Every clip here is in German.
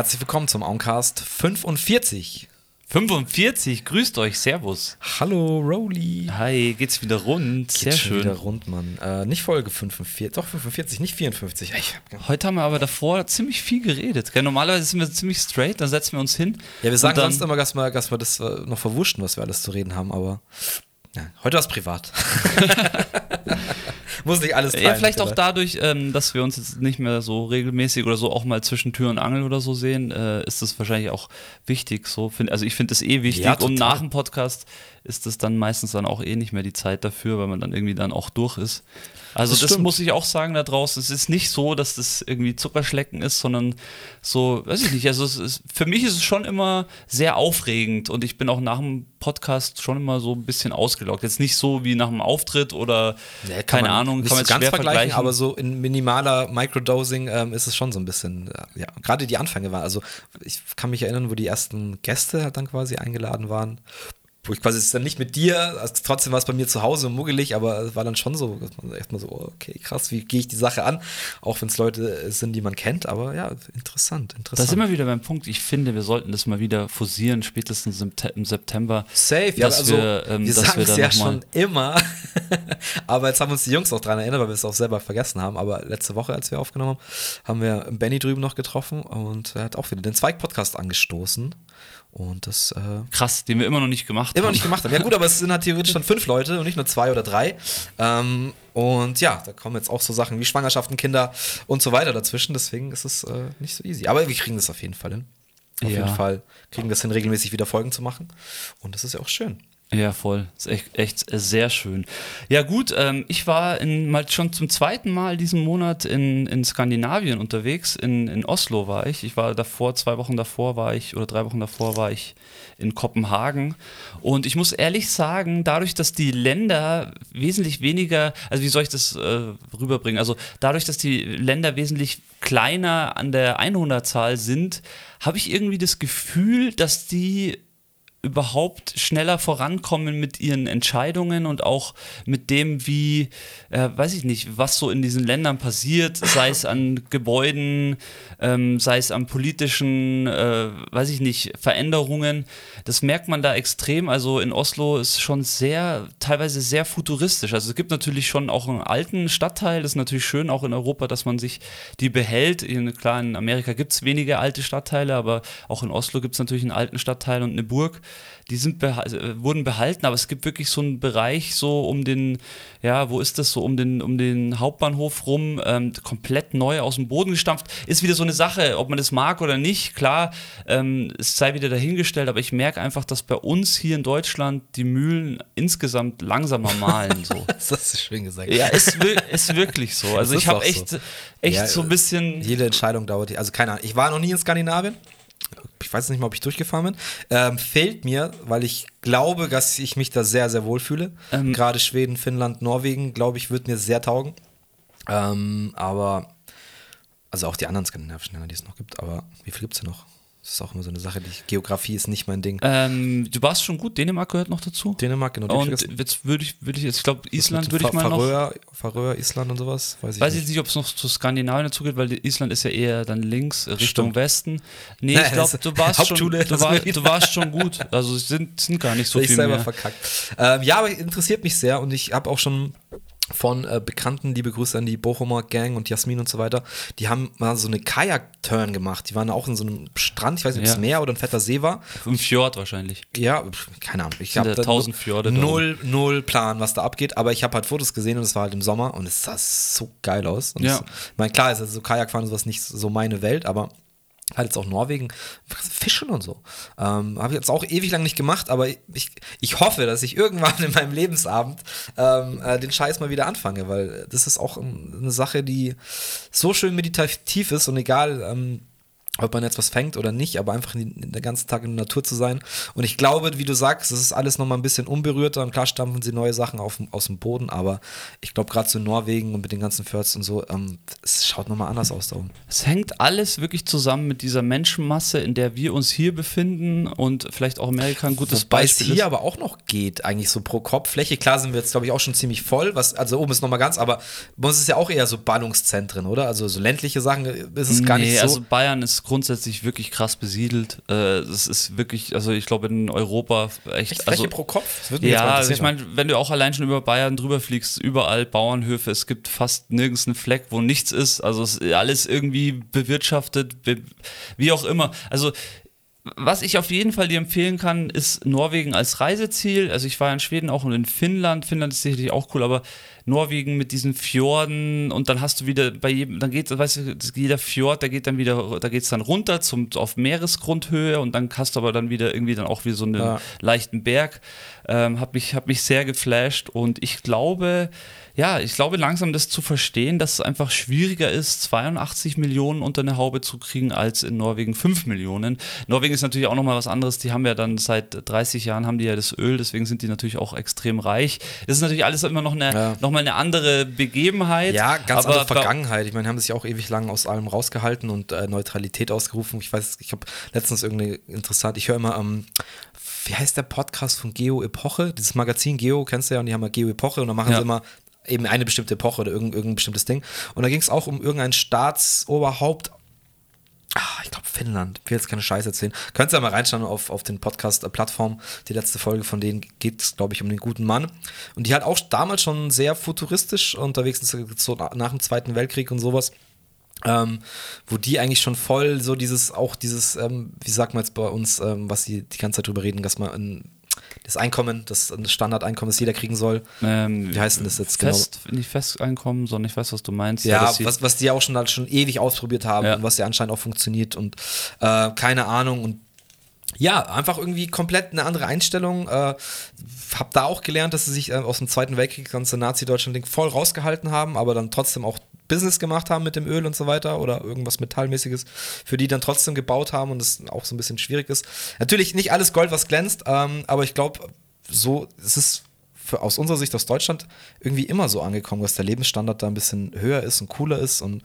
Herzlich willkommen zum Auncast 45. 45, grüßt euch, Servus. Hallo, Rowley. Hi, geht's wieder rund? Sehr Geht schon schön. wieder rund, Mann. Äh, nicht Folge 45, doch 45, nicht 54. Ich hab, Heute haben wir aber davor ziemlich viel geredet. Gell? Normalerweise sind wir ziemlich straight, dann setzen wir uns hin. ja, wir sagen dann, sonst immer, dass wir, dass wir das äh, noch verwurschten, was wir alles zu reden haben, aber ja, heute war es privat. Muss nicht alles teilen. Ja, vielleicht auch dadurch, ähm, dass wir uns jetzt nicht mehr so regelmäßig oder so auch mal zwischen Tür und Angel oder so sehen, äh, ist das wahrscheinlich auch wichtig. So find, also ich finde das eh wichtig. Ja, und total. nach dem Podcast ist das dann meistens dann auch eh nicht mehr die Zeit dafür, weil man dann irgendwie dann auch durch ist. Also Das das, muss ich auch sagen da draußen. Es ist nicht so, dass das irgendwie Zuckerschlecken ist, sondern so, weiß ich nicht. Also es ist, für mich ist es schon immer sehr aufregend und ich bin auch nach dem Podcast schon immer so ein bisschen ausgelockt. Jetzt nicht so wie nach dem Auftritt oder Ja, keine man Ahnung, kann man jetzt ganz schwer vergleichen, vergleichen. aber so in minimaler Microdosing ähm, ist es schon so ein bisschen, äh, ja, gerade die Anfänge waren, also ich kann mich erinnern, wo die ersten Gäste dann quasi eingeladen waren, wo ich quasi es ist dann nicht mit dir, trotzdem war es bei mir zu Hause muggelig, aber es war dann schon so, dass man echt mal so, oh, okay, krass, wie gehe ich die Sache an, auch wenn es Leute sind, die man kennt, aber ja, interessant, Da interessant. sind wir wieder beim Punkt. Ich finde, wir sollten das mal wieder fusieren, spätestens im, Te- im September. Safe, ja, also wir, ähm, wir sagen es ja schon immer, aber jetzt haben uns die Jungs auch dran erinnert, weil wir es auch selber vergessen haben, aber letzte Woche, als wir aufgenommen haben, haben wir Benny drüben noch getroffen und er hat auch wieder den Zweig-Podcast angestoßen und das äh, Krass, den wir immer noch nicht gemacht immer noch haben. nicht gemacht haben. Ja gut, aber es sind halt theoretisch dann fünf Leute und nicht nur zwei oder drei ähm, und ja, da kommen jetzt auch so Sachen wie Schwangerschaften, Kinder und so weiter dazwischen, deswegen ist es äh, nicht so easy, aber wir kriegen das auf jeden Fall hin. Auf Ja. jeden Fall kriegen wir das hin, regelmäßig wieder Folgen zu machen und das ist ja auch schön. Ja, voll. Ist echt, echt sehr schön. Ja, gut, ähm, ich war in, mal schon zum zweiten Mal diesen Monat in, in Skandinavien unterwegs. In, in Oslo war ich. Ich war davor, zwei Wochen davor war ich, oder drei Wochen davor war ich in Kopenhagen. Und ich muss ehrlich sagen, dadurch, dass die Länder wesentlich weniger, also wie soll ich das äh, rüberbringen? Also dadurch, dass die Länder wesentlich kleiner an der Einwohnerzahl sind, habe ich irgendwie das Gefühl, dass die überhaupt schneller vorankommen mit ihren Entscheidungen und auch mit dem, wie, äh, weiß ich nicht, was so in diesen Ländern passiert, sei es an Gebäuden, ähm, sei es an politischen, äh, weiß ich nicht, Veränderungen. Das merkt man da extrem. Also in Oslo ist schon sehr, teilweise sehr futuristisch. Also es gibt natürlich schon auch einen alten Stadtteil, das ist natürlich schön, auch in Europa, dass man sich die behält. Klar, in Amerika gibt es wenige alte Stadtteile, aber auch in Oslo gibt es natürlich einen alten Stadtteil und eine Burg die sind beha äh, wurden behalten, aber es gibt wirklich so einen Bereich so um den, ja, wo ist das so, um den, um den Hauptbahnhof rum, ähm, komplett neu aus dem Boden gestampft. Ist wieder so eine Sache, ob man das mag oder nicht, klar, ähm, es sei wieder dahingestellt, aber ich merke einfach, dass bei uns hier in Deutschland die Mühlen insgesamt langsamer malen. So. Das ist schön gesagt. ja, ist, ist wirklich so. Also ich habe echt, so. echt Ja, so ein bisschen. Jede Entscheidung dauert, also keine Ahnung. Ich war noch nie in Skandinavien. Ich weiß nicht mal, ob ich durchgefahren bin. Ähm, fehlt mir, weil ich glaube, dass ich mich da sehr, sehr wohl fühle. Ähm, Gerade Schweden, Finnland, Norwegen, glaube ich, wird mir sehr taugen. Ähm, aber, also auch die anderen skandinavischen Länder, die es noch gibt. Aber wie viel gibt es denn noch? Das ist auch immer so eine Sache, die Geografie ist nicht mein Ding. Ähm, du warst schon gut, Dänemark gehört noch dazu. Dänemark, genau. Und jetzt würde ich, würde ich jetzt, ich glaube, Island würde ich mal noch. Färöer, Färöer, Island und sowas? Weiß ich Weiß nicht. ich nicht, ob es noch zu Skandinavien dazugeht, weil Island ist ja eher dann links Richtung Stimmt. Westen. Nee, Nein, ich glaube, du warst schon, du, war, du warst schon gut. Also es sind, sind gar nicht so ich viel selber mehr. verkackt. Ähm, ja, aber interessiert mich sehr und ich habe auch schon von äh, Bekannten, liebe Grüße an die Bochumer Gang und Jasmin und so weiter, die haben mal so eine Kajak-Turn gemacht. Die waren auch in so einem Strand, ich weiß nicht, ob es Ja. Meer oder ein fetter See war. Im Fjord wahrscheinlich. Ja, keine Ahnung. Ich habe da tausend Fjorde da null, null Plan, was da abgeht, aber ich habe halt Fotos gesehen und es war halt im Sommer und es sah so geil aus. Und Ja. es, ich meine, klar ist also so Kajakfahren und sowas nicht so meine Welt, aber halt jetzt auch Norwegen, Fischen und so. Ähm, habe ich jetzt auch ewig lang nicht gemacht, aber ich, ich hoffe, dass ich irgendwann in meinem Lebensabend ähm, äh, den Scheiß mal wieder anfange, weil das ist auch eine Sache, die so schön meditativ ist und egal, ähm, ob man jetzt was fängt oder nicht, aber einfach in, in der ganzen Tag in der Natur zu sein. Und ich glaube, wie du sagst, es ist alles nochmal ein bisschen unberührter und klar stampfen sie neue Sachen auf, aus dem Boden, aber ich glaube, gerade so in Norwegen und mit den ganzen Fjords und so, ähm, es schaut nochmal anders aus da oben. Es hängt alles wirklich zusammen mit dieser Menschenmasse, in der wir uns hier befinden und vielleicht auch Amerika ein gutes Wobei es Beispiel hier ist. aber auch noch geht, eigentlich so pro Kopffläche. Klar sind wir jetzt, glaube ich, auch schon ziemlich voll, was, also oben ist nochmal ganz, aber bei uns ist ja auch eher so Ballungszentren, oder? Also so ländliche Sachen ist es gar nee, nicht so. also Bayern ist grundsätzlich wirklich krass besiedelt. Äh, es ist wirklich, also ich glaube in Europa echt. Echt also, Fläche pro Kopf? Ja, also ich meine, wenn du auch allein schon über Bayern drüber fliegst, überall Bauernhöfe, es gibt fast nirgends einen Fleck, wo nichts ist. Also es ist alles irgendwie bewirtschaftet, be wie auch immer. Also was ich auf jeden Fall dir empfehlen kann, ist Norwegen als Reiseziel. Also ich war in Schweden auch und in Finnland. Finnland ist sicherlich auch cool, aber Norwegen mit diesen Fjorden und dann hast du wieder bei jedem, dann geht, weißt du, jeder Fjord, der geht dann wieder, da geht es dann runter zum, auf Meeresgrundhöhe und dann hast du aber dann wieder irgendwie dann auch wie so einen Ja. leichten Berg. Ähm, hat mich, hat mich sehr geflasht und ich glaube, ja, ich glaube langsam das zu verstehen, dass es einfach schwieriger ist, 82 Millionen unter eine Haube zu kriegen, als in Norwegen 5 Millionen. Norwegen ist natürlich auch nochmal was anderes. Die haben ja dann seit 30 Jahren haben die ja das Öl, deswegen sind die natürlich auch extrem reich. Das ist natürlich alles immer noch eine, Ja. noch mal eine andere Begebenheit. Ja, ganz aber andere Vergangenheit. Ich meine, haben sich auch ewig lang aus allem rausgehalten und äh, Neutralität ausgerufen. Ich weiß, ich habe letztens irgendeine interessant, ich höre immer, ähm, wie heißt der Podcast von Geo Epoche? Dieses Magazin Geo, kennst du ja, und die haben ja Geo Epoche und da machen Ja. sie immer eben eine bestimmte Epoche oder irgendein, irgendein bestimmtes Ding. Und da ging es auch um irgendein Staatsoberhaupt Ah, ich glaube Finnland. Ich will jetzt keine Scheiße erzählen. Könnt ihr ja mal reinschauen auf, auf den Podcast-Plattform. Die letzte Folge von denen geht es, glaube ich, um den guten Mann. Und die halt auch damals schon sehr futuristisch unterwegs ist, so na- nach dem Zweiten Weltkrieg und sowas. Ähm, wo die eigentlich schon voll so dieses, auch dieses, ähm, wie sagt man jetzt bei uns, ähm, was sie die ganze Zeit drüber reden, dass man ein, das Einkommen, das, Standardeinkommen, das jeder kriegen soll. ähm, Wie heißt denn das jetzt genau? Fest, nicht Festeinkommen, sondern ich weiß, was du meinst. Ja, sie- was, was die ja auch schon, halt schon ewig ausprobiert haben Ja. und was ja anscheinend auch funktioniert und äh, keine Ahnung und ja, einfach irgendwie komplett eine andere Einstellung. Äh, hab da auch gelernt, dass sie sich äh, aus dem Zweiten Weltkrieg, ganze Nazi-Deutschland-Ding voll rausgehalten haben, aber dann trotzdem auch Business gemacht haben mit dem Öl und so weiter oder irgendwas Metallmäßiges, für die dann trotzdem gebaut haben und das auch so ein bisschen schwierig ist. Natürlich nicht alles Gold, was glänzt, ähm, aber ich glaube, so, es ist für, aus unserer Sicht aus Deutschland irgendwie immer so angekommen, dass der Lebensstandard da ein bisschen höher ist und cooler ist und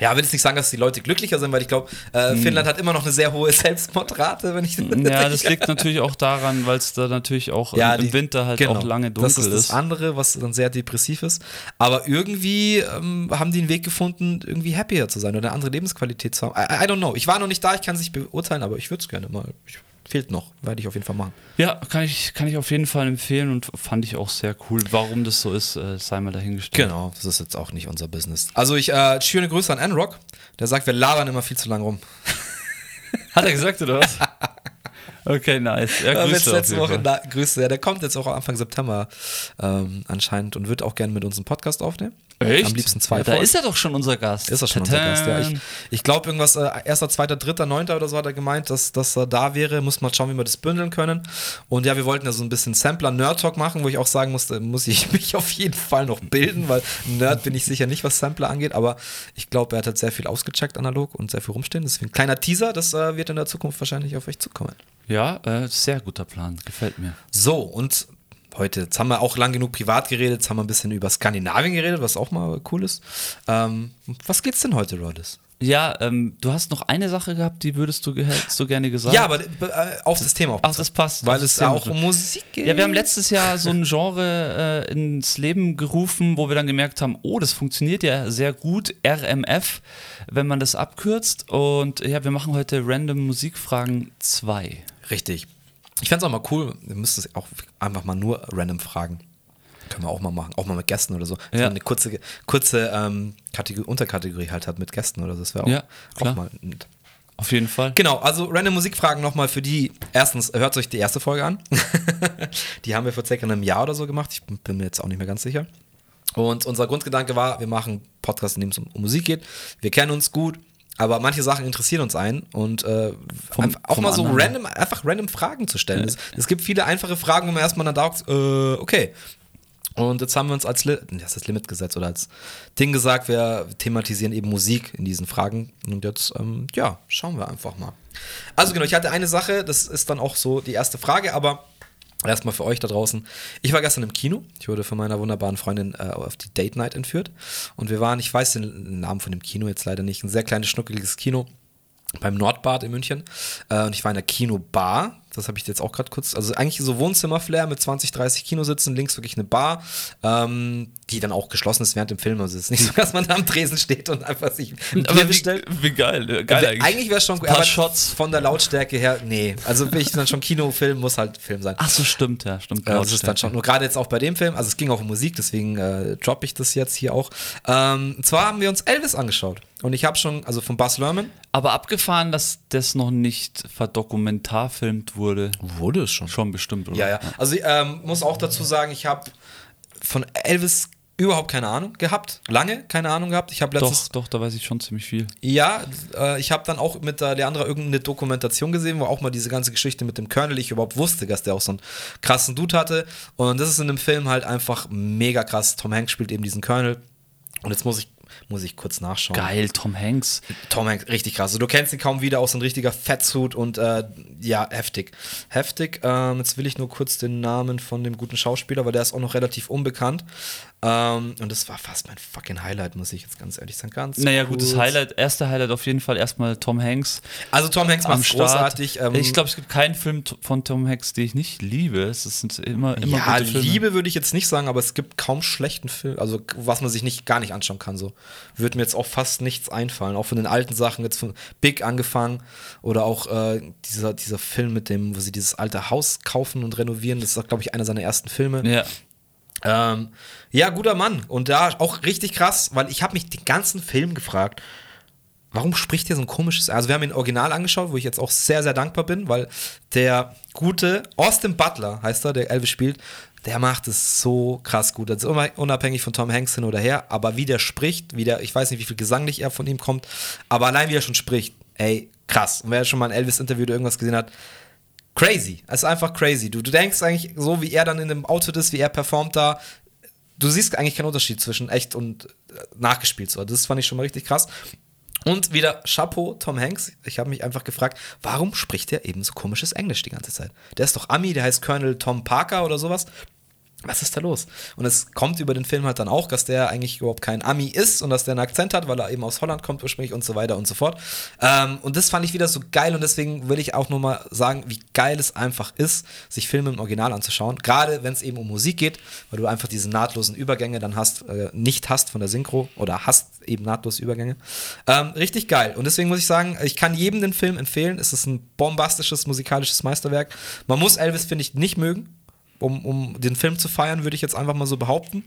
ja, will jetzt nicht sagen, dass die Leute glücklicher sind, weil ich glaube, äh, Finnland hat immer noch eine sehr hohe Selbstmordrate, wenn ich Hm. Ja, das liegt natürlich auch daran, weil es da natürlich auch Ja, im, die- Winter halt genau. auch lange dunkel Das ist das andere, was dann sehr depressiv ist. Aber irgendwie ähm, haben die einen Weg gefunden, irgendwie happier zu sein oder eine andere Lebensqualität zu haben. I, I don't know. Ich war noch nicht da, ich kann es nicht beurteilen, aber ich würde es gerne mal. Ich, fehlt noch, werde ich auf jeden Fall machen. Ja, kann ich, kann ich auf jeden Fall empfehlen und fand ich auch sehr cool. Warum das so ist, äh, sei mal dahingestellt. Genau, das ist jetzt auch nicht unser Business. Also ich äh, schöne Grüße an N-Rock, der sagt, wir labern immer viel zu lang rum. Hat er gesagt, oder was? Okay, nice. Ja, Grüße jetzt letzte Woche na, Grüße. Ja, der kommt jetzt auch Anfang September ähm, anscheinend und wird auch gerne mit uns einen Podcast aufnehmen. Echt? Am liebsten zwei ja, Da Folgen. ist er doch schon unser Gast. Ist er schon unser Gast, ja. Ich, Tadam. ich glaube, irgendwas, äh, erster, zweiter, dritter, neunter oder so hat er gemeint, dass, dass er da wäre. Muss mal schauen, wie wir das bündeln können. Und ja, wir wollten ja so ein bisschen Sampler-Nerd-Talk machen, wo ich auch sagen musste, muss ich mich auf jeden Fall noch bilden, weil Nerd bin ich sicher nicht, was Sampler angeht. Aber ich glaube, er hat halt sehr viel ausgecheckt analog und sehr viel rumstehen. Deswegen kleiner Teaser, das äh, wird in der Zukunft wahrscheinlich auf euch zukommen. Ja, äh, sehr guter Plan. Gefällt mir. So, und heute, jetzt haben wir auch lang genug privat geredet, jetzt haben wir ein bisschen über Skandinavien geredet, was auch mal cool ist. Ähm, was geht's denn heute, Rodis? Ja, ähm, du hast noch eine Sache gehabt, die würdest du, hättest du gerne gesagt. Ja, aber äh, auf das Thema auch. Ach, das passt. Weil Das es ja auch um Musik geht. Ja, wir haben letztes Jahr so ein Genre äh, ins Leben gerufen, wo wir dann gemerkt haben, oh, das funktioniert ja sehr gut, RMF, wenn man das abkürzt. Und ja, wir machen heute Random Musikfragen 2. Richtig. Ich fände es auch mal cool, wir müssten es auch einfach mal nur random fragen. Können wir auch mal machen, auch mal mit Gästen oder so. Dass Ja. man eine kurze, kurze ähm, Kategor- Unterkategorie halt hat mit Gästen oder so. Das wäre auch, Ja, auch mal. Auf jeden Fall. Genau, also random Musikfragen nochmal für die. Erstens, hört euch die erste Folge an. die haben wir vor circa einem Jahr oder so gemacht. Ich bin mir jetzt auch nicht mehr ganz sicher. Und unser Grundgedanke war, wir machen einen Podcast, in dem es um, um Musik geht. Wir kennen uns gut, aber manche Sachen interessieren uns ein und äh, Vom- auch vom mal so anderen. random, einfach random Fragen zu stellen. Es, es gibt viele einfache Fragen, wo man erstmal dann sagt, äh, okay. Und jetzt haben wir uns als, Li das ist Limit gesetzt oder als Ding gesagt, wir thematisieren eben Musik in diesen Fragen. Und jetzt, ähm, ja, schauen wir einfach mal. Also genau, ich hatte eine Sache, das ist dann auch so die erste Frage, aber erstmal für euch da draußen. Ich war gestern im Kino. Ich wurde von meiner wunderbaren Freundin äh, auf die Date Night entführt. Und wir waren, ich weiß den Namen von dem Kino jetzt leider nicht, ein sehr kleines, schnuckeliges Kino beim Nordbad in München. Äh, und ich war in der Kinobar. Das habe ich jetzt auch gerade kurz. Also eigentlich so Wohnzimmer-Flair mit 20, 30 Kinositzen, links wirklich eine Bar, ähm, die dann auch geschlossen ist während dem Film. Also es ist nicht so, dass man da am Tresen steht und einfach sich ein Aber Bier wie, bestellt. wie geil. Geil Wär- eigentlich. Eigentlich wäre es schon paar aber Shots. von der Lautstärke her, nee. Also will ich dann schon Kinofilm, muss halt Film sein. Ach so, stimmt, ja, stimmt. Ja, das ist dann schon, nur gerade jetzt auch bei dem Film, also es ging auch um Musik, deswegen äh, droppe ich das jetzt hier auch. Ähm, und zwar haben wir uns Elvis angeschaut. Und ich habe schon, also von Buzz Lerman. Aber abgefahren, dass das noch nicht verdokumentarfilmt wurde. Wurde es schon. Schon bestimmt, oder? Ja, ja. Also ich ähm, muss auch dazu sagen, ich habe von Elvis überhaupt keine Ahnung gehabt. Lange keine Ahnung gehabt. Ich habe letztes Doch, doch, da weiß ich schon ziemlich viel. Ja, äh, ich habe dann auch mit der Leandra irgendeine Dokumentation gesehen, wo auch mal diese ganze Geschichte mit dem Colonel ich überhaupt wusste, dass der auch so einen krassen Dude hatte. Und das ist in dem Film halt einfach mega krass. Tom Hanks spielt eben diesen Colonel. Und jetzt muss ich, muss ich kurz nachschauen. Geil, Tom Hanks. Tom Hanks, richtig krass. Also, du kennst ihn kaum wieder aus so ein richtiger Fettsuit und äh, ja, heftig. Heftig. Ähm, jetzt will ich nur kurz den Namen von dem guten Schauspieler, weil der ist auch noch relativ unbekannt. Ähm, und das war fast mein fucking Highlight, muss ich jetzt ganz ehrlich sagen. Ganz Naja, gut, das kurz. Highlight, erste Highlight auf jeden Fall erstmal Tom Hanks Also Tom Hanks macht großartig. Ähm, ich glaube, es gibt keinen Film von Tom Hanks, den ich nicht liebe. Es sind immer, immer ja, gute Filme. Liebe würde ich jetzt nicht sagen, aber es gibt kaum schlechten Film, also was man sich nicht gar nicht anschauen kann. So würde mir jetzt auch fast nichts einfallen. Auch von den alten Sachen jetzt von Big angefangen oder auch äh, dieser dieser Film mit dem, wo sie dieses alte Haus kaufen und renovieren. Das ist glaube ich einer seiner ersten Filme. Ja. Ähm, ja, guter Mann. Und da auch richtig krass, weil ich habe mich den ganzen Film gefragt, warum spricht der so ein komisches. Also, wir haben ihn Original angeschaut, wo ich jetzt auch sehr, sehr dankbar bin, weil der gute Austin Butler, heißt er, der Elvis spielt, der macht es so krass gut. Also immer unabhängig von Tom Hanks hin oder her, aber wie der spricht, wie der, ich weiß nicht, wie viel gesanglich er von ihm kommt, aber allein wie er schon spricht, ey, krass. Und wer schon mal ein Elvis-Interview oder irgendwas gesehen hat, crazy. Es ist einfach crazy. Du, du denkst eigentlich so, wie er dann in dem Outfit ist, wie er performt da. Du siehst eigentlich keinen Unterschied zwischen echt und äh, nachgespielt. So. Das fand ich schon mal richtig krass. Und wieder Chapeau, Tom Hanks. Ich habe mich einfach gefragt, warum spricht er eben so komisches Englisch die ganze Zeit? Der ist doch Ami, der heißt Colonel Tom Parker oder sowas. Was ist da los? Und es kommt über den Film halt dann auch, dass der eigentlich überhaupt kein Ami ist und dass der einen Akzent hat, weil er eben aus Holland kommt ursprünglich und so weiter und so fort. Ähm, und das fand ich wieder so geil und deswegen will ich auch nur mal sagen, wie geil es einfach ist, sich Filme im Original anzuschauen. Gerade wenn es eben um Musik geht, weil du einfach diese nahtlosen Übergänge dann hast, äh, nicht hast von der Synchro oder hast eben nahtlose Übergänge. Ähm, richtig geil. Und deswegen muss ich sagen, ich kann jedem den Film empfehlen. Es ist ein bombastisches musikalisches Meisterwerk. Man muss Elvis, finde ich, nicht mögen um, um den Film zu feiern, würde ich jetzt einfach mal so behaupten.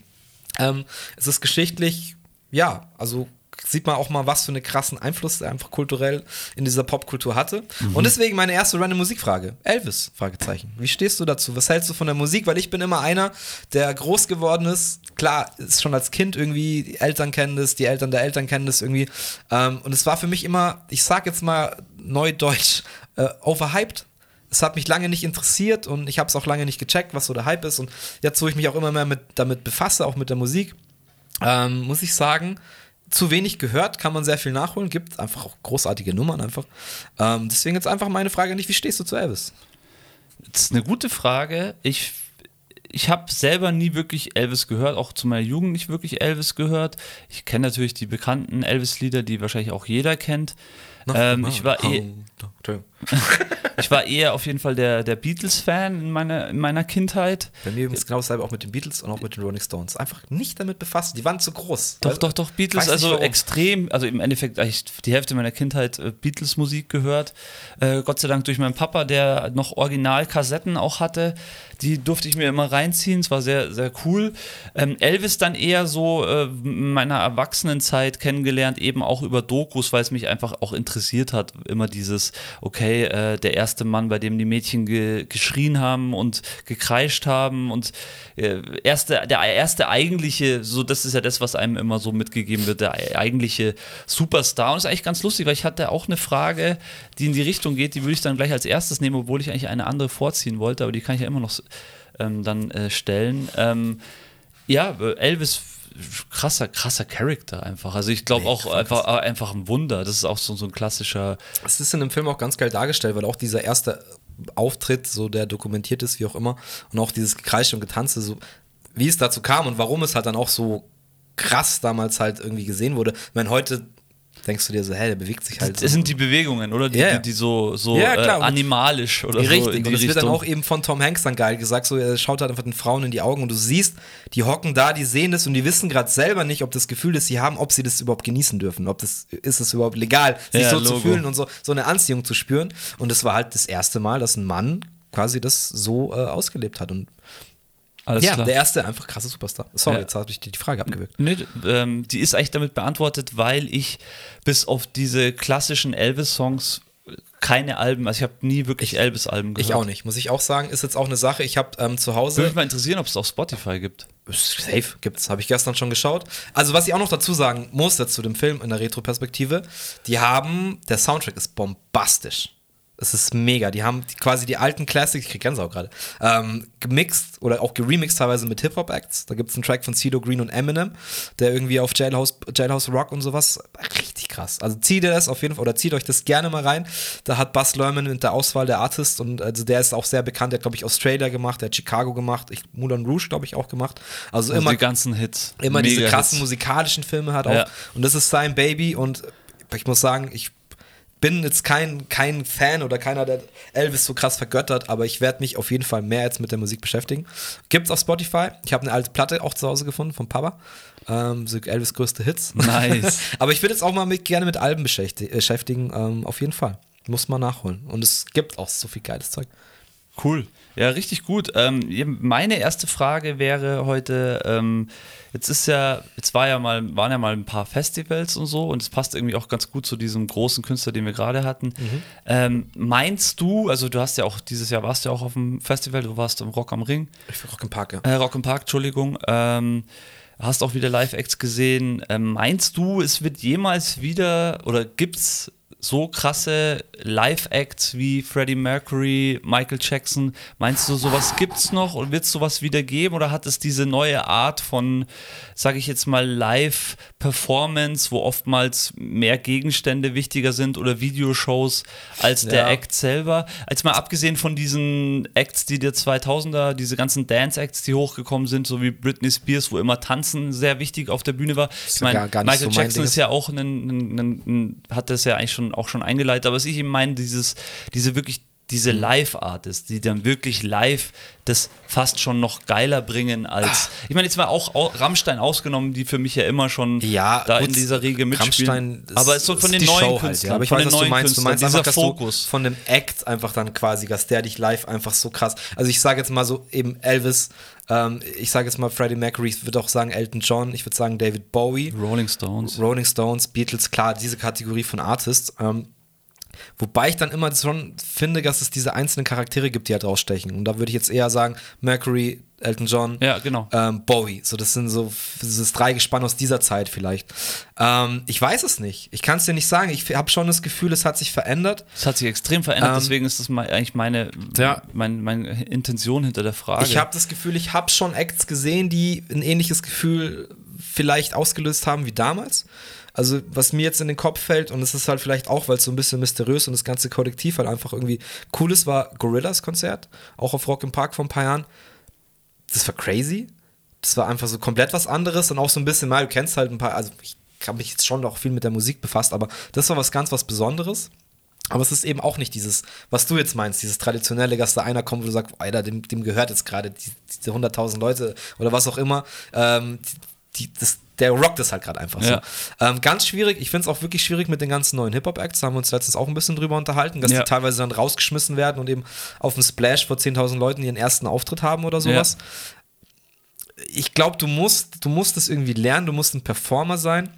Ähm, es ist geschichtlich, ja, also sieht man auch mal, was für einen krassen Einfluss er einfach kulturell in dieser Popkultur hatte. Und deswegen meine erste random Musikfrage. Elvis, Fragezeichen. Wie stehst du dazu? Was hältst du von der Musik? Weil ich bin immer einer, der groß geworden ist. Klar, ist schon als Kind irgendwie, die Eltern kennen das, die Eltern der Eltern kennen das irgendwie. Ähm, und es war für mich immer, ich sag jetzt mal neudeutsch, äh, overhyped es hat mich lange nicht interessiert und ich habe es auch lange nicht gecheckt, was so der Hype ist. Und jetzt, wo ich mich auch immer mehr mit, damit befasse, auch mit der Musik, ähm, muss ich sagen, zu wenig gehört, kann man sehr viel nachholen, gibt einfach auch großartige Nummern einfach. Ähm, deswegen jetzt einfach meine Frage nicht, wie stehst du zu Elvis? Das ist eine gute Frage. Ich, ich habe selber nie wirklich Elvis gehört, auch zu meiner Jugend nicht wirklich Elvis gehört. Ich kenne natürlich die bekannten Elvis-Lieder, die wahrscheinlich auch jeder kennt. Ähm, ich, war eh, ich war eher auf jeden Fall der, der Beatles-Fan in meiner, in meiner Kindheit. Bei mir übrigens genau dasselbe auch mit den Beatles und auch mit den Rolling Stones. Einfach nicht damit befasst. Die waren zu groß. Doch, Weil- doch, doch, Beatles, Weiß also extrem, also im Endeffekt eigentlich die Hälfte meiner Kindheit äh, Beatles-Musik gehört. Äh, Gott sei Dank durch meinen Papa, der noch Original-Kassetten auch hatte. Die durfte ich mir immer reinziehen, es war sehr, sehr cool. Ähm, Elvis dann eher so äh, in meiner Erwachsenenzeit kennengelernt, eben auch über Dokus, weil es mich einfach auch interessiert hat. Immer dieses, okay, äh, der erste Mann, bei dem die Mädchen ge geschrien haben und gekreischt haben und äh, erste, der erste eigentliche, so das ist ja das, was einem immer so mitgegeben wird, der eigentliche Superstar. Und das ist eigentlich ganz lustig, weil ich hatte auch eine Frage, die in die Richtung geht, die würde ich dann gleich als erstes nehmen, obwohl ich eigentlich eine andere vorziehen wollte, aber die kann ich ja immer noch ähm, dann äh, stellen. Ähm, ja, Elvis krasser, krasser Charakter einfach. Also ich glaube Nee, auch einfach, äh, einfach ein Wunder. Das ist auch so, so ein klassischer Es ist in dem Film auch ganz geil dargestellt, weil auch dieser erste Auftritt, so der dokumentiert ist, wie auch immer, und auch dieses Gekreische und Getanze, so wie es dazu kam und warum es halt dann auch so krass damals halt irgendwie gesehen wurde. Ich meine, heute denkst du dir so, hey, der bewegt sich halt. Das sind die Bewegungen, oder? Die, ja. die, die so, so Ja, äh, animalisch oder Richtig, so in und das wird dann Richtung. auch eben von Tom Hanks dann geil gesagt, so er schaut halt einfach den Frauen in die Augen und du siehst, die hocken da, die sehen das und die wissen gerade selber nicht, ob das Gefühl, das sie haben, ob sie das überhaupt genießen dürfen, ob das ist es überhaupt legal, sich Ja, so zu Logo. fühlen und so so eine Anziehung zu spüren und es war halt das erste Mal, dass ein Mann quasi das so äh, ausgelebt hat und Alles ja, klar. der erste einfach krasse Superstar. Sorry, Ja. jetzt habe ich die, die Frage abgewürgt. Nee, ähm, die ist eigentlich damit beantwortet, weil ich bis auf diese klassischen Elvis-Songs keine Alben, also ich habe nie wirklich Elvis-Alben gehört. Ich auch nicht, muss ich auch sagen, ist jetzt auch eine Sache. Ich habe ähm, zu Hause Würde mich mal interessieren, ob es auf Spotify gibt. Safe gibt's, habe ich gestern schon geschaut. Also, was ich auch noch dazu sagen muss jetzt zu dem Film in der Retro-Perspektive, die haben, der Soundtrack ist bombastisch. Es ist mega. Die haben quasi die alten Classics, ich krieg Gänsehaut gerade, ähm, gemixt oder auch geremixed teilweise mit Hip-Hop-Acts. Da gibt es einen Track von Cedo Green und Eminem, der irgendwie auf Jailhouse, Jailhouse Rock und sowas, richtig krass. Also zieht ihr das auf jeden Fall oder zieht euch das gerne mal rein. Da hat Buzz Lerman mit der Auswahl der Artist und also der ist auch sehr bekannt. Der hat, glaube ich, Australia gemacht, der hat Chicago gemacht, ich, Moulin Rouge, glaube ich, auch gemacht. Also, Also immer die ganzen Hits. immer diese Mega-Hits. krassen musikalischen Filme hat auch. Ja. Und das ist sein Baby. Und ich muss sagen, ich bin jetzt kein, kein Fan oder keiner, der Elvis so krass vergöttert, aber ich werde mich auf jeden Fall mehr jetzt mit der Musik beschäftigen. Gibt's auf Spotify. Ich habe eine alte Platte auch zu Hause gefunden von Papa. Ähm, so Elvis größte Hits. Nice. aber ich würde jetzt auch mal mit, gerne mit Alben beschäfti- beschäftigen. Ähm, auf jeden Fall. Muss man nachholen. Und es gibt auch so viel geiles Zeug. Cool. Ja, richtig gut. Ähm, meine erste Frage wäre heute, ähm, jetzt ist ja, jetzt war ja mal, waren ja mal ein paar Festivals und so und es passt irgendwie auch ganz gut zu diesem großen Künstler, den wir gerade hatten. Ähm, meinst du, also du hast ja auch, dieses Jahr warst du ja auch auf dem Festival, du warst im Rock am Ring, Rock im Park, ja. äh, Rock im Park, Entschuldigung, ähm, hast auch wieder Live-Acts gesehen. Ähm, meinst du, es wird jemals wieder oder gibt's so krasse Live-Acts wie Freddie Mercury, Michael Jackson? Meinst du, sowas gibt's noch und wird es sowas wieder geben oder hat es diese neue Art von, sage ich jetzt mal, Live-Performance, wo oftmals mehr Gegenstände wichtiger sind oder Videoshows als der Ja. Act selber? Als mal abgesehen von diesen Acts, die der 2000er, diese ganzen Dance-Acts, die hochgekommen sind, so wie Britney Spears, wo immer Tanzen sehr wichtig auf der Bühne war. Ich meine, Michael so mein Jackson Ding. ist ja auch ein, ein, ein, hat das ja eigentlich schon auch schon eingeleitet, aber was ich eben meine, dieses, diese wirklich diese Mhm. Live-Artists, die dann wirklich live das fast schon noch geiler bringen als. Ich meine, jetzt mal auch au- Rammstein ausgenommen, die für mich ja immer schon Ja, da gut, in dieser Riege mitspielen. Rammstein ist- aber es ist so von ist den neuen Show halt, Künstlern, ja. Aber ich von weiß, den was du neuen meinst. Du meinst dieser einfach, Fokus. du von dem Act einfach dann quasi, dass der dich live einfach so krass. Also ich sage jetzt mal so eben Elvis, ähm, ich sage jetzt mal Freddie Mercury, ich würde auch sagen Elton John, ich würde sagen David Bowie, Rolling Stones. Rolling Stones, Beatles, klar, diese Kategorie von Artists. Ähm, wobei ich dann immer schon finde, dass es diese einzelnen Charaktere gibt, die halt rausstechen. Und da würde ich jetzt eher sagen Mercury, Elton John, Ja, genau. ähm, Bowie. So, das sind so dieses Dreigespann aus dieser Zeit vielleicht. Ähm, ich weiß es nicht. Ich kann es dir nicht sagen. Ich habe schon das Gefühl, es hat sich verändert. Es hat sich extrem verändert, Ähm, deswegen ist das eigentlich meine, Ja. mein, meine Intention hinter der Frage. Ich habe das Gefühl, ich habe schon Acts gesehen, die ein ähnliches Gefühl vielleicht ausgelöst haben wie damals. Also, was mir jetzt in den Kopf fällt, und es ist halt vielleicht auch, weil es so ein bisschen mysteriös und das ganze Kollektiv halt einfach irgendwie cool ist, war Gorillas Konzert, auch auf Rock im Park vor ein paar Jahren. Das war crazy. Das war einfach so komplett was anderes und auch so ein bisschen mal, du kennst halt ein paar, also ich habe mich jetzt schon auch viel mit der Musik befasst, aber das war was ganz was Besonderes. Aber es ist eben auch nicht dieses, was du jetzt meinst, dieses traditionelle, dass da einer kommt, wo du sagst, Alter, dem, dem gehört jetzt gerade die, diese 100.000 Leute oder was auch immer. Ähm, die, das, der rockt es halt gerade einfach Ja. so. Ähm, ganz schwierig, ich finde es auch wirklich schwierig mit den ganzen neuen Hip-Hop-Acts, da haben wir uns letztens auch ein bisschen drüber unterhalten, dass Ja. die teilweise dann rausgeschmissen werden und eben auf dem Splash vor 10.000 Leuten ihren ersten Auftritt haben oder sowas. Ich glaube, du musst, du musst es irgendwie lernen, du musst ein Performer sein.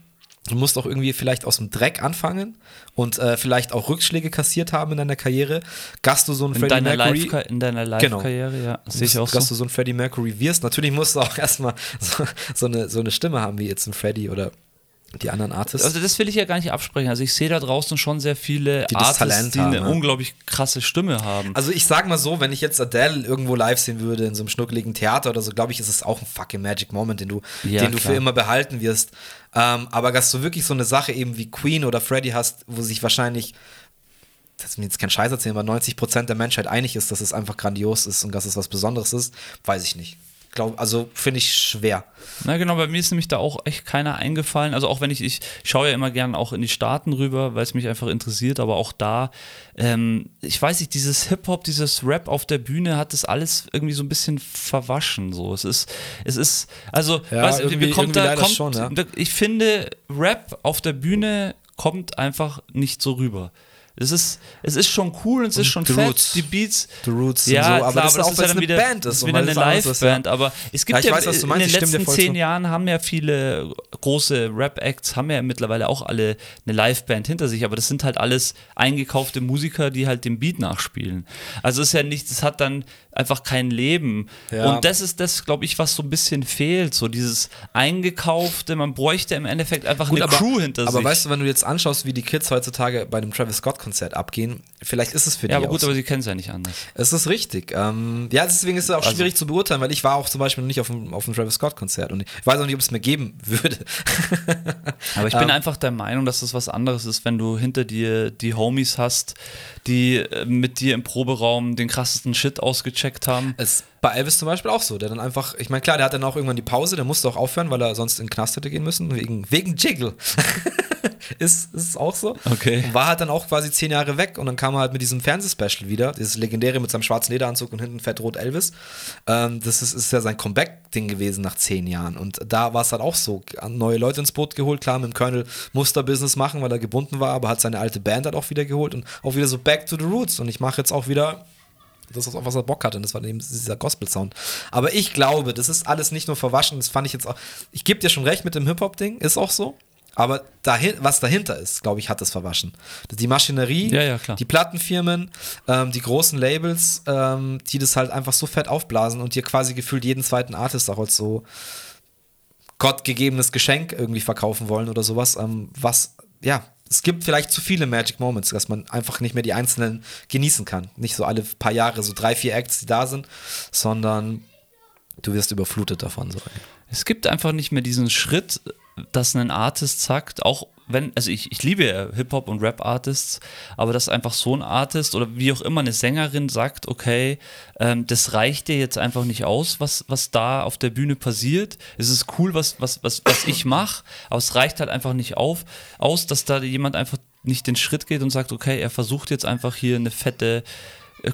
Du musst auch irgendwie vielleicht aus dem Dreck anfangen und äh, vielleicht auch Rückschläge kassiert haben in deiner Karriere. Dass du so ein in Freddie deiner Mercury Live in deiner Genau. Live-Karriere, ja, sehe ich auch dass so. du so ein Freddie Mercury wirst. Natürlich musst du auch erstmal so, so, eine, so eine Stimme haben wie jetzt ein Freddie oder die anderen Artists. Also das will ich ja gar nicht absprechen. Also ich sehe da draußen schon sehr viele Die Artists, Talent die haben, eine ja. unglaublich krasse Stimme haben. Also ich sag mal so, wenn ich jetzt Adele irgendwo live sehen würde in so einem schnuckeligen Theater oder so, glaube ich, ist es auch ein fucking Magic Moment, den du, Ja, den du klar. für immer behalten wirst. Ähm, aber dass du wirklich so eine Sache eben wie Queen oder Freddie hast, wo sich wahrscheinlich, das ist mir jetzt kein Scheiß erzählen, aber 90% der Menschheit einig ist, dass es einfach grandios ist und dass es was Besonderes ist, weiß ich nicht. Glaube, also finde ich schwer. Na genau, bei mir ist nämlich da auch echt keiner eingefallen. Also auch wenn ich, ich schaue ja immer gern auch in die Staaten rüber, weil es mich einfach interessiert, aber auch da, ähm, ich weiß nicht, dieses Hip-Hop, dieses Rap auf der Bühne hat das alles irgendwie so ein bisschen verwaschen. So. Es ist, es ist, also, Ja, weißt, irgendwie- kommt da, kommt, schon, ja. ich finde, Rap auf der Bühne kommt einfach nicht so rüber. Es ist, es ist schon cool und es ist schon The fett, Roots. die Beats. The Roots ja, und so, aber klar, das ist auch, weil es eine wieder, Band ist und wieder eine ist, ja. Liveband, aber es gibt Ja, ich ja, weiß, was du in meinst, den letzten zehn. Jahren haben ja viele große Rap-Acts, haben ja mittlerweile auch alle eine Liveband hinter sich, aber das sind halt alles eingekaufte Musiker, die halt den Beat nachspielen. Also es ist ja nicht, es hat dann einfach kein Leben. Ja. Und das ist das, glaube ich, was so ein bisschen fehlt, so dieses eingekaufte, man bräuchte im Endeffekt einfach eine Crew hinter aber sich. weißt du, wenn du jetzt anschaust, wie die Kids heutzutage bei einem Travis Scott-Konzert abgehen, vielleicht ist es für ja, die aber gut, auch aber so. sie kennen es ja nicht anders. Es ist richtig. Ähm, ja, deswegen ist es auch Also- schwierig zu beurteilen, weil ich war auch zum Beispiel noch nicht auf dem, auf Travis Scott-Konzert und ich weiß auch nicht, ob es mir geben würde. Aber ich bin einfach der Meinung, dass das was anderes ist, wenn du hinter dir die Homies hast, die äh, mit dir im Proberaum den krassesten Shit ausgecheckt haben. Es bei Elvis zum Beispiel auch so, der dann einfach, ich meine, klar, der hat dann auch irgendwann die Pause, der musste auch aufhören, weil er sonst in den Knast hätte gehen müssen, wegen, wegen Jiggle. ist, ist auch so. Okay. Und war halt dann auch quasi zehn Jahre weg und dann kam er halt mit diesem Fernsehspecial wieder, dieses legendäre mit seinem schwarzen Lederanzug und hinten fettrot Elvis. Ähm, das ist, ist ja sein Comeback-Ding gewesen nach zehn Jahren. Und da war es halt auch so, neue Leute ins Boot geholt, klar, mit dem Colonel musste er Business machen, weil er gebunden war, aber hat seine alte Band halt auch wieder geholt und auch wieder so back to the roots. Und ich mache jetzt auch wieder das ist auch, was er Bock hatte. Und das war eben dieser Gospel-Sound. Aber ich glaube, das ist alles nicht nur verwaschen. Das fand ich jetzt auch. Ich gebe dir schon recht mit dem Hip-Hop-Ding, ist auch so. Aber dahin, was dahinter ist, glaube ich, hat das verwaschen. Die Maschinerie, Ja, ja, die Plattenfirmen, ähm, die großen Labels, ähm, die das halt einfach so fett aufblasen und dir quasi gefühlt jeden zweiten Artist auch als so gottgegebenes Geschenk irgendwie verkaufen wollen oder sowas. Ähm, was, ja, es gibt vielleicht zu viele Magic Moments, dass man einfach nicht mehr die einzelnen genießen kann. Nicht so alle paar Jahre so drei, vier Acts, die da sind, sondern du wirst überflutet davon. So. Es gibt einfach nicht mehr diesen Schritt, dass ein Artist sagt, auch wenn, also ich, ich liebe Hip-Hop und Rap-Artists, aber dass einfach so ein Artist oder wie auch immer eine Sängerin sagt, okay, ähm, das reicht dir jetzt einfach nicht aus, was, was da auf der Bühne passiert. Es ist cool, was, was, was, was ich mache, aber es reicht halt einfach nicht auf, aus, dass da jemand einfach nicht den Schritt geht und sagt, okay, er versucht jetzt einfach hier eine fette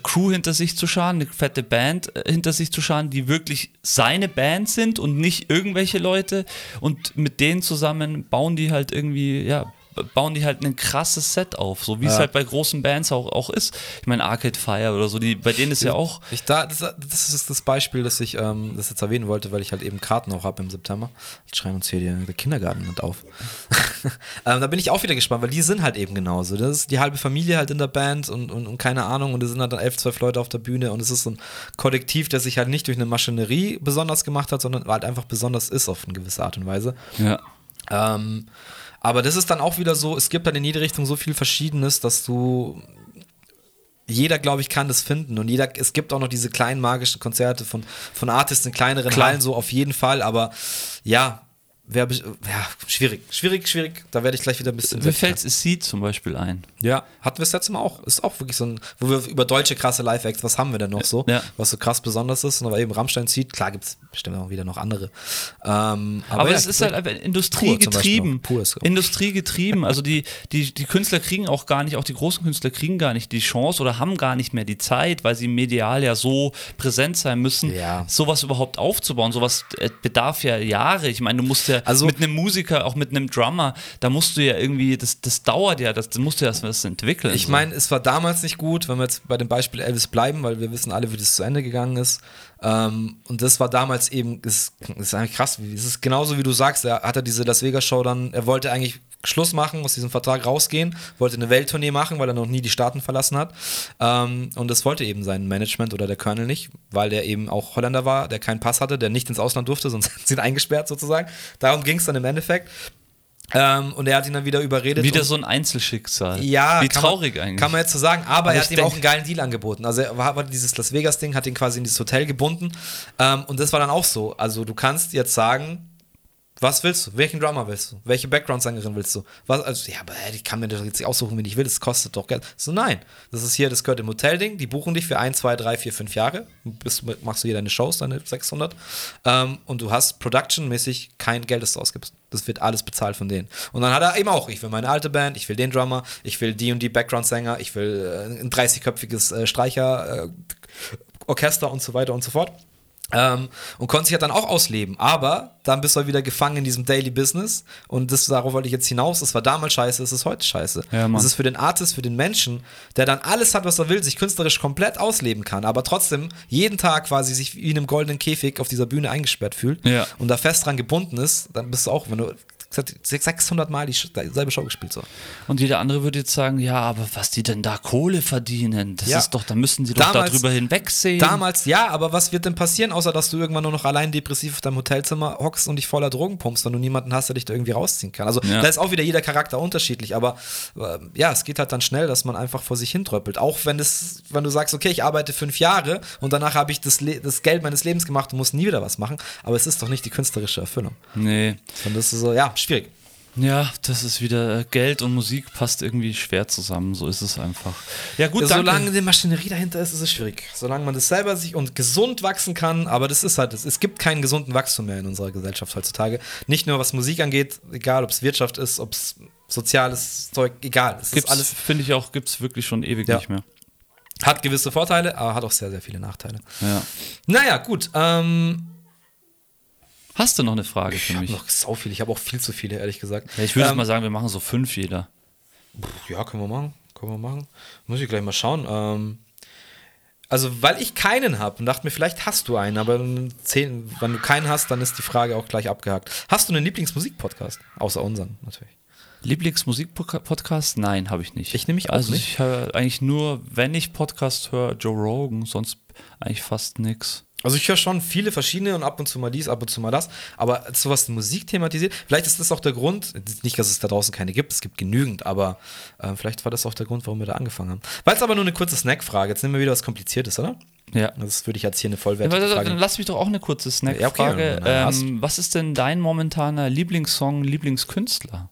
Crew hinter sich zu scharen, eine fette Band äh, hinter sich zu scharen, die wirklich seine Band sind und nicht irgendwelche Leute. Und mit denen zusammen bauen die halt irgendwie, ja, bauen die halt ein krasses Set auf, so wie es Ja. halt bei großen Bands auch, auch ist. Ich meine, Arcade Fire oder so, die, bei denen ist ja auch. Ich da, das, das ist das Beispiel, das ich ähm, das jetzt erwähnen wollte, weil ich halt eben Karten auch habe im September. Jetzt schreiben uns hier die, der Kindergarten mit auf. ähm, da bin ich auch wieder gespannt, weil die sind halt eben genauso. Das ist die halbe Familie halt in der Band und, und, und keine Ahnung. Und es sind halt dann elf, zwölf Leute auf der Bühne und es ist so ein Kollektiv, das sich halt nicht durch eine Maschinerie besonders gemacht hat, sondern halt einfach besonders ist auf eine gewisse Art und Weise. Ja. Ähm, aber das ist dann auch wieder so, es gibt dann in jede Richtung so viel Verschiedenes, dass du jeder, glaube ich, kann das finden. Und jeder, es gibt auch noch diese kleinen magischen Konzerte von, von Artists in kleineren Klar. Hallen, so auf jeden Fall. Aber ja, be- ja, schwierig, schwierig, schwierig. Da werde ich gleich wieder ein bisschen. Mir fällt Seed zum Beispiel ein. Ja, hatten wir das letzte Mal auch. Ist auch wirklich so ein, wo wir über deutsche krasse Live-Acts, was haben wir denn noch so? Ja. Was so krass besonders ist. Und aber eben Rammstein zieht, klar gibt es bestimmt auch wieder noch andere. Ähm, Aber, ja, es ist halt einfach industriegetrieben. Industriegetrieben. Also die, die, die Künstler kriegen auch gar nicht, auch die großen Künstler kriegen gar nicht die Chance oder haben gar nicht mehr die Zeit, weil sie medial ja so präsent sein müssen, Ja. sowas überhaupt aufzubauen. Sowas äh, bedarf ja Jahre. Ich meine, du musst ja Also- mit einem Musiker, auch mit einem Drummer, da musst du ja irgendwie, das, das dauert ja, das, das musst du erst was entwickeln. Ich so. meine, es war damals nicht gut, wenn wir jetzt bei dem Beispiel Elvis bleiben, weil wir wissen alle, wie das zu Ende gegangen ist. Ähm, und das war damals eben, ist, ist eigentlich krass. Es ist genauso wie du sagst, er hatte diese Las Vegas Show dann, er wollte eigentlich Schluss machen, aus diesem Vertrag rausgehen, wollte eine Welttournee machen, weil er noch nie die Staaten verlassen hat. Ähm, und das wollte eben sein Management oder der Colonel nicht, weil der eben auch Holländer war, der keinen Pass hatte, der nicht ins Ausland durfte, sonst sind sie ihn eingesperrt sozusagen. Darum ging es dann im Endeffekt. Ähm, und er hat ihn dann wieder überredet. Wieder so ein Einzelschicksal. ja, Wie traurig man, eigentlich. Kann man jetzt so sagen, aber, Aber er hat ihm auch einen geilen Deal angeboten. Also er war, war dieses Las Vegas-Ding, hat ihn quasi in dieses Hotel gebunden. Ähm, und das war dann auch so. Also du kannst jetzt sagen, Was willst du? Welchen Drummer willst du? Welche Background-Sängerin willst du? Was, also, ja, aber ey, ich kann mir das jetzt nicht aussuchen, wenn ich will, das kostet doch Geld. So, nein. Das ist hier, das gehört im Hotelding, die buchen dich für ein, zwei, drei, vier, fünf Jahre. Bist, machst du hier deine Shows, deine 600. Ähm, und du hast production-mäßig kein Geld, das du ausgibst. Das wird alles bezahlt von denen. Und dann hat er eben auch, ich will meine alte Band, ich will den Drummer, ich will die und die Background-Sänger, ich will äh, ein 30-köpfiges äh, Streicher, äh, Orchester und so weiter und so fort. Ähm, und konnte sich ja dann auch ausleben. Aber dann bist du halt wieder gefangen in diesem Daily Business. Und das, darauf wollte ich jetzt hinaus. Das war damals scheiße, es ist heute scheiße. Ja, das ist für den Artist, für den Menschen, der dann alles hat, was er will, sich künstlerisch komplett ausleben kann, aber trotzdem jeden Tag quasi sich wie in einem goldenen Käfig auf dieser Bühne eingesperrt fühlt Ja. und da fest dran gebunden ist, dann bist du auch, wenn du 600 Mal dieselbe Show gespielt so. Und jeder andere würde jetzt sagen, ja, aber was die denn da Kohle verdienen, das Ja. ist doch, da müssen sie doch darüber hinwegsehen. Damals ja, aber was wird denn passieren, außer dass du irgendwann nur noch allein depressiv auf deinem Hotelzimmer hockst und dich voller Drogen pumpst und du niemanden hast, der dich da irgendwie rausziehen kann. Also Ja. da ist auch wieder jeder Charakter unterschiedlich, aber äh, ja, es geht halt dann schnell, dass man einfach vor sich hintröppelt. Auch wenn es, wenn du sagst, okay, ich arbeite fünf Jahre und danach habe ich das, Le das Geld meines Lebens gemacht und muss nie wieder was machen, aber es ist doch nicht die künstlerische Erfüllung. nee. Und das ist so, ja, schwierig. Ja, das ist wieder äh, Geld und Musik passt irgendwie schwer zusammen, so ist es einfach. Ja, gut, danke. Solange die Maschinerie dahinter ist, ist es schwierig. Solange man das selber sich und gesund wachsen kann, aber das ist halt, es, es gibt keinen gesunden Wachstum mehr in unserer Gesellschaft heutzutage. Nicht nur was Musik angeht, egal ob es Wirtschaft ist, ob es soziales Zeug, egal. Es ist gibt's, alles, finde ich auch, gibt es wirklich schon ewig Ja. nicht mehr. hat gewisse Vorteile, aber hat auch sehr, sehr viele Nachteile. Ja. Naja, gut. Ähm, Hast du noch eine Frage ich für habe mich? noch sau viele, ich habe auch viel zu viele, ehrlich gesagt. Ja, ich würde ähm, mal sagen, wir machen so fünf jeder. Ja, können wir machen. Können wir machen. Muss ich gleich mal schauen. Ähm, also, weil ich keinen habe und dachte mir, vielleicht hast du einen, aber zehn, wenn du keinen hast, dann ist die Frage auch gleich abgehakt. Hast du einen Lieblingsmusikpodcast? Außer unseren, natürlich. Lieblingsmusik-Podcast? Nein, habe ich nicht. Ich nämlich auch Also nicht. ich höre eigentlich nur, wenn ich Podcast höre, Joe Rogan, sonst eigentlich fast nix. Also, ich höre schon viele verschiedene und ab und zu mal dies, ab und zu mal das. Aber sowas Musik thematisiert, vielleicht ist das auch der Grund, nicht, dass es da draußen keine gibt, es gibt genügend, aber äh, vielleicht war das auch der Grund, warum wir da angefangen haben. Weil es aber nur eine kurze Snackfrage. Jetzt nehmen wir wieder was Kompliziertes, oder? Ja. Das würde ich jetzt hier eine Ja, vollwertige warte, Frage. dann lass mich doch auch eine kurze Ja, okay, Snackfrage. eine hast. ähm, was ist denn dein momentaner Lieblingssong, Lieblingskünstler?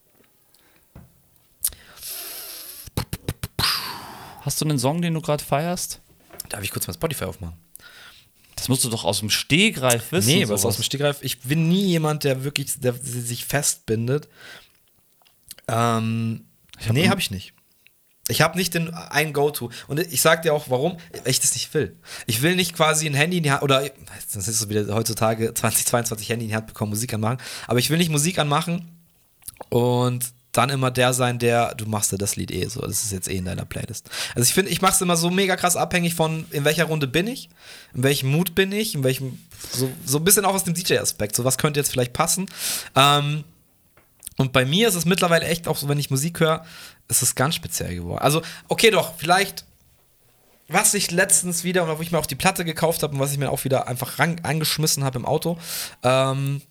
Hast du einen Song, den du gerade feierst? Darf ich kurz mal Spotify aufmachen? Das musst du doch aus dem Stehgreif wissen. Nee, was aus dem Stegreif. Ich bin nie jemand, der wirklich, der sich festbindet. Ähm, Ich hab nee, habe ich nicht. Ich habe nicht den einen Go-To. Und ich sag dir auch, warum, weil ich das nicht will. Ich will nicht quasi ein Handy in die Hand, oder das ist so wieder heutzutage 2022 Handy in die Hand bekommen, Musik anmachen. Aber ich will nicht Musik anmachen und dann immer der sein, der, du machst ja das Lied eh so, das ist jetzt eh in deiner Playlist. Also ich finde, ich mache es immer so mega krass abhängig von, in welcher Runde bin ich, in welchem Mut bin ich, in welchem, so, so ein bisschen auch aus dem DJ-Aspekt, so was könnte jetzt vielleicht passen. Ähm, und bei mir ist es mittlerweile echt auch so, wenn ich Musik höre, ist es ganz speziell geworden. Also, okay, doch, vielleicht, was ich letztens wieder, wo ich mir auch die Platte gekauft habe und was ich mir auch wieder einfach ran, angeschmissen habe im Auto, ähm,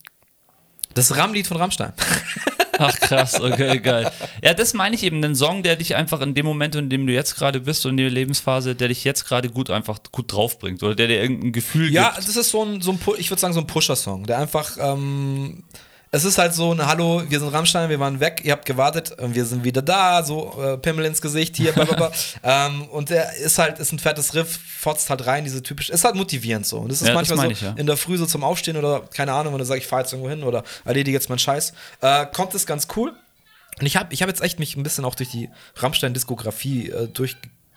das Ram-Lied von Rammstein. Ach krass, okay, geil. Ja, das meine ich eben, einen Song, der dich einfach in dem Moment, in dem du jetzt gerade bist und in der Lebensphase, der dich jetzt gerade gut einfach gut draufbringt oder der dir irgendein Gefühl Ja, gibt. das ist so ein, so ein ich würde sagen, so ein Pusher-Song, der einfach, ähm, es ist halt so ein Hallo, wir sind Rammstein, wir waren weg, ihr habt gewartet, und wir sind wieder da, so äh, Pimmel ins Gesicht hier, blablabla. ähm, und der ist halt, ist ein fettes Riff, fotzt halt rein, diese typisch, ist halt motivierend so. Und das ist Ja, das manchmal so meine ich, ja. in der Früh so zum Aufstehen oder, keine Ahnung, wenn du sagst, ich fahr jetzt irgendwo hin oder erledige jetzt meinen Scheiß, äh, kommt es ganz cool. Und ich habe ich hab jetzt echt mich ein bisschen auch durch die Rammstein-Diskografie äh,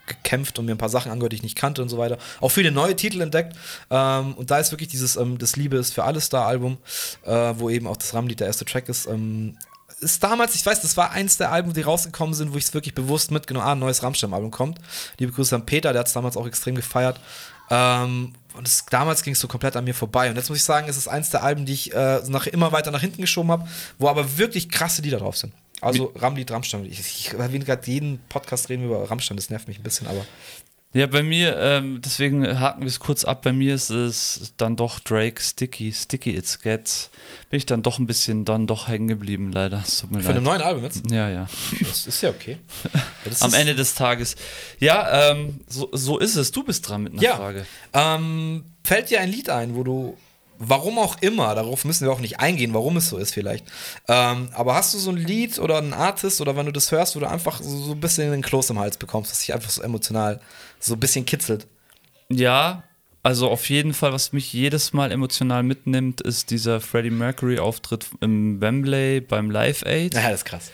durchgekämpft und mir ein paar Sachen angehört, die ich nicht kannte und so weiter. Auch viele neue Titel entdeckt. Ähm, und da ist wirklich dieses ähm, Das Liebe ist für alles da Album, äh, wo eben auch das Ram-Lied der erste Track ist. Ähm, ist damals, ich weiß, das war eins der Alben, die rausgekommen sind, wo ich es wirklich bewusst mitgenommen habe, ah, ein neues Rammstein-Album kommt. Liebe Grüße an Peter, der hat es damals auch extrem gefeiert. Ähm, und es, damals ging es so komplett an mir vorbei. Und jetzt muss ich sagen, es ist eins der Alben, die ich äh, nach, immer weiter nach hinten geschoben habe, wo aber wirklich krasse Lieder drauf sind. Also Ramlied, Rammstein. Ich, ich erwähne gerade jeden Podcast reden wir über Rammstein, das nervt mich ein bisschen, aber. Ja, bei mir, ähm, deswegen haken wir es kurz ab, bei mir ist es dann doch Drake, Sticky, Sticky It's Gets. Bin ich dann doch ein bisschen dann doch hängen geblieben, leider. Es tut mir Für ein leid. neuen Album jetzt? Ja, ja. Das ist ja okay. Ja, Am Ende des Tages. Ja, ähm, so, so ist es. Du bist dran mit einer Ja. Frage. Ähm, fällt dir ein Lied ein, wo du Warum auch immer, darauf müssen wir auch nicht eingehen, warum es so ist vielleicht. Ähm, aber hast du so ein Lied oder einen Artist oder wenn du das hörst, wo du einfach so, so ein bisschen den Kloß im Hals bekommst, was dich einfach so emotional so ein bisschen kitzelt? Ja, also auf jeden Fall, was mich jedes Mal emotional mitnimmt, ist dieser Freddie Mercury-Auftritt im Wembley beim Live Aid. Ja, das ist krass.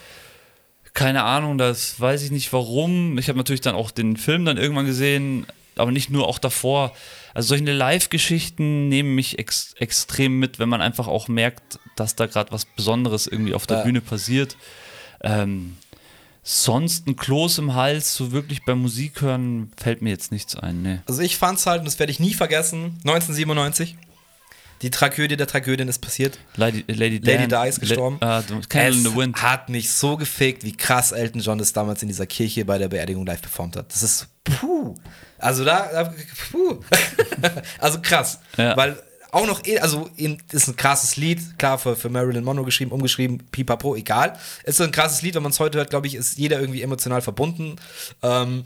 Keine Ahnung, das weiß ich nicht warum. Ich habe natürlich dann auch den Film dann irgendwann gesehen, aber nicht nur auch davor. Also solche Live-Geschichten nehmen mich ex extrem mit, wenn man einfach auch merkt, dass da gerade was Besonderes irgendwie auf der Ja. Bühne passiert. Ähm, sonst ein Kloß im Hals, so wirklich beim Musik hören, fällt mir jetzt nichts ein. Nee. Also ich fand's halt, und das werde ich nie vergessen, 1997. Die Tragödie der Tragödien ist passiert. Lady, Lady, Lady Di ist gestorben. Le- ah, in the es Wind. hat mich so gefickt, wie krass Elton John das damals in dieser Kirche bei der Beerdigung live performt hat. Das ist puh. Also da, da puh. also krass. Ja. Weil auch noch, eh- also ist ein krasses Lied, klar für, für Marilyn Monroe geschrieben, umgeschrieben, pipapo, egal. Ist so ein krasses Lied, wenn man es heute hört, glaube ich, ist jeder irgendwie emotional verbunden. Ähm,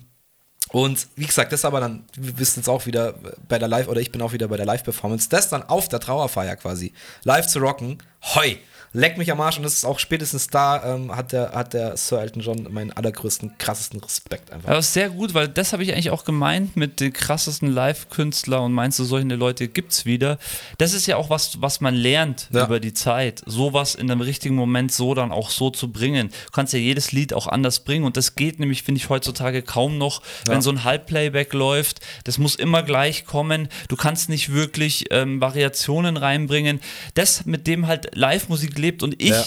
und wie gesagt, das aber dann, wir wissen jetzt auch wieder bei der Live, oder ich bin auch wieder bei der Live-Performance, das dann auf der Trauerfeier quasi live zu rocken, hoi, leck mich am Arsch und das ist auch spätestens da, ähm, hat, der, hat der Sir Elton John meinen allergrößten, krassesten Respekt einfach. Aber sehr gut, weil das habe ich eigentlich auch gemeint mit den krassesten Live-Künstler und meinst du, solche Leute gibt's wieder. Das ist ja auch was, was man lernt Ja. über die Zeit. Sowas in einem richtigen Moment so dann auch so zu bringen. Du kannst ja jedes Lied auch anders bringen und das geht nämlich, finde ich, heutzutage kaum noch, wenn so ein Halbplayback läuft. Das muss immer gleich kommen. Du kannst nicht wirklich ähm, Variationen reinbringen. Das, mit dem halt Live-Musik lebt und ich Ja.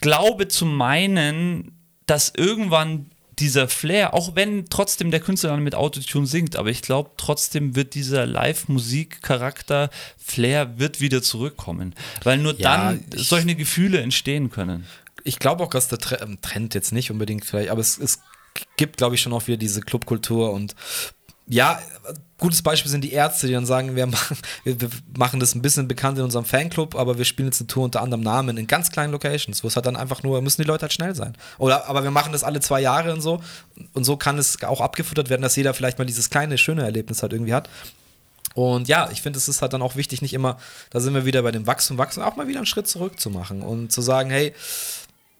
glaube zu meinen, dass irgendwann dieser Flair, auch wenn trotzdem der Künstler dann mit Autotune singt, aber ich glaube trotzdem wird dieser Live-Musik-Charakter, Flair wird wieder zurückkommen, weil nur Ja, dann solche Gefühle entstehen können. ich glaube auch, dass der ähm, Trend jetzt nicht unbedingt vielleicht, aber es, es gibt, glaube ich, schon auch wieder diese Clubkultur und ja, gutes Beispiel sind die Ärzte, die dann sagen, wir machen, wir, wir machen das ein bisschen bekannt in unserem Fanclub, aber wir spielen jetzt eine Tour unter anderem Namen in ganz kleinen Locations, wo es halt dann einfach nur, müssen die Leute halt schnell sein. Oder, aber wir machen das alle zwei Jahre und so und so kann es auch abgefuttert werden, dass jeder vielleicht mal dieses kleine, schöne Erlebnis halt irgendwie hat. Und ja, ich finde, es ist halt dann auch wichtig, nicht immer, da sind wir wieder bei dem Wachstum, Wachstum, auch mal wieder einen Schritt zurück zu machen und zu sagen, hey,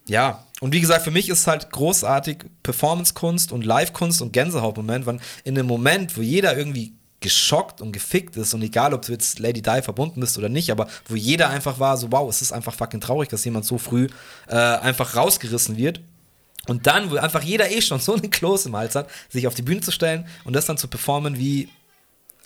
ja, und wie gesagt, für mich ist halt großartig Performance-Kunst und Live-Kunst und Gänsehautmoment, wenn in dem Moment, wo jeder irgendwie geschockt und gefickt ist und egal, ob du jetzt Lady Di verbunden bist oder nicht, aber wo jeder einfach war, so wow, es ist einfach fucking traurig, dass jemand so früh äh, einfach rausgerissen wird. Und dann, wo einfach jeder eh schon so einen Kloß im Hals hat, sich auf die Bühne zu stellen und das dann zu performen wie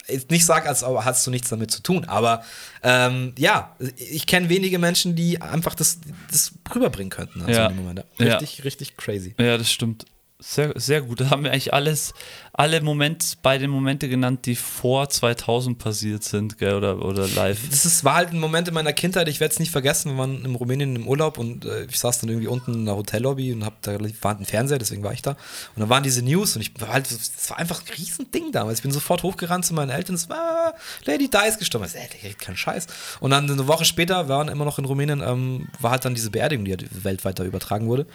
ich nicht sage, als hast du nichts damit zu tun, aber ähm, ja, ich kenne wenige Menschen, die einfach das, das rüberbringen könnten. Also Ja. Moment. Ja. Richtig, richtig crazy. Ja, das stimmt. Sehr, sehr gut. Da haben wir eigentlich alles, alle Momente, beide Momente genannt, die vor 2000 passiert sind, gell, oder, oder live. Das ist, war halt ein Moment in meiner Kindheit, ich werde es nicht vergessen, wir waren in Rumänien im Urlaub und äh, ich saß dann irgendwie unten in der Hotellobby und hab, da war ein Fernseher, deswegen war ich da. Und dann waren diese News und ich war halt, das war einfach ein Riesending damals. Ich bin sofort hochgerannt zu meinen Eltern, es war Lady Di ist gestorben. Ich so, ey, kriegt keinen Scheiß. Und dann eine Woche später, wir waren immer noch in Rumänien, ähm, war halt dann diese Beerdigung, die halt weltweit da übertragen wurde.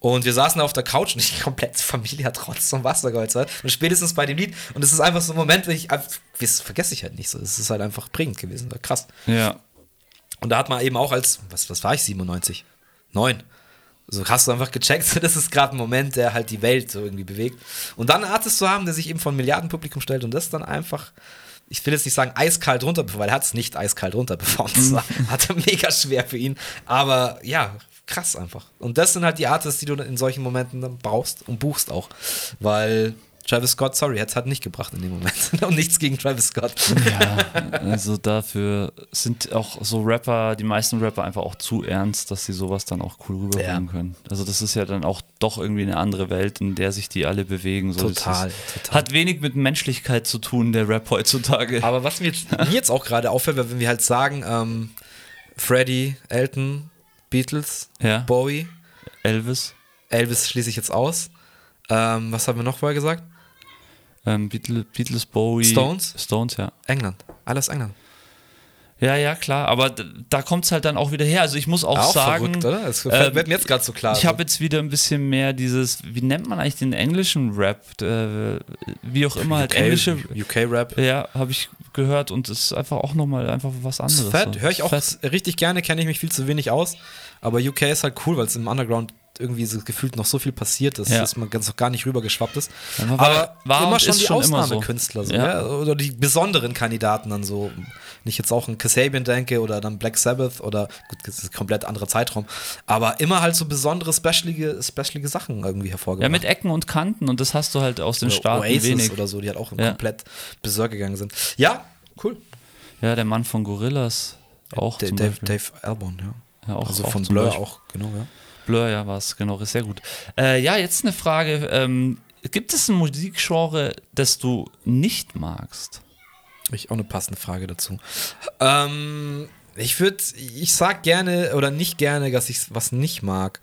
Und wir saßen da auf der Couch und die komplette Familie hat Rotz und Wasser geholzt. Und spätestens bei dem Lied, und es ist einfach so ein Moment, wo ich, das vergesse ich halt nicht so. Es ist halt einfach prägend gewesen, war krass. Ja. Und da hat man eben auch als, was, was war ich, 97? 9. So hast du einfach gecheckt, das ist gerade ein Moment, der halt die Welt so irgendwie bewegt. Und dann einen Artist zu haben, der sich eben von Milliardenpublikum stellt und das dann einfach, ich will jetzt nicht sagen eiskalt runter, weil er hat es nicht eiskalt runter performt. Das war, hatte mega schwer für ihn. Aber ja, krass einfach. Und das sind halt die Artists, die du in solchen Momenten dann brauchst und buchst auch. Weil Travis Scott, sorry, hat es halt nicht gebracht in dem Moment. und nichts gegen Travis Scott. Ja, also dafür sind auch so Rapper, die meisten Rapper einfach auch zu ernst, dass sie sowas dann auch cool rüberbringen Ja. können. Also das ist ja dann auch doch irgendwie eine andere Welt, in der sich die alle bewegen. So, Total, total. Hat wenig mit Menschlichkeit zu tun, der Rap heutzutage. Aber was mir jetzt, mir jetzt auch gerade auffällt, wenn wir halt sagen, ähm, Freddy, Elton, Beatles, Ja. Bowie, Elvis, Elvis schließe ich jetzt aus. Ähm, was haben wir noch vorher gesagt? Ähm, Beatles, Beatles, Bowie. Stones? Stones, ja. England. Alles England. Ja, ja, klar, aber da kommt es halt dann auch wieder her. Also ich muss auch, Auch sagen, verrückt, oder? Das ähm, wird mir jetzt gerade so klar. ich habe jetzt wieder ein bisschen mehr dieses, wie nennt man eigentlich den englischen Rap? Äh, wie auch immer, halt englische, UK-Rap. ja, habe ich gehört und es ist einfach auch nochmal einfach was anderes. Fett, so. höre ich auch Fett. richtig gerne, kenne ich mich viel zu wenig aus. Aber UK ist halt cool, weil es im Underground irgendwie so gefühlt noch so viel passiert ist, Ja. dass man ganz noch gar nicht rübergeschwappt ist. War- Aber war immer schon die schon immer so. Ausnahmekünstler. So, Ja. ja. Oder die besonderen Kandidaten dann so. Wenn ich jetzt auch an Kasabian denke oder dann Black Sabbath oder gut, das ist ein komplett anderer Zeitraum. Aber immer halt so besondere, specialige, specialige Sachen irgendwie hervorgebracht. Ja, mit Ecken und Kanten und das hast du halt aus den Oder Staaten Oasis wenig. oder so, die halt auch komplett berserk gegangen sind. Ja, cool. Ja, der Mann von Gorillas auch. Dave, zum Dave. Dave Albon, ja. Ja, auch, also auch von Blur auch, genau, ja. Blur, ja, war es, genau, ist sehr gut. Äh, ja, jetzt eine Frage. Ähm, gibt es ein Musikgenre, das du nicht magst? Ich auch eine passende Frage dazu. Ähm, ich würde, ich sag gerne oder nicht gerne, dass ich was nicht mag.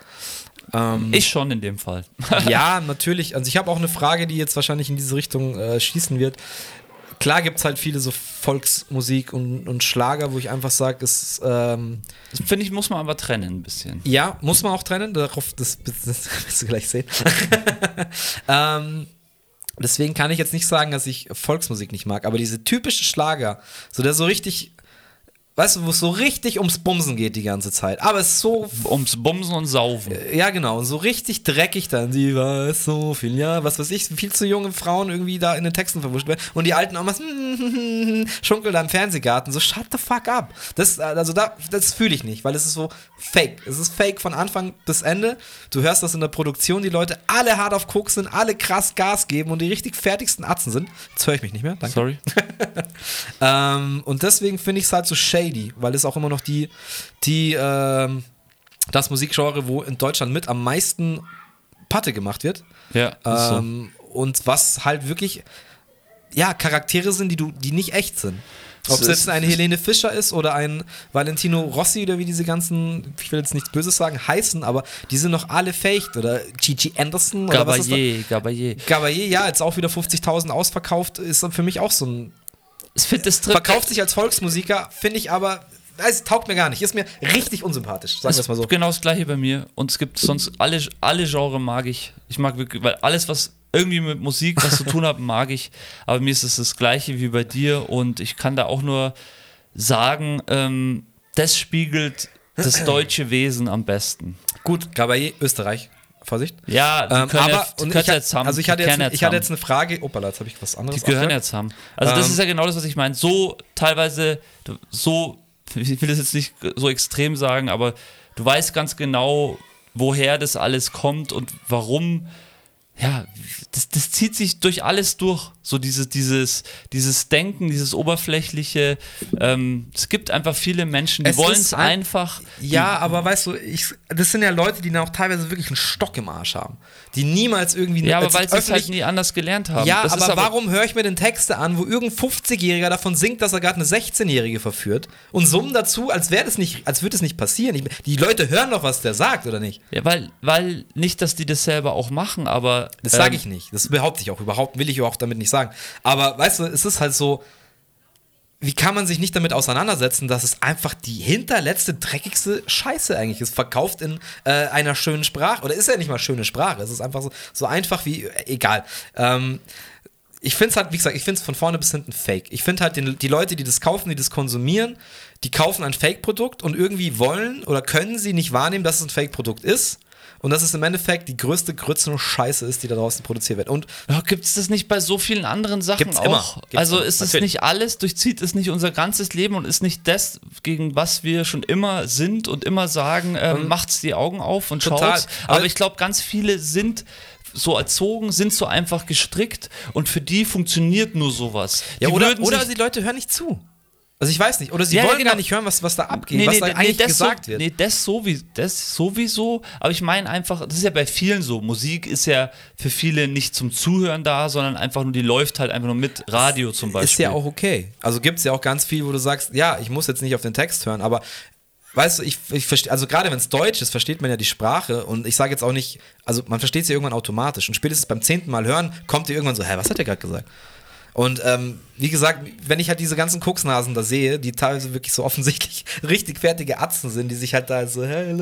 Ähm, Ich schon in dem Fall. ja, natürlich. Also ich habe auch eine Frage, die jetzt wahrscheinlich in diese Richtung äh, schießen wird. Klar gibt es halt viele so Volksmusik und, und Schlager, wo ich einfach sage, es ähm, Das finde ich, muss man aber trennen ein bisschen. ja, muss man auch trennen, darauf, das, das, das wirst du gleich sehen. ähm, deswegen kann ich jetzt nicht sagen, dass ich Volksmusik nicht mag, aber diese typische Schlager, so der so richtig, weißt du, wo es so richtig ums Bumsen geht die ganze Zeit, aber es ist so Ums Bumsen und Saufen. ja, genau. Und so richtig dreckig dann. Sie war so viel, ja, was weiß ich, viel zu junge Frauen irgendwie da in den Texten verwurscht werden. Und die alten Omas schunkeln da im Fernsehgarten. So, shut the fuck up. Das, also da, das fühle ich nicht, weil es ist so fake. Es ist fake von Anfang bis Ende. Du hörst das in der Produktion, die Leute alle hart auf Koks sind, alle krass Gas geben und die richtig fertigsten Atzen sind. Jetzt höre ich mich nicht mehr, danke. Sorry. Ähm, und deswegen finde ich es halt so shady, weil es auch immer noch die, die, ähm, das Musikgenre, wo in Deutschland mit am meisten Patte gemacht wird. Ja, ist so. Ähm, Und was halt wirklich, ja, Charaktere sind, die du, die nicht echt sind. Ob es jetzt eine Helene Fischer ist oder ein Valentino Rossi oder wie diese ganzen, ich will jetzt nichts Böses sagen, heißen, aber die sind noch alle faked. Oder Gigi Anderson oder was ist das? Gabayé, Gabayé. Gabayé, ja, jetzt auch wieder 50.000 ausverkauft, ist dann für mich auch so ein Es fit, das verkauft sich als Volksmusiker, finde ich aber, es taugt mir gar nicht. Ist mir richtig unsympathisch, sagen wir es mal so. Genau das gleiche bei mir. Und es gibt sonst alle, alle Genre mag ich. Ich mag wirklich, weil alles, was irgendwie mit Musik was zu tun hat, mag ich. Aber mir ist es das gleiche wie bei dir und ich kann da auch nur sagen, ähm, das spiegelt das deutsche Wesen am besten. Gut, Gabayé, Österreich. Vorsicht. Ja, die Ähm, können aber die und können ich, hat- zusammen. also ich die hatte, jetzt, ich hatte jetzt eine Frage. Opala, jetzt habe ich was anderes. Die gehören ja zusammen. Also das Ähm, ist ja genau das, was ich meine. So teilweise, so, ich will das jetzt nicht so extrem sagen, aber du weißt ganz genau, woher das alles kommt und warum. Ja, das, das zieht sich durch alles durch. So dieses, dieses, dieses Denken, dieses oberflächliche. Ähm, es gibt einfach viele Menschen, die Es wollen es ein- einfach. Ja, aber weißt du, ich, das sind ja Leute, die dann auch teilweise wirklich einen Stock im Arsch haben. Die niemals irgendwie Ja, aber weil sie es halt nie anders gelernt haben. Ja, ist aber, warum höre ich mir denn Texte an, wo irgendein 50-Jähriger davon singt, dass er gerade eine 16-Jährige verführt und summen dazu, als wäre das nicht, als würde es nicht passieren. Ich, die Leute hören doch, was der sagt, oder nicht? Ja, weil, weil nicht, dass die das selber auch machen, aber. Das sage ähm, ich nicht. Das behaupte ich auch überhaupt, will ich auch damit nicht sagen. Aber weißt du, es ist halt so, wie kann man sich nicht damit auseinandersetzen, dass es einfach die hinterletzte, dreckigste Scheiße eigentlich ist, verkauft in äh, einer schönen Sprache. Oder ist ja nicht mal schöne Sprache, es ist einfach so, so einfach wie, äh, egal. Ähm, ich finde es halt, wie gesagt, ich finde es von vorne bis hinten fake. Ich finde halt den, die Leute, die das kaufen, die das konsumieren, die kaufen ein Fake-Produkt und irgendwie wollen oder können sie nicht wahrnehmen, dass es ein Fake-Produkt ist. Und dass es im Endeffekt die größte Grütze und Scheiße ist, die da draußen produziert wird. Und Ja, gibt es das nicht bei so vielen anderen Sachen Gibt's auch? immer. Gibt's also immer. ist es nicht alles, durchzieht es nicht unser ganzes Leben und ist nicht das, gegen was wir schon immer sind und immer sagen, ähm, macht's die Augen auf und Total. schaut's. Aber Aber- ich glaube, ganz viele sind so erzogen, sind so einfach gestrickt und für die funktioniert nur sowas. ja, oder, oder die Leute hören nicht zu. Also ich weiß nicht. Oder sie Ja, ja, wollen genau. gar nicht hören, was, was da abgeht, Nee, was nee, da nee, eigentlich gesagt so, wird. Nee, das, sowieso, das sowieso. Aber ich meine einfach, das ist ja bei vielen so. Musik ist ja für viele nicht zum Zuhören da, sondern einfach nur, die läuft halt einfach nur mit Radio zum Beispiel. Ist ja auch okay. Also gibt es ja auch ganz viel, wo du sagst, ja, ich muss jetzt nicht auf den Text hören, aber weißt du, ich, ich verstehe, also gerade wenn es Deutsch ist, versteht man ja die Sprache und ich sage jetzt auch nicht, also man versteht sie irgendwann automatisch und spätestens beim zehnten Mal hören kommt dir irgendwann so, hä, was hat der gerade gesagt? Und ähm, wie gesagt, wenn ich halt diese ganzen Koksnasen da sehe, die teilweise wirklich so offensichtlich richtig fertige Atzen sind, die sich halt da so äh,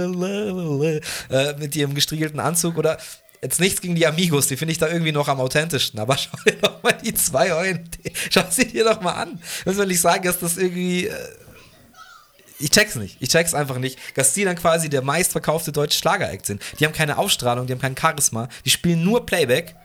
mit ihrem gestriegelten Anzug oder jetzt nichts gegen die Amigos, die finde ich da irgendwie noch am authentischsten, aber schau dir doch mal die zwei Eulen, schau sie dir doch mal an. Was soll ich sagen, dass das irgendwie. Äh, ich check's nicht. Ich check's einfach nicht. Dass die dann quasi der meistverkaufte deutsche Schlager-Act sind. Die haben keine Ausstrahlung, die haben kein Charisma. Die spielen nur Playback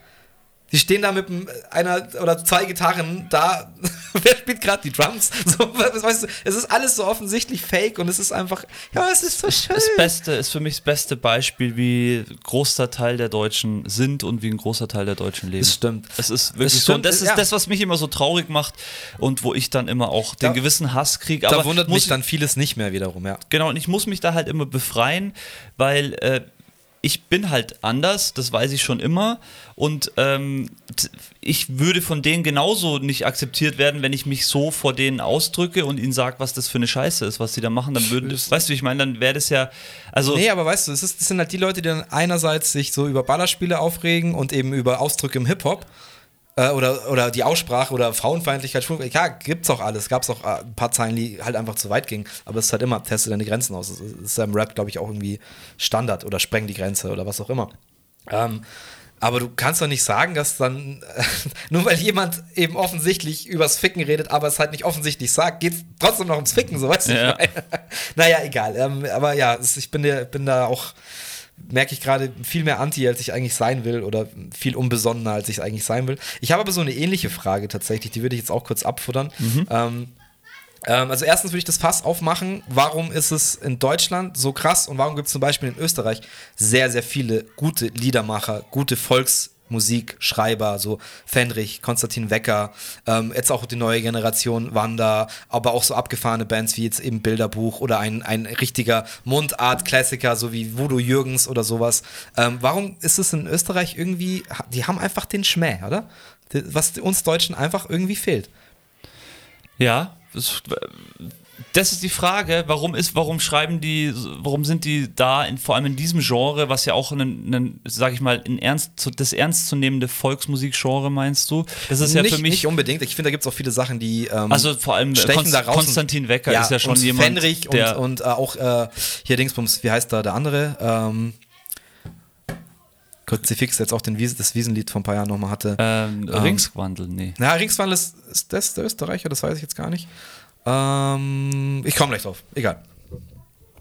die stehen da mit einer oder zwei Gitarren da. Wer spielt gerade die Drums? So, weißt du, es ist alles so offensichtlich fake und es ist einfach, ja, es ist so schön. Das Beste ist für mich das beste Beispiel, wie großer Teil der Deutschen sind und wie ein großer Teil der Deutschen leben. Das stimmt. Es ist wirklich das so. Und das ist ja. das, was mich immer so traurig macht und wo ich dann immer auch den da, gewissen Hass kriege. Da wundert mich dann vieles nicht mehr wiederum, ja. Genau, und ich muss mich da halt immer befreien, weil äh, ich bin halt anders, das weiß ich schon immer. Und ähm, ich würde von denen genauso nicht akzeptiert werden, wenn ich mich so vor denen ausdrücke und ihnen sage, was das für eine Scheiße ist, was sie da machen. Dann würden, weißt du, ich meine, dann wäre das ja. Also nee, aber weißt du, das, ist, das sind halt die Leute, die dann einerseits sich so über Ballerspiele aufregen und eben über Ausdrücke im Hip-Hop äh, oder, oder die Aussprache oder Frauenfeindlichkeit, ja, gibt's auch alles. Gab's auch äh, ein paar Zeilen, die halt einfach zu weit gingen. Aber es ist halt immer, teste deine Grenzen aus. Das ist ja im Rap, glaube ich, auch irgendwie Standard oder spreng die Grenze oder was auch immer. Ähm, aber du kannst doch nicht sagen, dass dann, nur weil jemand eben offensichtlich übers Ficken redet, aber es halt nicht offensichtlich sagt, geht es trotzdem noch ums Ficken, so weißt du? Ja. naja, egal. Ähm, aber ja, ich bin, bin da auch merke ich gerade viel mehr Anti, als ich eigentlich sein will oder viel unbesonnener, als ich eigentlich sein will. Ich habe aber so eine ähnliche Frage tatsächlich, die würde ich jetzt auch kurz abfuttern. Mhm. Ähm, ähm, also erstens würde ich das Fass aufmachen, warum ist es in Deutschland so krass und warum gibt es zum Beispiel in Österreich sehr, sehr viele gute Liedermacher, gute Volks- Musikschreiber, so Fenrich, Konstantin Wecker, ähm, jetzt auch die neue Generation Wanda, aber auch so abgefahrene Bands wie jetzt eben Bilderbuch oder ein, ein richtiger Mundart-Klassiker, so wie Voodoo Jürgens oder sowas. Ähm, warum ist es in Österreich irgendwie, die haben einfach den Schmäh, oder? Was uns Deutschen einfach irgendwie fehlt. Ja, das, das ist die Frage, warum ist, warum schreiben die, warum sind die da, in, vor allem in diesem Genre, was ja auch ein, sag ich mal, ein ernst, das ernstzunehmende Volksmusikgenre meinst du? Das ist ja nicht, für mich nicht unbedingt. Ich finde, da gibt es auch viele Sachen, die ähm, also vor allem Konst, da raus Konstantin Wecker ja, ist ja schon und jemand, Fenrich der und, und äh, auch äh, hier Dingsbums, wie heißt da der andere? Ähm, Kruzifix jetzt auch den Wies das Wiesenlied vor ein paar Jahren nochmal hatte. Ähm, ähm, Ringswandel, nee. Na, Ringswandel ist, ist das der Österreicher, das weiß ich jetzt gar nicht. Ähm, ich komme gleich drauf. Egal.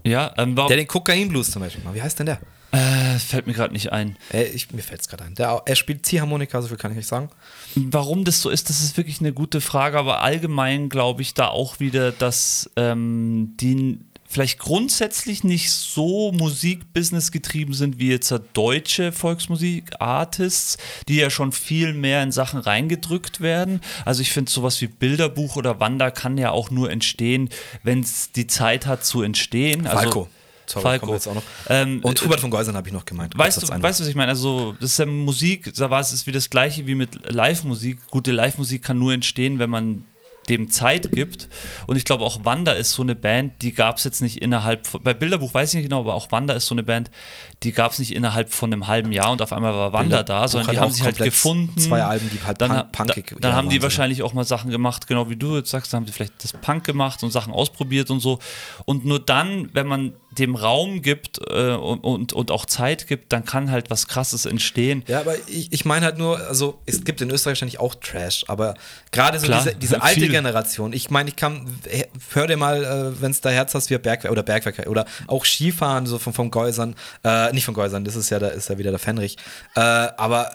Ja, ähm, Der den Kokain-Blues zum Beispiel. Wie heißt denn der? Äh, fällt mir gerade nicht ein. Äh, ich, mir fällt es gerade ein. Der, er spielt Ziehharmonika, so viel kann ich nicht sagen. Warum das so ist, das ist wirklich eine gute Frage, aber allgemein glaube ich da auch wieder, dass ähm, die vielleicht grundsätzlich nicht so Musikbusiness getrieben sind wie jetzt deutsche Volksmusik-Artists, die ja schon viel mehr in Sachen reingedrückt werden. Also ich finde sowas wie Bilderbuch oder Wanda kann ja auch nur entstehen, wenn es die Zeit hat zu entstehen. Also Falco. Sorry, Falco. Jetzt auch noch. Ähm, und Hubert von Geusern habe ich noch gemeint. Weißt du, weißt du, was ich meine? Also, das ist ja Musik, da war es wie das gleiche wie mit Live-Musik. Gute Live-Musik kann nur entstehen, wenn man dem Zeit gibt. Und ich glaube, auch Wanda ist so eine Band, die gab es jetzt nicht innerhalb, von, bei Bilderbuch weiß ich nicht genau, aber auch Wanda ist so eine Band, die gab es nicht innerhalb von einem halben Jahr und auf einmal war Wanda Bilderbuch da, sondern die haben sich halt gefunden. Zwei Alben, die halt dann, punkig. Da, dann haben die wahrscheinlich auch mal Sachen gemacht, genau wie du jetzt sagst, dann haben die vielleicht das Punk gemacht und Sachen ausprobiert und so. Und nur dann, wenn man dem Raum gibt äh, und, und, und, auch Zeit gibt, dann kann halt was Krasses entstehen. Ja, aber ich, ich meine halt nur, also es gibt in Österreich wahrscheinlich auch Trash, aber gerade so Klar, diese, diese alte viel. Generation, ich meine, ich kann, hör dir mal, äh, wenn es da Herz hast, wie Bergwerk oder Bergwerk oder auch Skifahren, so von, von Geusern, äh, nicht von Geusern, das ist ja, da ist ja wieder der Fenrich, äh, aber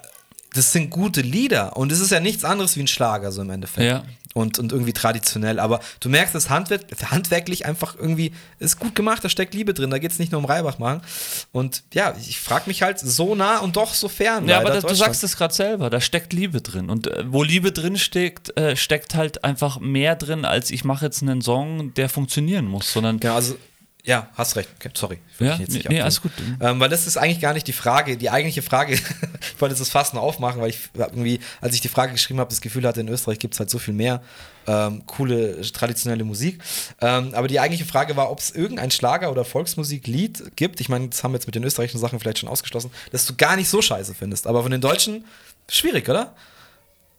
das sind gute Lieder und es ist ja nichts anderes wie ein Schlager, so im Endeffekt. Ja und, und irgendwie traditionell. Aber du merkst, das Handwerk, handwerklich einfach irgendwie ist gut gemacht, da steckt Liebe drin, da geht es nicht nur um Reibach machen. Und ja, ich frage mich halt so nah und doch so fern. Ja, aber da, du sagst es gerade selber, da steckt Liebe drin. Und äh, wo Liebe drin steckt, äh, steckt halt einfach mehr drin, als ich mache jetzt einen Song, der funktionieren muss, sondern. Ja, also ja, hast recht. Okay, sorry. Ja, jetzt nicht nee, alles gut. Ähm, weil das ist eigentlich gar nicht die Frage. Die eigentliche Frage, ich wollte das fast nur aufmachen, weil ich irgendwie, als ich die Frage geschrieben habe, das Gefühl hatte, in Österreich gibt es halt so viel mehr ähm, coole traditionelle Musik. Ähm, aber die eigentliche Frage war, ob es irgendein Schlager- oder Volksmusiklied gibt. Ich meine, das haben wir jetzt mit den österreichischen Sachen vielleicht schon ausgeschlossen, dass du gar nicht so scheiße findest. Aber von den Deutschen, schwierig, oder?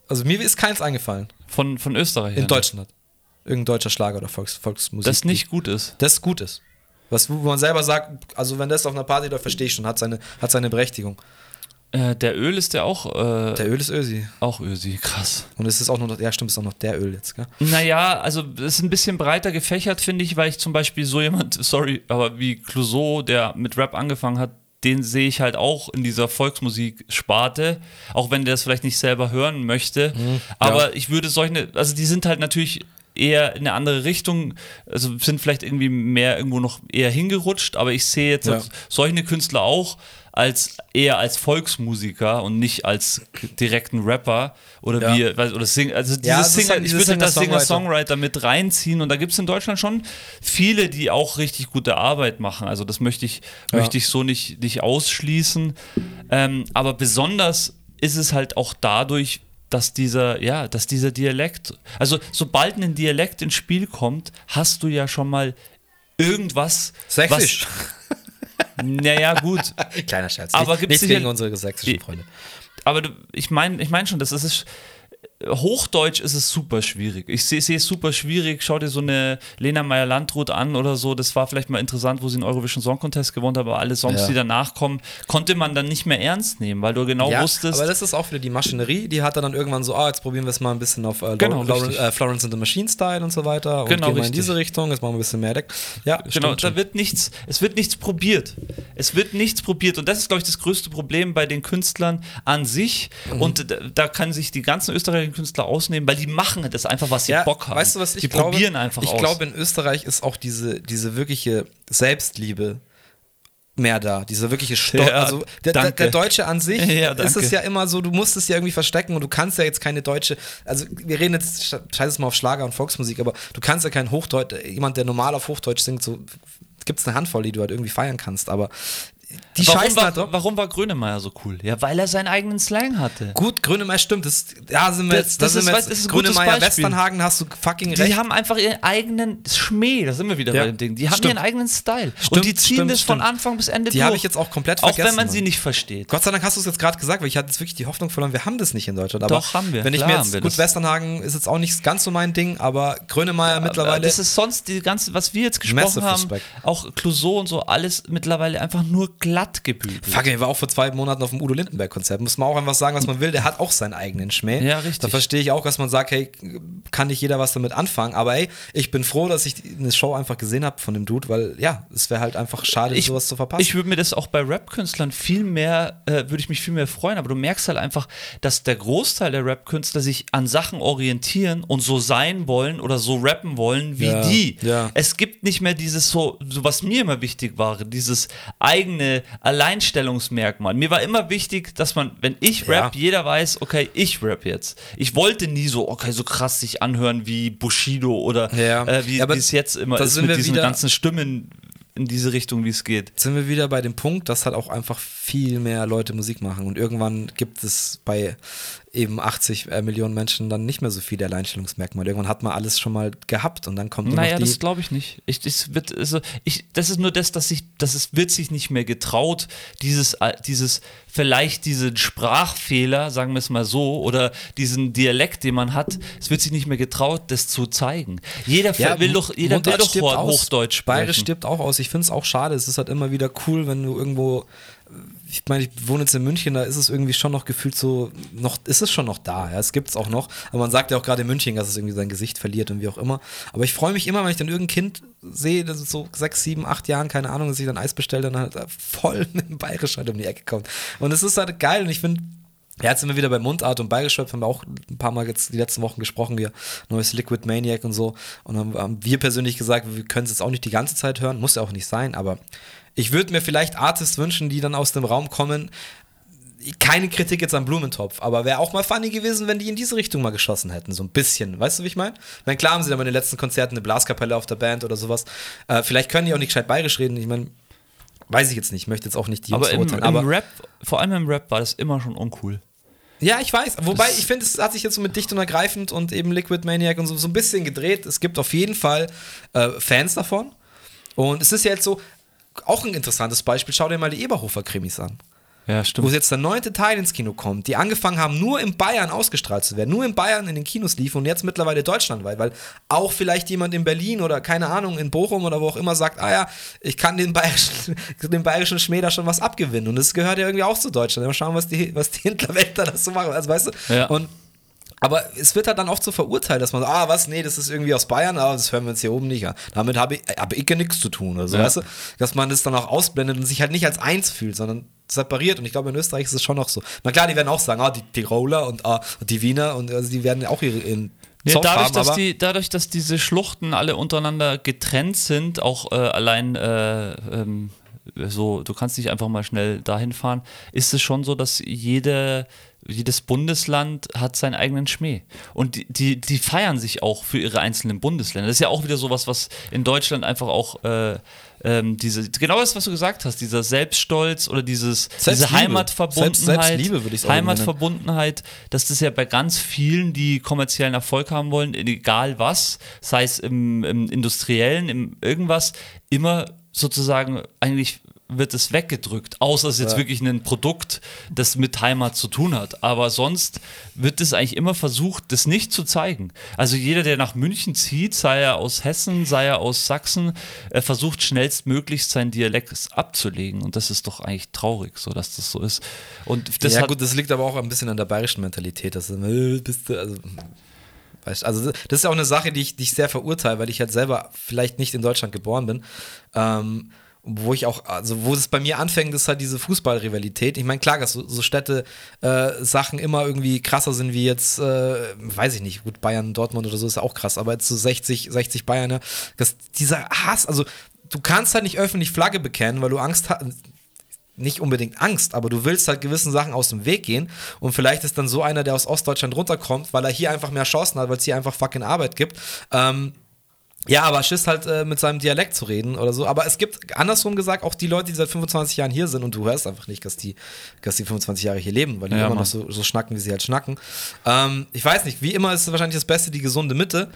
Also mir ist keins eingefallen. Von, von Österreich. In Deutschland. Irgendein deutscher Schlager oder Volks, Volksmusik. Das nicht gut ist. Das gut ist. Was, wo man selber sagt, also wenn das auf einer Party läuft, verstehe ich schon, hat seine, hat seine Berechtigung. Äh, der Öl ist der auch. Äh, Der Öl ist Ösi. auch Ösi, krass. Und es ist auch noch, ja stimmt, es ist auch noch der Öl jetzt, gell? Naja, also es ist ein bisschen breiter gefächert, finde ich, weil ich zum Beispiel so jemand, sorry, aber wie Clouseau, der mit Rap angefangen hat, den sehe ich halt auch in dieser Volksmusik-Sparte, auch wenn der es vielleicht nicht selber hören möchte. Aber ich würde solche, also die sind halt natürlich eher in eine andere Richtung, also sind vielleicht irgendwie mehr irgendwo noch eher hingerutscht, aber ich sehe jetzt Ja. solche Künstler auch als eher als Volksmusiker und nicht als direkten Rapper oder Ja. wie oder Sing, also dieses Ja, Singer, halt ich würde halt das Singer-Songwriter. Singer-Songwriter mit reinziehen und da gibt es in Deutschland schon viele, die auch richtig gute Arbeit machen. Also das möchte ich, Ja. möchte ich so nicht, nicht ausschließen. Ähm, aber besonders ist es halt auch dadurch, dass dieser, ja, dass dieser Dialekt, also sobald ein Dialekt ins Spiel kommt, hast du ja schon mal irgendwas. Sächsisch. Was, naja, gut. Kleiner Scherz. Aber nicht, gibt's sicher- gegen unsere sächsischen Freunde. Aber du, ich meine ich mein schon, das ist. Hochdeutsch ist es super schwierig. Ich sehe es super schwierig. Schau dir so eine Lena Meyer-Landrut an oder so. Das war vielleicht mal interessant, wo sie den Eurovision Song Contest gewonnen hat, aber alle Songs, Ja. die danach kommen, konnte man dann nicht mehr ernst nehmen, weil du genau Ja, wusstest. aber das ist auch wieder die Maschinerie, die hat dann irgendwann so, ah, jetzt probieren wir es mal ein bisschen auf äh, Genau, richtig. äh, Florence and the Machine Style und so weiter und Genau, gehen wir in diese Richtung, jetzt machen wir ein bisschen mehr Deck. Ja, Genau, da wird nichts, es wird nichts probiert. Es wird nichts probiert. Und das ist, glaube ich, das größte Problem bei den Künstlern an sich. Mhm. Und da, da kann sich die ganzen österreichischen Künstler ausnehmen, weil die machen das einfach, was sie ja, Bock haben. Weißt du, was ich die glaube? probieren einfach ich aus. glaube, in Österreich ist auch diese, diese wirkliche Selbstliebe mehr da, diese wirkliche Stolz. Ja, also der, der, der Deutsche an sich Ja, ist es ja immer so, du musst es ja irgendwie verstecken und du kannst ja jetzt keine deutsche, also wir reden jetzt, scheiß es mal auf Schlager und Volksmusik, aber du kannst ja kein Hochdeutsch, jemand, der normal auf Hochdeutsch singt, so gibt es eine Handvoll, die du halt irgendwie feiern kannst, aber die warum, scheißen war, drauf. warum war Grönemeyer so cool? Ja, weil er seinen eigenen Slang hatte. Gut, Grönemeyer stimmt, das, da sind wir Das- jetzt, da das ist- jetzt das ist ein gutes Grönemeyer. Westernhagen, hast du fucking Die recht. haben einfach ihren eigenen Schmäh, da sind wir wieder Ja. bei dem Ding. Die haben Stimmt. ihren eigenen Style. Stimmt, und die ziehen stimmt, das von. Anfang bis Ende Die durch. habe ich jetzt auch komplett Auch vergessen, wenn man sie nicht versteht. Gott sei Dank hast du es jetzt gerade gesagt, weil ich hatte jetzt wirklich die Hoffnung verloren, wir haben das nicht in Deutschland. Aber Doch, haben wir. Wenn ich mir jetzt, gut, das. Westernhagen ist jetzt auch nicht ganz so mein Ding, aber Grönemeyer mittlerweile. Das ist sonst die ganze, was wir jetzt gesprochen haben, auch Clouseau und so, alles mittlerweile einfach nur glatt gebügelt. Fuck, ich war auch vor zwei Monaten auf dem Udo Lindenberg-Konzert. Muss man auch einfach sagen, was man will. Der hat auch seinen eigenen Schmäh. Ja, richtig. Da verstehe ich auch, dass man sagt, hey, kann nicht jeder was damit anfangen. Aber ey, ich bin froh, dass ich eine Show einfach gesehen habe von dem Dude, weil ja, es wäre halt einfach schade, ich, sowas zu verpassen. Ich würde mir das auch bei Rap-Künstlern viel mehr, äh, würde ich mich viel mehr freuen, aber du merkst halt einfach, dass der Großteil der Rap-Künstler sich an Sachen orientieren und so sein wollen oder so rappen wollen wie Ja, die. ja. Es gibt nicht mehr dieses so, so, was mir immer wichtig war, dieses eigene Alleinstellungsmerkmal. Mir war immer wichtig, dass man, wenn ich Ja. rap, jeder weiß, okay, ich rap jetzt. Ich wollte nie so, okay, so krass sich anhören wie Bushido oder Ja. äh, wie Ja, es jetzt immer ist mit diesen ganzen Stimmen in diese Richtung, wie es geht. Jetzt sind wir wieder bei dem Punkt, dass halt auch einfach viel mehr Leute Musik machen und irgendwann gibt es bei eben 80 äh, Millionen Menschen dann nicht mehr so viele Alleinstellungsmerkmale. Irgendwann hat man alles schon mal gehabt und dann kommt Naja, noch die. das glaube ich nicht. Ich, das, wird, also, ich, das ist nur das, dass sich, dass es wird sich nicht mehr getraut, dieses, äh, dieses, vielleicht diesen Sprachfehler, sagen wir es mal so, oder diesen Dialekt, den man hat, es wird sich nicht mehr getraut, das zu zeigen. Jeder will doch, jeder will doch. Hochdeutsch sprechen. Bayerisch stirbt auch aus. Ich finde es auch schade. Es ist halt immer wieder cool, wenn du irgendwo. Ich meine, ich wohne jetzt in München, da ist es irgendwie schon noch gefühlt so, noch, ist es schon noch da, ja, es gibt es auch noch, aber man sagt ja auch gerade in München, dass es irgendwie sein Gesicht verliert und wie auch immer. Aber ich freue mich immer, wenn ich dann irgendein Kind sehe, das ist so sechs, sieben, acht Jahren, keine Ahnung, dass ich dann Eis bestelle dann halt voll mit dem Bayerisch halt um die Ecke kommt. Und es ist halt geil und ich finde, ja, jetzt sind wir wieder bei Mundart und Bayerisch Rap, haben wir auch ein paar Mal jetzt die letzten Wochen gesprochen, wir neues Liquid Maniac und so. Und haben, haben wir persönlich gesagt, wir können es jetzt auch nicht die ganze Zeit hören, muss ja auch nicht sein, aber ich würde mir vielleicht Artists wünschen, die dann aus dem Raum kommen. Keine Kritik jetzt an Blumentopf, aber wäre auch mal funny gewesen, wenn die in diese Richtung mal geschossen hätten, so ein bisschen. Weißt du, wie ich meine? Ich meine, klar haben sie dann bei den letzten Konzerten eine Blaskapelle auf der Band oder sowas. Äh, vielleicht können die auch nicht gescheit bayerisch reden. Ich meine, weiß ich jetzt nicht. Ich möchte jetzt auch nicht die Jungs aber im, im aber Rap, vor allem im Rap war das immer schon uncool. Ja, ich weiß. Wobei, ich finde, es hat sich jetzt so mit Dicht und Ergreifend und eben Liquid Maniac und so, so ein bisschen gedreht. Es gibt auf jeden Fall äh, Fans davon. Und es ist ja jetzt so, auch ein interessantes Beispiel. Schau dir mal die Eberhofer-Krimis an. Ja, stimmt. wo jetzt der neunte Teil ins Kino kommt, die angefangen haben, nur in Bayern ausgestrahlt zu werden, nur in Bayern in den Kinos liefen und jetzt mittlerweile deutschlandweit, weil auch vielleicht jemand in Berlin oder keine Ahnung, in Bochum oder wo auch immer sagt, ah ja, ich kann den bayerischen, dem bayerischen Schmäh da schon was abgewinnen und das gehört ja irgendwie auch zu Deutschland. Mal schauen, was die, was die Hinterwäldler da so machen, also weißt du, Ja. und aber es wird halt dann oft so verurteilt, dass man so, ah, was, nee, das ist irgendwie aus Bayern, aber das hören wir uns hier oben nicht an. Damit habe ich, habe ich ja nichts zu tun oder so, Ja. weißt du? Dass man das dann auch ausblendet und sich halt nicht als eins fühlt, sondern separiert. Und ich glaube, in Österreich ist es schon noch so. Na klar, die werden auch sagen, ah, die Tiroler und ah, die Wiener und also die werden auch ihre in Ja, dadurch, haben, dass die, dadurch, dass diese Schluchten alle untereinander getrennt sind, auch äh, allein äh, ähm, so, du kannst nicht einfach mal schnell dahin fahren, ist es schon so, dass jede, jedes Bundesland hat seinen eigenen Schmäh. Und die, die, die feiern sich auch für ihre einzelnen Bundesländer. Das ist ja auch wieder sowas, was in Deutschland einfach auch äh, ähm, diese, genau das, was du gesagt hast, dieser Selbststolz oder dieses, diese Selbstliebe. Heimatverbundenheit, Selbst- Selbstliebe würde ich's auch Heimatverbundenheit, dass das ja bei ganz vielen, die kommerziellen Erfolg haben wollen, egal was, sei es im, im industriellen, im irgendwas, immer sozusagen eigentlich wird es weggedrückt, außer es ist jetzt Ja. wirklich ein Produkt, das mit Heimat zu tun hat. Aber sonst wird es eigentlich immer versucht, das nicht zu zeigen. Also jeder, der nach München zieht, sei er aus Hessen, sei er aus Sachsen, er versucht schnellstmöglichst seinen Dialekt abzulegen. Und das ist doch eigentlich traurig, so dass das so ist. Und das ja gut, das liegt aber auch ein bisschen an der bayerischen Mentalität, dass du, äh, bist du, also weißt, also das ist auch eine Sache, die ich, die ich sehr verurteile, weil ich halt selber vielleicht nicht in Deutschland geboren bin. Ähm, wo ich auch, also wo es bei mir anfängt, ist halt diese Fußballrivalität. Ich meine, klar, dass so, so Städte äh, Sachen immer irgendwie krasser sind wie jetzt, äh, weiß ich nicht, gut, Bayern, Dortmund oder so ist ja auch krass, aber jetzt so 60, 60 Bayern, ne, dass dieser Hass, also du kannst halt nicht öffentlich Flagge bekennen, weil du Angst hast, nicht unbedingt Angst, aber du willst halt gewissen Sachen aus dem Weg gehen und vielleicht ist dann so einer, der aus Ostdeutschland runterkommt, weil er hier einfach mehr Chancen hat, weil es hier einfach fucking Arbeit gibt. Ähm, ja, aber Schiss halt äh, mit seinem Dialekt zu reden oder so. Aber es gibt andersrum gesagt auch die Leute, die seit 25 Jahren hier sind und du hörst einfach nicht, dass die, dass die 25 Jahre hier leben, weil die Ja, immer Mann. noch so, so schnacken, wie sie halt schnacken. Ähm, ich weiß nicht, wie immer ist wahrscheinlich das Beste die gesunde Mitte.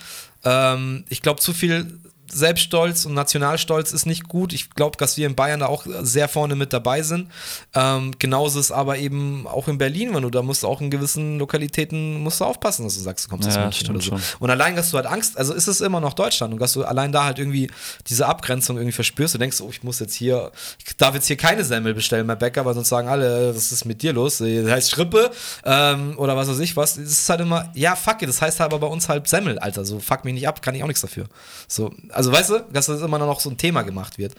Ähm, ich glaube, zu viel Selbststolz und Nationalstolz ist nicht gut. Ich glaube, dass wir in Bayern da auch sehr vorne mit dabei sind. Ähm, genauso ist aber eben auch in Berlin, wenn du da musst auch in gewissen Lokalitäten musst du aufpassen, dass du sagst, du kommst aus Ja, München stimmt oder so. schon. Und allein, dass du halt Angst, also ist es immer noch Deutschland und dass du allein da halt irgendwie diese Abgrenzung irgendwie verspürst. Du denkst, oh, ich muss jetzt hier, ich darf jetzt hier keine Semmel bestellen beim Bäcker, weil sonst sagen alle, was ist mit dir los? Das heißt Schrippe ähm, oder was weiß ich was. Das ist halt immer, ja, fuck it, das heißt aber bei uns halt Semmel, Alter. So, fuck mich nicht ab, kann ich auch nichts dafür. So, also weißt du, dass das immer noch so ein Thema gemacht wird.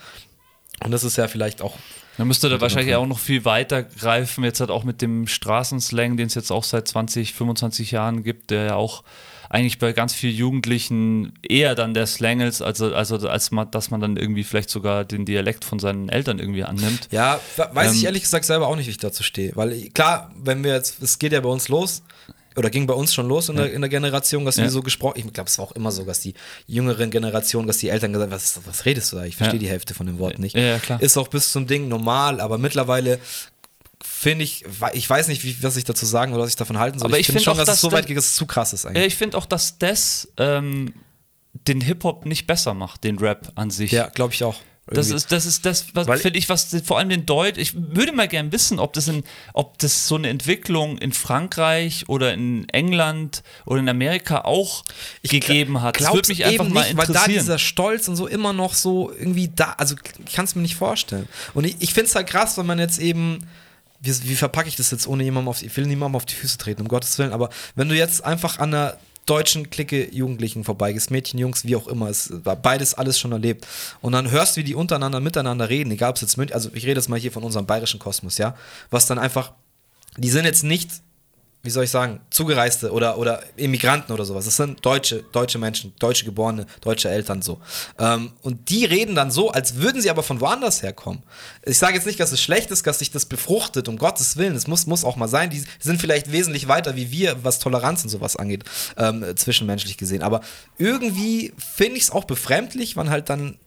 Und das ist ja vielleicht auch Man müsste da wahrscheinlich auch noch viel weiter greifen, jetzt halt auch mit dem Straßenslang, den es jetzt auch seit 20, 25 Jahren gibt, der ja auch eigentlich bei ganz vielen Jugendlichen eher dann der Slang ist, also, also als man, dass man dann irgendwie vielleicht sogar den Dialekt von seinen Eltern irgendwie annimmt. Ja, we- weiß ich Ähm, ehrlich gesagt selber auch nicht, wie ich dazu stehe. Weil klar, wenn wir jetzt, es geht ja bei uns los, oder ging bei uns schon los in, der, in der Generation, dass Ja. wir so gesprochen, ich glaube, es war auch immer so, dass die jüngeren Generationen, dass die Eltern gesagt haben, was, was redest du da? Ich verstehe Ja. die Hälfte von den Worten nicht. Ja, ja. Ist auch bis zum Ding normal, aber mittlerweile finde ich, ich weiß nicht, wie, was ich dazu sagen oder was ich davon halten soll. Aber ich finde find schon, auch, dass es dass so der- weit geht, dass es zu krass ist Ja, eigentlich. ich finde auch, dass das ähm, den Hip-Hop nicht besser macht, den Rap an sich. Ja, glaube ich auch. Das ist, das ist das, was finde ich, was vor allem den Deutsch, ich würde mal gern wissen, ob das, in, ob das so eine Entwicklung in Frankreich oder in England oder in Amerika auch gegeben hat. Das würde mich einfach eben mal nicht, weil da interessieren. dieser Stolz und so immer noch so irgendwie da, also ich kann es mir nicht vorstellen. Und ich, ich finde es halt krass, wenn man jetzt eben, wie, wie verpacke ich das jetzt ohne jemandem auf, die- ich will niemandem auf die Füße treten, um Gottes Willen, aber wenn du jetzt einfach an einer deutschen Clique Jugendlichen vorbeigehst, Mädchen, Jungs, wie auch immer, es war beides alles schon erlebt. Und dann hörst, wie die untereinander miteinander reden, egal ob es jetzt München, also ich rede jetzt mal hier von unserem bayerischen Kosmos, ja, was dann einfach, die sind jetzt nicht wie soll ich sagen, Zugereiste oder, oder Immigranten oder sowas. Das sind deutsche, deutsche Menschen, deutsche Geborene, deutsche Eltern so. Ähm, und die reden dann so, als würden sie aber von woanders herkommen. Ich sage jetzt nicht, dass es schlecht ist, dass sich das befruchtet, um Gottes Willen. Es muss, muss auch mal sein. Die sind vielleicht wesentlich weiter wie wir, was Toleranz und sowas angeht, ähm, zwischenmenschlich gesehen. Aber irgendwie finde ich es auch befremdlich, wann halt dann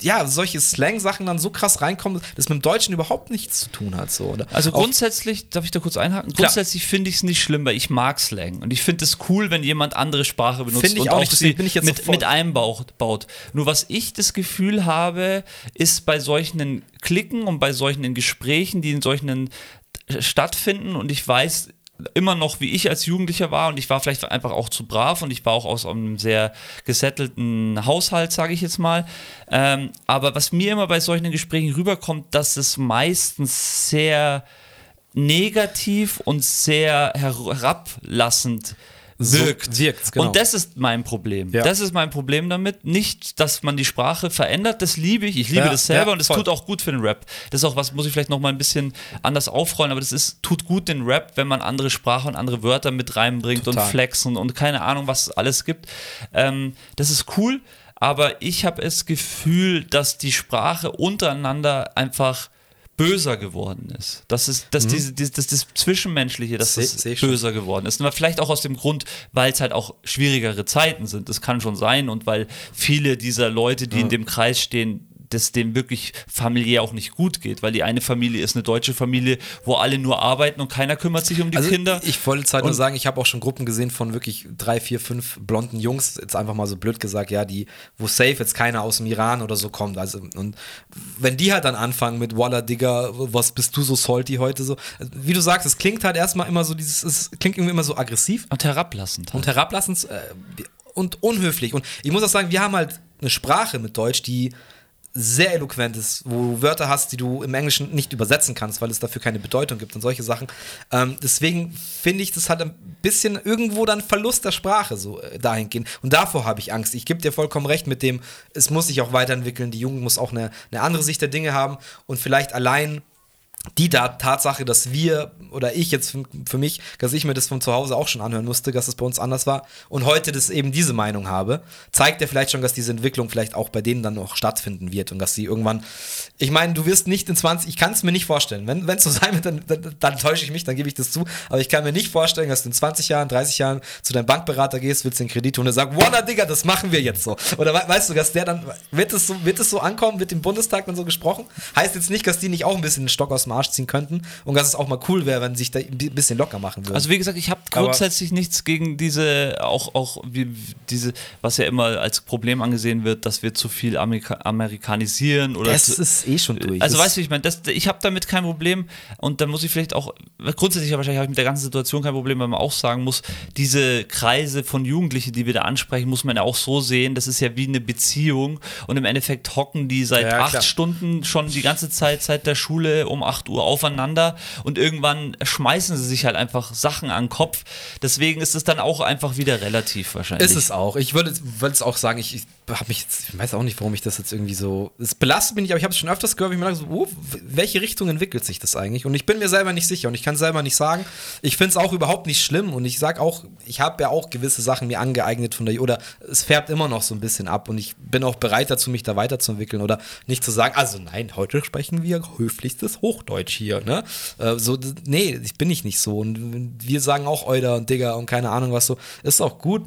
ja, solche Slang-Sachen dann so krass reinkommen, dass mit dem Deutschen überhaupt nichts zu tun hat. So, oder? Also Auch- grundsätzlich, darf ich da kurz einhaken? Klar. Grundsätzlich finde ich es nicht schlimm, weil ich mag Slang. Und ich finde es cool, wenn jemand andere Sprache benutzt ich und auch nicht, sie mit, sofort- mit einbaut. Baut. Nur was ich das Gefühl habe, ist bei solchen Klicken und bei solchen Gesprächen, die in solchen stattfinden und ich weiß immer noch, wie ich als Jugendlicher war und ich war vielleicht einfach auch zu brav und ich war auch aus einem sehr gesettelten Haushalt, sage ich jetzt mal. Ähm, aber was mir immer bei solchen Gesprächen rüberkommt, dass es meistens sehr negativ und sehr herablassend So wirkt. genau. Und das ist mein Problem. Ja. Das ist mein Problem damit. Nicht, dass man die Sprache verändert, das liebe ich. Ich liebe Ja, das selber ja, und es tut auch gut für den Rap. Das ist auch was, muss ich vielleicht noch mal ein bisschen anders aufrollen, aber das ist, tut gut den Rap, wenn man andere Sprache und andere Wörter mit reinbringt Total. und flexen und keine Ahnung, was es alles gibt. Ähm, das ist cool, aber ich habe das Gefühl, dass die Sprache untereinander einfach böser geworden ist. Das ist, dass, diese, diese, dass das Zwischenmenschliche, dass Mhm. Seh- das seh schon. böser geworden ist. Aber vielleicht auch aus dem Grund, weil es halt auch schwierigere Zeiten sind. Das kann schon sein und weil viele dieser Leute, die in dem Kreis stehen, das dem wirklich familiär auch nicht gut geht, weil die eine Familie ist eine deutsche Familie, wo alle nur arbeiten und keiner kümmert sich um die Also Kinder. ich wollte halt nur sagen, ich habe auch schon Gruppen gesehen von wirklich drei, vier, fünf blonden Jungs, jetzt einfach mal so blöd gesagt, ja, die, wo safe jetzt keiner aus dem Iran oder so kommt. Also, und wenn die halt dann anfangen mit Walla Digga, was bist du so salty heute so, also, wie du sagst, es klingt halt erstmal immer so dieses, es klingt irgendwie immer so aggressiv und herablassend. und herablassend äh, und unhöflich. Und ich muss auch sagen, wir haben halt eine Sprache mit Deutsch, die sehr eloquent ist, wo du Wörter hast, die du im Englischen nicht übersetzen kannst, weil es dafür keine Bedeutung gibt und solche Sachen. Ähm, deswegen finde ich das halt ein bisschen irgendwo dann Verlust der Sprache so äh, dahingehend. Und davor habe ich Angst. Ich gebe dir vollkommen recht mit dem, es muss sich auch weiterentwickeln, die Jugend muss auch eine, eine andere Sicht der Dinge haben und vielleicht allein die da Tatsache, dass wir oder ich jetzt für, für mich, dass ich mir das von zu Hause auch schon anhören musste, dass es bei uns anders war und heute das eben diese Meinung habe, zeigt ja vielleicht schon, dass diese Entwicklung vielleicht auch bei denen dann noch stattfinden wird und dass sie irgendwann, ich meine, du wirst nicht in 20, ich kann es mir nicht vorstellen, wenn es so sein wird, dann, dann, dann täusche ich mich, dann gebe ich das zu, aber ich kann mir nicht vorstellen, dass du in 20 Jahren, 30 Jahren zu deinem Bankberater gehst, willst den Kredit und er sagt, Walla Digga, das machen wir jetzt so. Oder we weißt du, dass der dann, wird es so, so ankommen, wird im Bundestag dann so gesprochen? Heißt jetzt nicht, dass die nicht auch ein bisschen den Stock aus dem Arsch ziehen könnten und dass es auch mal cool wäre, wenn sich da ein bisschen locker machen würden. Also wie gesagt, ich habe Aber- grundsätzlich nichts gegen diese, auch, auch wie, diese, was ja immer als Problem angesehen wird, dass wir zu viel Amerika amerikanisieren oder das zu, ist eh schon durch. Also Das- weißt du, ich meine, ich habe damit kein Problem und da muss ich vielleicht auch, grundsätzlich wahrscheinlich habe ich mit der ganzen Situation kein Problem, weil man auch sagen muss, diese Kreise von Jugendlichen, die wir da ansprechen, muss man ja auch so sehen, das ist ja wie eine Beziehung und im Endeffekt hocken die seit Ja, acht klar. Stunden schon die ganze Zeit seit der Schule um 8 Uhr aufeinander und irgendwann schmeißen sie sich halt einfach Sachen an den Kopf. Deswegen ist es dann auch einfach wieder relativ wahrscheinlich. Ist es auch. Ich würde es auch sagen, ich, ich habe mich jetzt, ich weiß auch nicht, warum ich das jetzt irgendwie so. Es belastet mich nicht, aber ich habe es schon öfters gehört, ich mir dachte, so, oh, welche Richtung entwickelt sich das eigentlich? Und ich bin mir selber nicht sicher und ich kann selber nicht sagen. Ich finde es auch überhaupt nicht schlimm und ich sage auch, ich habe ja auch gewisse Sachen mir angeeignet von der, oder es färbt immer noch so ein bisschen ab und ich bin auch bereit dazu, mich da weiterzuentwickeln oder nicht zu sagen, also nein, heute sprechen wir höflichstes Hochdeutsch hier, ne? Äh, so, nee, ich bin ich nicht so und wir sagen auch Euder und Digger und keine Ahnung was so. Ist auch gut.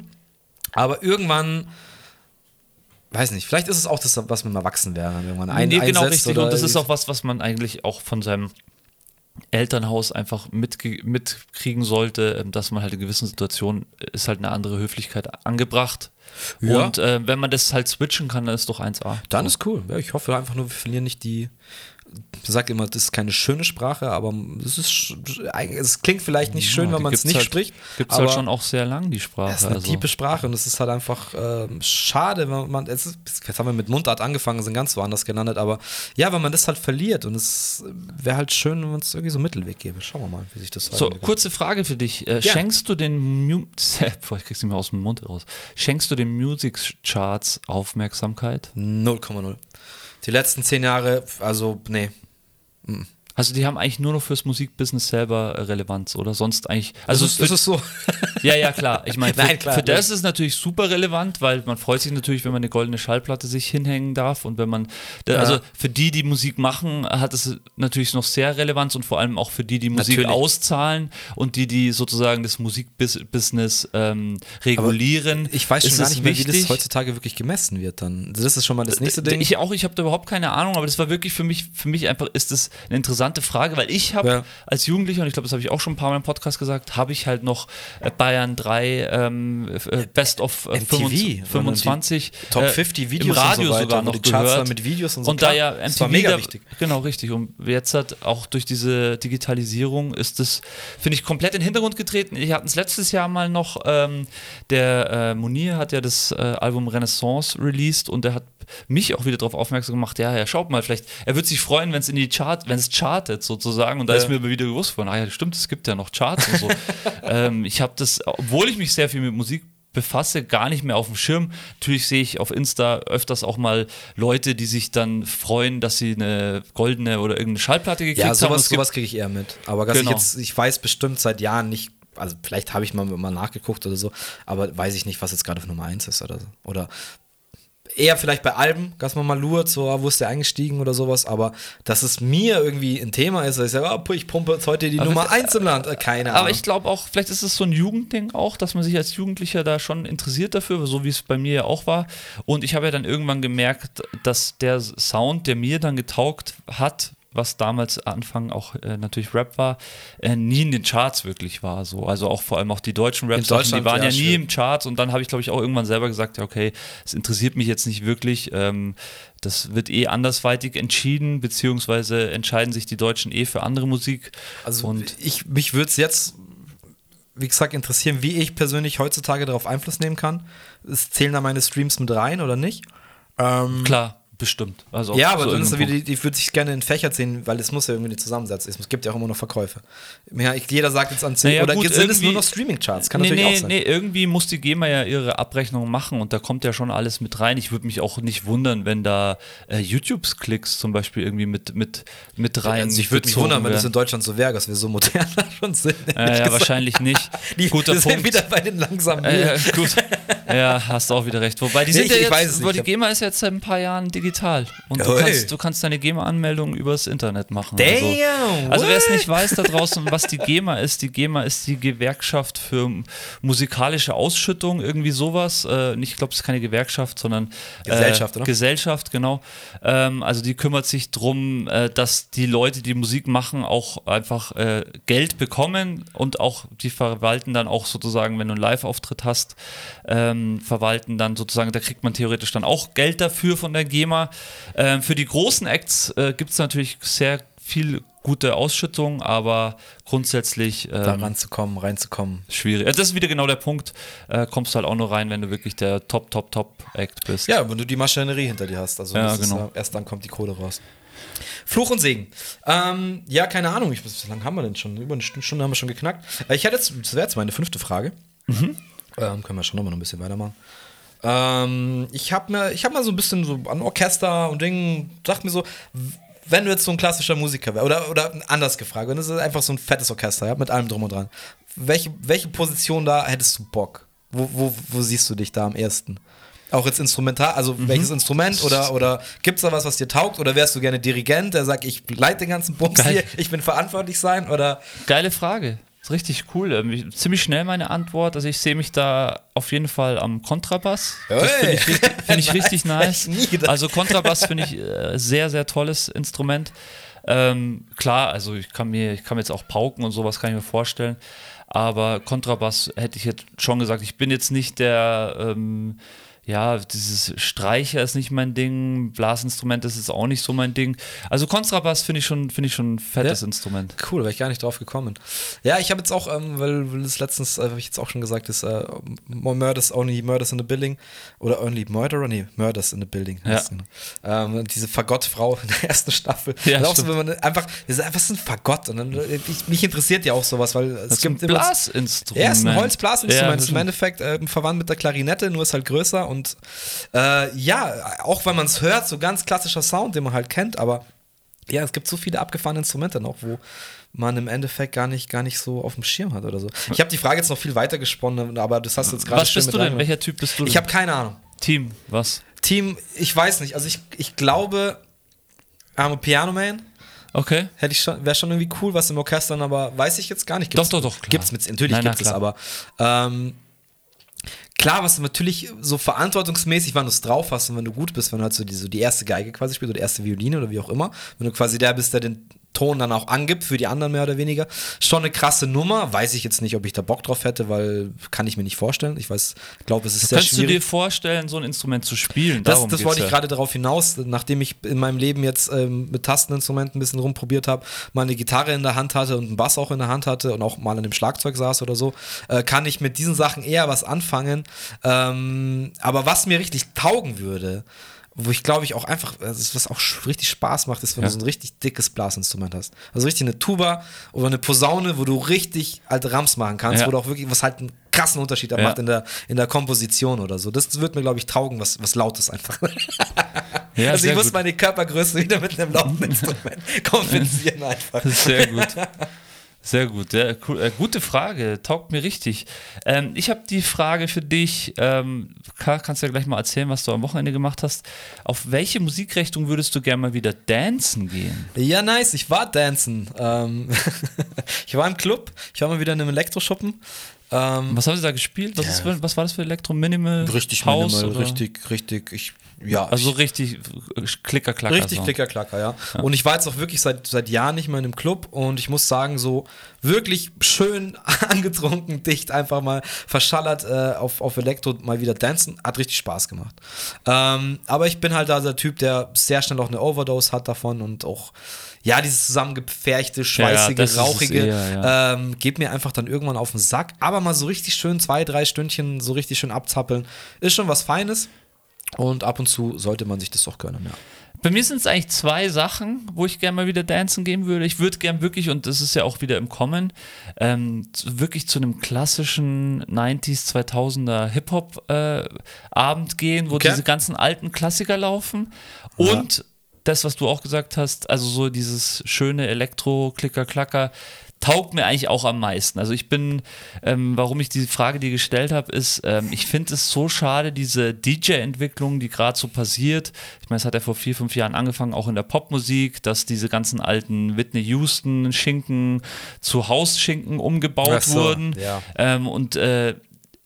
Aber irgendwann, weiß nicht, vielleicht ist es auch das, was mit dem Erwachsenwerden irgendwann ein, nee, genau richtig. Und das ist auch was, was man eigentlich auch von seinem Elternhaus einfach mitkriegen sollte, ähm, dass man halt in gewissen Situationen äh, ist halt eine andere Höflichkeit angebracht. Ja. Und äh, wenn man das halt switchen kann, dann ist doch 1A. Dann ist cool. Ja, ich hoffe einfach nur, wir verlieren nicht die. Ich sage immer, das ist keine schöne Sprache, aber es ist. Es klingt vielleicht nicht schön, wenn man es nicht halt, spricht. Gibt es halt schon auch sehr lang, die Sprache. Es ist eine also. tiefe Sprache und es ist halt einfach ähm, schade, wenn man. Es ist, jetzt haben wir mit Mundart angefangen, sind ganz woanders gelandet, aber ja, wenn man das halt verliert und es wäre halt schön, wenn man es irgendwie so einen Mittelweg gäbe. Schauen wir mal, wie sich das So, kurze Frage für dich. Äh, Ja. Schenkst du den Mu Boah, ich krieg's nicht mehr aus dem Mund raus. Schenkst du den Music Charts Aufmerksamkeit? 0,0. Die letzten zehn Jahre, also, nee. Mm. Also die haben eigentlich nur noch fürs Musikbusiness selber äh, Relevanz oder sonst eigentlich. Also ist, ist es so? Ja, ja, klar. Ich meine, für, Nein, klar, für das ja. ist es natürlich super relevant, weil man freut sich natürlich, wenn man eine goldene Schallplatte sich hinhängen darf und wenn man, da- also für die, die Musik machen, hat es natürlich noch sehr Relevanz und vor allem auch für die, die Musik Natürlich. auszahlen und die, die sozusagen das Musikbusiness ähm, regulieren. Ich weiß schon gar nicht mehr, wie das heutzutage wirklich gemessen wird dann. Das ist schon mal das nächste Ding. Ich auch, ich habe da überhaupt keine Ahnung, aber das war wirklich für mich, für mich einfach ist das eine interessante Frage, weil ich habe Ja. als Jugendlicher, und ich glaube, das habe ich auch schon ein paar Mal im Podcast gesagt, habe ich halt noch äh, Bayern 3 ähm, äh, Best of äh, MTV, 25, und 25 Top äh, 50 Videos im Radio und so sogar noch die Charts gehört. mit Videos und so, Und da ja MTV war mega da- wichtig. Genau, richtig. Und jetzt hat auch durch diese Digitalisierung ist das, finde ich, komplett in den Hintergrund getreten. Wir hatten es letztes Jahr mal noch, ähm, der äh, Munir hat ja das äh, Album Renaissance released und der hat mich auch wieder darauf aufmerksam gemacht, ja, ja, schaut mal, vielleicht, er wird sich freuen, wenn es in die Chart, wenn es chartet sozusagen und da Ja. ist mir aber wieder gewusst von, ah ja, stimmt, es gibt ja noch Charts und so. ähm, ich habe das, obwohl ich mich sehr viel mit Musik befasse, gar nicht mehr auf dem Schirm. Natürlich sehe ich auf Insta öfters auch mal Leute, die sich dann freuen, dass sie eine goldene oder irgendeine Schallplatte gekriegt Ja, haben. Sowas, es gibt- sowas kriege ich eher mit. Aber dass ich Genau. jetzt, ich weiß bestimmt seit Jahren nicht, also vielleicht habe ich mal, mal nachgeguckt oder so, aber weiß ich nicht, was jetzt gerade auf Nummer 1 ist oder so. Oder eher vielleicht bei Alben, dass man mal lurt, so, ah, wo ist der eingestiegen oder sowas, aber dass es mir irgendwie ein Thema ist, dass ich sage, puh, ich pumpe jetzt heute die Aber Nummer wir- 1 im Land, äh, keine Ahnung. Aber ich glaube auch, vielleicht ist es so ein Jugendding auch, dass man sich als Jugendlicher da schon interessiert dafür, so wie es bei mir ja auch war. Und ich habe ja dann irgendwann gemerkt, dass der Sound, der mir dann getaugt hat, was damals Anfang auch äh, natürlich Rap war, äh, nie in den Charts wirklich war. So. Also auch vor allem auch die deutschen Raps, die waren ja, ja, nie im Charts. Und dann habe ich, glaube ich, auch irgendwann selber gesagt, ja, okay, es interessiert mich jetzt nicht wirklich. Ähm, das wird eh andersweitig entschieden, beziehungsweise entscheiden sich die Deutschen eh für andere Musik. Also und ich, mich würde es jetzt, wie gesagt, interessieren, wie ich persönlich heutzutage darauf Einfluss nehmen kann. Es zählen da meine Streams mit rein oder nicht? Ähm, Klar, bestimmt. Also ja, aber dann ist er wieder, ich würde sich gerne in Fächer sehen, weil es muss ja irgendwie eine Zusammensetzung. Es gibt ja auch immer noch Verkäufe. Ja, ich, jeder sagt jetzt an 10 Naja, oder gut, sind es nur noch Streaming-Charts? Kann nee, natürlich nee, auch sein. nee, irgendwie muss die GEMA ja ihre Abrechnung machen und da kommt ja schon alles mit rein. Ich würde mich auch nicht wundern, wenn da äh, YouTube-Klicks zum Beispiel irgendwie mit, mit, mit rein. Also ich würde mich wundern, wenn das in. Deutschland so wäre, dass wir so modern da schon sind. Ehrlich ja, gesagt. wahrscheinlich nicht. Die, Guter wir sind Punkt. wieder bei den langsamen Äh, gut. Ja, hast du auch wieder recht. Wobei die sind ja ich- ich jetzt, die. GEMA ist jetzt seit ein paar Jahren digital. Und du kannst, du kannst deine GEMA-Anmeldung übers Internet machen. Damn, Also, also wer es nicht weiß da draußen, was die GEMA ist, die GEMA ist die Gewerkschaft für musikalische Ausschüttung, irgendwie sowas. Äh, ich glaube, es ist keine Gewerkschaft, sondern Gesellschaft, äh, oder? Gesellschaft, genau. Ähm, also die kümmert sich darum, äh, dass die Leute, die Musik machen, auch einfach äh, Geld bekommen und auch die verwalten dann auch sozusagen, wenn du einen Live-Auftritt hast, ähm, verwalten dann sozusagen, da kriegt man theoretisch dann auch Geld dafür von der GEMA. Ähm, für die großen Acts äh, gibt es natürlich sehr viel gute Ausschüttung, aber grundsätzlich Da ähm, ranzukommen, reinzukommen. schwierig. Also das ist wieder genau der Punkt. Äh, kommst du halt auch nur rein, wenn du wirklich der Top, Top, Top Act bist. Ja, wenn du die Maschinerie hinter dir hast. Also Ja, genau. ist, erst dann kommt die Kohle raus. Fluch und Segen. Ähm, ja, keine Ahnung. Ich, wie lange haben wir denn schon? Über eine Stu- Stunde haben wir schon geknackt. Äh, Ich hätte jetzt, das wäre jetzt meine fünfte Frage. Mhm. Ähm, können wir schon noch mal ein bisschen weitermachen. Ähm, ich habe mir, ich habe mal so ein bisschen so an Orchester und Dingen, dachte mir so, wenn du jetzt so ein klassischer Musiker wärst, oder, oder anders gefragt, wenn es ist einfach so ein fettes Orchester, ja, mit allem drum und dran. Welche, welche Position da hättest du Bock? Wo, wo, wo siehst du dich da am ersten? Auch jetzt instrumental, also Mhm. welches Instrument oder, oder gibt es da was, was dir taugt? Oder wärst du gerne Dirigent, der sagt, ich leite den ganzen Bums Geil. hier, ich bin verantwortlich sein? Oder Geile Frage. Ist richtig cool. Ähm, ich- ziemlich schnell meine Antwort. Also ich sehe mich da auf jeden Fall am Kontrabass. Das finde ich, richtig- find ich richtig Nice. Also Kontrabass finde ich äh, sehr, sehr tolles Instrument. Ähm, klar, also ich kann mir, ich kann mir jetzt auch pauken und sowas kann ich mir vorstellen. Aber Kontrabass hätte ich jetzt schon gesagt, ich bin jetzt nicht der, ähm, ja, dieses Streicher ist nicht mein Ding, Blasinstrument ist jetzt auch nicht so mein Ding. Also Kontrabass finde ich schon, finde ich schon ein fettes Ja. Instrument. Cool, wäre ich gar nicht drauf gekommen. Ja, ich habe jetzt auch, ähm, weil, weil das letztens, äh, habe ich jetzt auch schon gesagt, ist äh, Murders, Only Murders in the Building oder Only Murderer, nee, Murders in the Building. Ja. es, ähm, diese Fagottfrau in der ersten Staffel. Ja, ist auch so, wenn man einfach, das ist einfach so ein Fagott und dann, äh, ich, mich interessiert ja auch sowas, weil es Das ein gibt immer Blasinstrument. ja, ist ein Holzblasinstrument. Ja, ist im Endeffekt äh, verwandt mit der Klarinette, nur ist halt größer. Und äh, ja, auch wenn man es hört, so ganz klassischer Sound, den man halt kennt, aber ja, es gibt so viele abgefahrene Instrumente noch, wo man im Endeffekt gar nicht, gar nicht so auf dem Schirm hat oder so. Ich habe die Frage jetzt noch viel weiter gesponnen, aber das hast du jetzt gerade Was schön bist du denn? rein- Welcher Typ bist du denn? Ich habe keine Ahnung. Team, was? Team, ich weiß nicht. Also ich, ich glaube, I'm a Piano Man. Okay. Hätte ich schon, wäre schon irgendwie cool, was im Orchestern, aber weiß ich jetzt gar nicht. Doch, doch, doch, klar. Gibt's mit, natürlich Nein, na, gibt es, aber ähm, klar, was du natürlich so verantwortungsmäßig, wann du es drauf hast und wenn du gut bist, wenn du halt so die, so die erste Geige quasi spielst oder die erste Violine oder wie auch immer, wenn du quasi der bist, der den Ton dann auch angibt für die anderen mehr oder weniger. Schon eine krasse Nummer. Weiß ich jetzt nicht, ob ich da Bock drauf hätte, weil kann ich mir nicht vorstellen. Ich weiß, glaube, es ist sehr Kannst du schwierig. dir vorstellen, so ein Instrument zu spielen? Das, Darum das geht's wollte ich ja. gerade darauf hinaus, nachdem ich in meinem Leben jetzt ähm, mit Tasteninstrumenten ein bisschen rumprobiert habe, mal eine Gitarre in der Hand hatte und einen Bass auch in der Hand hatte und auch mal an dem Schlagzeug saß oder so, äh, kann ich mit diesen Sachen eher was anfangen. Ähm, aber was mir richtig taugen würde, wo ich glaube ich auch einfach, also was auch richtig Spaß macht, ist, wenn Ja. du so ein richtig dickes Blasinstrument hast. Also richtig eine Tuba oder eine Posaune, wo du richtig alte Rams machen kannst, Ja. wo du auch wirklich, was halt einen krassen Unterschied Ja. macht in der, in der Komposition oder so. Das wird mir, glaube ich, taugen, was, was Lautes einfach. Ja, also ich muss gut. meine Körpergröße wieder mit einem lauten Instrument kompensieren einfach. Sehr gut. Sehr gut. Ja, cool. äh, gute Frage. Taugt mir richtig. Ähm, ich habe die Frage für dich. Ähm, kannst du ja gleich mal erzählen, was du am Wochenende gemacht hast. Auf welche Musikrichtung würdest du gerne mal wieder dancen gehen? Ja, nice. Ich war dancen. Ähm, ich war im Club. Ich war mal wieder in einem Elektroschuppen. Ähm, Was haben sie da gespielt? Was, Ja. für, was war das für Elektro? Minimal? richtig House? minimal, oder? richtig, richtig. Ich, ja, Also ich, richtig äh, Klicker-Klacker. Richtig so. Klickerklacker, ja. Und ich war jetzt auch wirklich seit, seit Jahren nicht mehr in einem Club und ich muss sagen, so wirklich schön angetrunken, dicht, einfach mal verschallert äh, auf, auf Elektro mal wieder dancen. Hat richtig Spaß gemacht. Ähm, aber ich bin halt da der Typ, der sehr schnell auch eine Overdose hat davon und auch, ja, dieses zusammengepferchte, schweißige, es rauchige, eher, ja. ähm, geht mir einfach dann irgendwann auf den Sack. Aber mal so richtig schön zwei, drei Stündchen so richtig schön abzappeln, ist schon was Feines. Und ab und zu sollte man sich das auch gönnen, ja. Bei mir sind es eigentlich zwei Sachen, wo ich gerne mal wieder dancen gehen würde. Ich würde gern wirklich, und das ist ja auch wieder im Kommen, ähm, wirklich zu einem klassischen 90s, 2000er Hip-Hop-Abend gehen, wo Okay. diese ganzen alten Klassiker laufen. Und das, was du auch gesagt hast, also so dieses schöne Elektro-Klicker-Klacker, taugt mir eigentlich auch am meisten. Also ich bin, ähm, warum ich diese Frage dir gestellt habe, ist, ähm, ich finde es so schade, diese DJ-Entwicklung, die gerade so passiert. Ich meine, es hat ja vor vier, fünf Jahren angefangen, auch in der Popmusik, dass diese ganzen alten Whitney Houston-Schinken zu Hausschinken umgebaut so, wurden. ja. Ähm, und äh,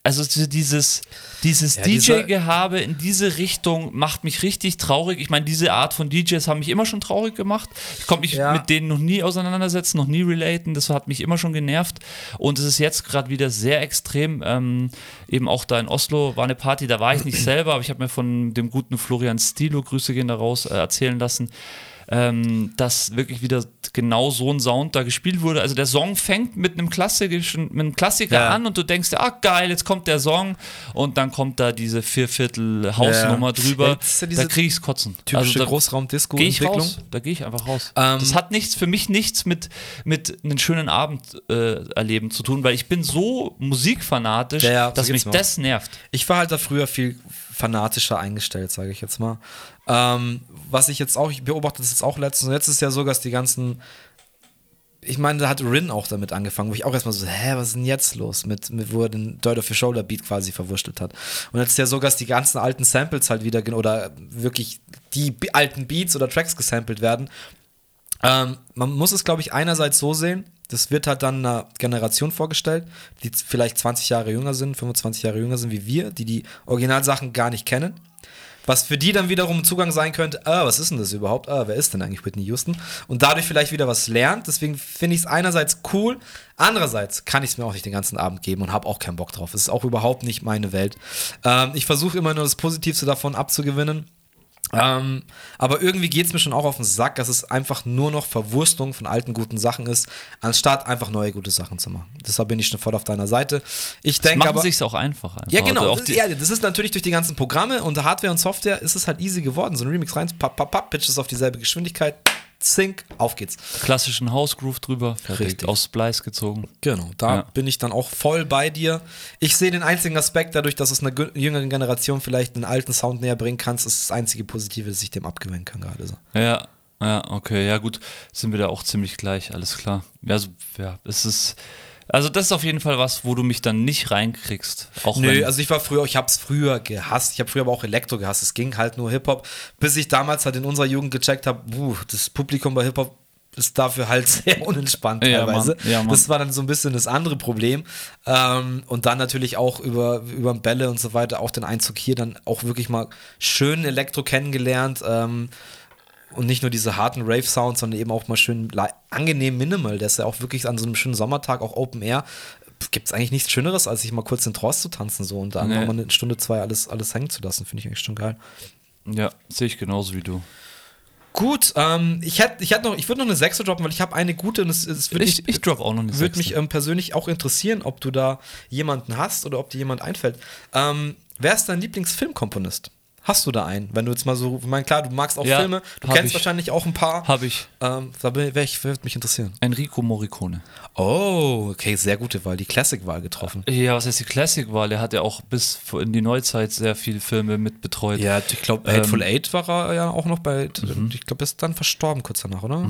also so dieses, dieses Ja, DJ-Gehabe in diese Richtung macht mich richtig traurig. Ich meine, diese Art von DJs haben mich immer schon traurig gemacht. Ich konnte mich Ja. mit denen noch nie auseinandersetzen, noch nie relaten. Das hat mich immer schon genervt. Und es ist jetzt gerade wieder sehr extrem. Ähm, eben auch da in Oslo war eine Party, da war ich nicht selber, aber ich habe mir von dem guten Florian Stilo, Grüße gehen da raus, äh, erzählen lassen, ähm, dass wirklich wieder genau so ein Sound da gespielt wurde. Also der Song fängt mit einem klassischen, mit einem Klassiker Ja. an und du denkst, dir, ah geil, jetzt kommt der Song und dann kommt da diese Vierviertel Hausnummer Ja. drüber. Ja, da kriege ich's kotzen. Typische also da gehe ich raus. Da gehe ich einfach raus. Ähm, das hat nichts für mich nichts mit mit einem schönen Abend äh, erleben zu tun, weil ich bin so musikfanatisch, so dass mich das nervt. Ich war halt da früher viel fanatischer eingestellt, sage ich jetzt mal. Ähm, was ich jetzt auch, ich beobachte das jetzt auch letztens, und jetzt ist ja so, dass die ganzen, ich meine, da hat Rin auch damit angefangen, wo ich auch erstmal so, hä, was ist denn jetzt los, mit, mit wo er den Dirt of Your Shoulder Beat quasi verwurschtelt hat. Und jetzt ist ja so, dass die ganzen alten Samples halt wieder, oder wirklich die alten Beats oder Tracks gesampelt werden. Ähm, man muss es, glaube ich, einerseits so sehen, das wird halt dann einer Generation vorgestellt, die vielleicht 20 Jahre jünger sind, 25 Jahre jünger sind wie wir, die die Originalsachen gar nicht kennen. Was für die dann wiederum Zugang sein könnte, ah, was ist denn das überhaupt? Ah, wer ist denn eigentlich Whitney Houston? Und dadurch vielleicht wieder was lernt. Deswegen finde ich es einerseits cool, andererseits kann ich es mir auch nicht den ganzen Abend geben und habe auch keinen Bock drauf. Es ist auch überhaupt nicht meine Welt. Ähm, ich versuche immer nur das Positivste davon abzugewinnen. Ähm, aber irgendwie geht es mir schon auch auf den Sack, dass es einfach nur noch Verwurstung von alten guten Sachen ist, anstatt einfach neue gute Sachen zu machen. Deshalb bin ich schon voll auf deiner Seite. Ich denke Machen aber. sich's auch einfach. Einfach. Ja, genau. Also das, ja, das ist natürlich durch die ganzen Programme und Hardware und Software ist es halt easy geworden. So ein Remix rein, papp, papp, papp, pitch es auf dieselbe Geschwindigkeit, zink, auf geht's. klassischen House Groove drüber, fertig, Richtig. aus Splice gezogen. Genau, da Ja. bin ich dann auch voll bei dir. Ich sehe den einzigen Aspekt, dadurch, dass es einer jüngeren Generation vielleicht einen alten Sound näher bringen kannst, ist das einzige Positive, das ich dem abgewinnen kann gerade so. Ja. Ja, okay, ja gut, sind wir da auch ziemlich gleich, alles klar. Also, ja, es ist, also das ist auf jeden Fall was, wo du mich dann nicht reinkriegst. Auch Nö, also ich war früher, ich hab's früher gehasst. Ich habe früher aber auch Elektro gehasst. Es ging halt nur Hip-Hop, bis ich damals halt in unserer Jugend gecheckt habe, das Publikum bei Hip-Hop ist dafür halt sehr unentspannt Ja, teilweise. Mann. Ja, Mann. das war dann so ein bisschen das andere Problem. Ähm, und dann natürlich auch über, über Bälle und so weiter, auch den Einzug hier dann auch wirklich mal schön Elektro kennengelernt. Ähm, und nicht nur diese harten Rave-Sounds, sondern eben auch mal schön angenehm minimal. Der ist ja auch wirklich an so einem schönen Sommertag, auch Open Air. Gibt es eigentlich nichts Schöneres, als sich mal kurz in Trance zu tanzen so und dann Nee. mal eine Stunde, zwei alles, alles hängen zu lassen. Finde ich eigentlich schon geil. ja, sehe ich genauso wie du. Gut, ähm, ich hätte ich hätt noch, ich würde noch eine 6 droppen, weil ich habe eine gute und es, es würde Ich, mich, ich drop auch noch eine würde Sechste. mich ähm, persönlich auch interessieren, ob du da jemanden hast oder ob dir jemand einfällt. Ähm, wer ist dein Lieblingsfilmkomponist? Hast du da einen? Wenn du jetzt mal so, ich meine, klar, du magst auch Ja, Filme, du kennst ich. wahrscheinlich auch ein paar. Habe ich. Ähm, da bin- wär ich- würde mich interessieren. Enrico Morricone. Oh, okay, sehr gute Wahl, die Classic-Wahl getroffen. Ja, was heißt die Classic-Wahl? Er hat ja auch bis in die Neuzeit sehr viele Filme mit betreut. Ja, ich glaube, Ähm, Hateful Eight war er ja auch noch bei, ich glaube, er ist dann verstorben kurz danach, oder?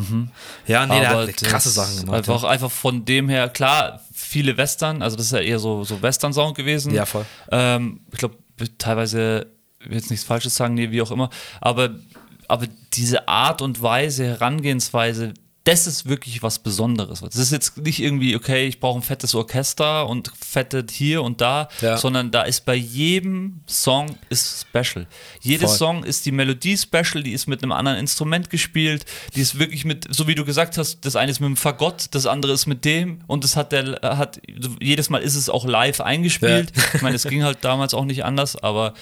Ja, nee, der Aber hat krasse Sachen gemacht. Einfach, einfach von dem her, klar, viele Western, also das ist ja eher so, so Western-Sound gewesen. Ja, voll. Ähm, ich glaube, teilweise, jetzt nichts Falsches sagen, nee, wie auch immer, aber, aber diese Art und Weise, Herangehensweise, das ist wirklich was Besonderes. Das ist jetzt nicht irgendwie, okay, ich brauche ein fettes Orchester und fettet hier und da, Ja. sondern da ist bei jedem Song ist special. Jedes Voll. Song ist die Melodie special, die ist mit einem anderen Instrument gespielt, die ist wirklich mit, so wie du gesagt hast, das eine ist mit dem Fagott, das andere ist mit dem und das hat der, hat, jedes Mal ist es auch live eingespielt. Ich meine, es ging halt damals auch nicht anders, aber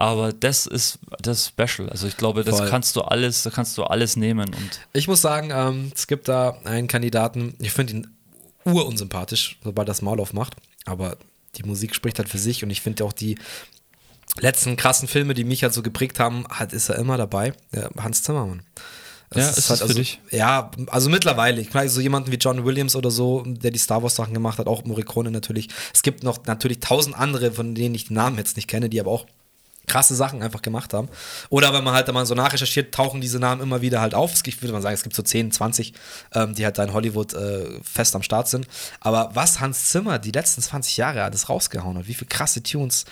aber das ist das ist special. Also ich glaube, das Voll. kannst du alles, da kannst du alles nehmen und Ich muss sagen, ähm, es gibt da einen Kandidaten, ich finde ihn urunsympathisch, sobald das Maul aufmacht, aber die Musik spricht halt für sich und ich finde auch die letzten krassen Filme, die mich halt so geprägt haben, hat, ist er immer dabei, der Hans Zimmermann. Ja, ist das für also, dich? Ja, also mittlerweile. Ich meine, so jemanden wie John Williams oder so, der die Star Wars Sachen gemacht hat, auch Morricone natürlich. Es gibt noch natürlich tausend andere, von denen ich die Namen jetzt nicht kenne, die aber auch krasse Sachen einfach gemacht haben. Oder wenn man halt mal so nachrecherchiert, tauchen diese Namen immer wieder halt auf. Es gibt, würde man sagen, es gibt so 10, 20, ähm, die halt da in Hollywood äh, fest am Start sind. Aber was Hans Zimmer die letzten 20 Jahre alles rausgehauen hat, wie viele krasse Tunes,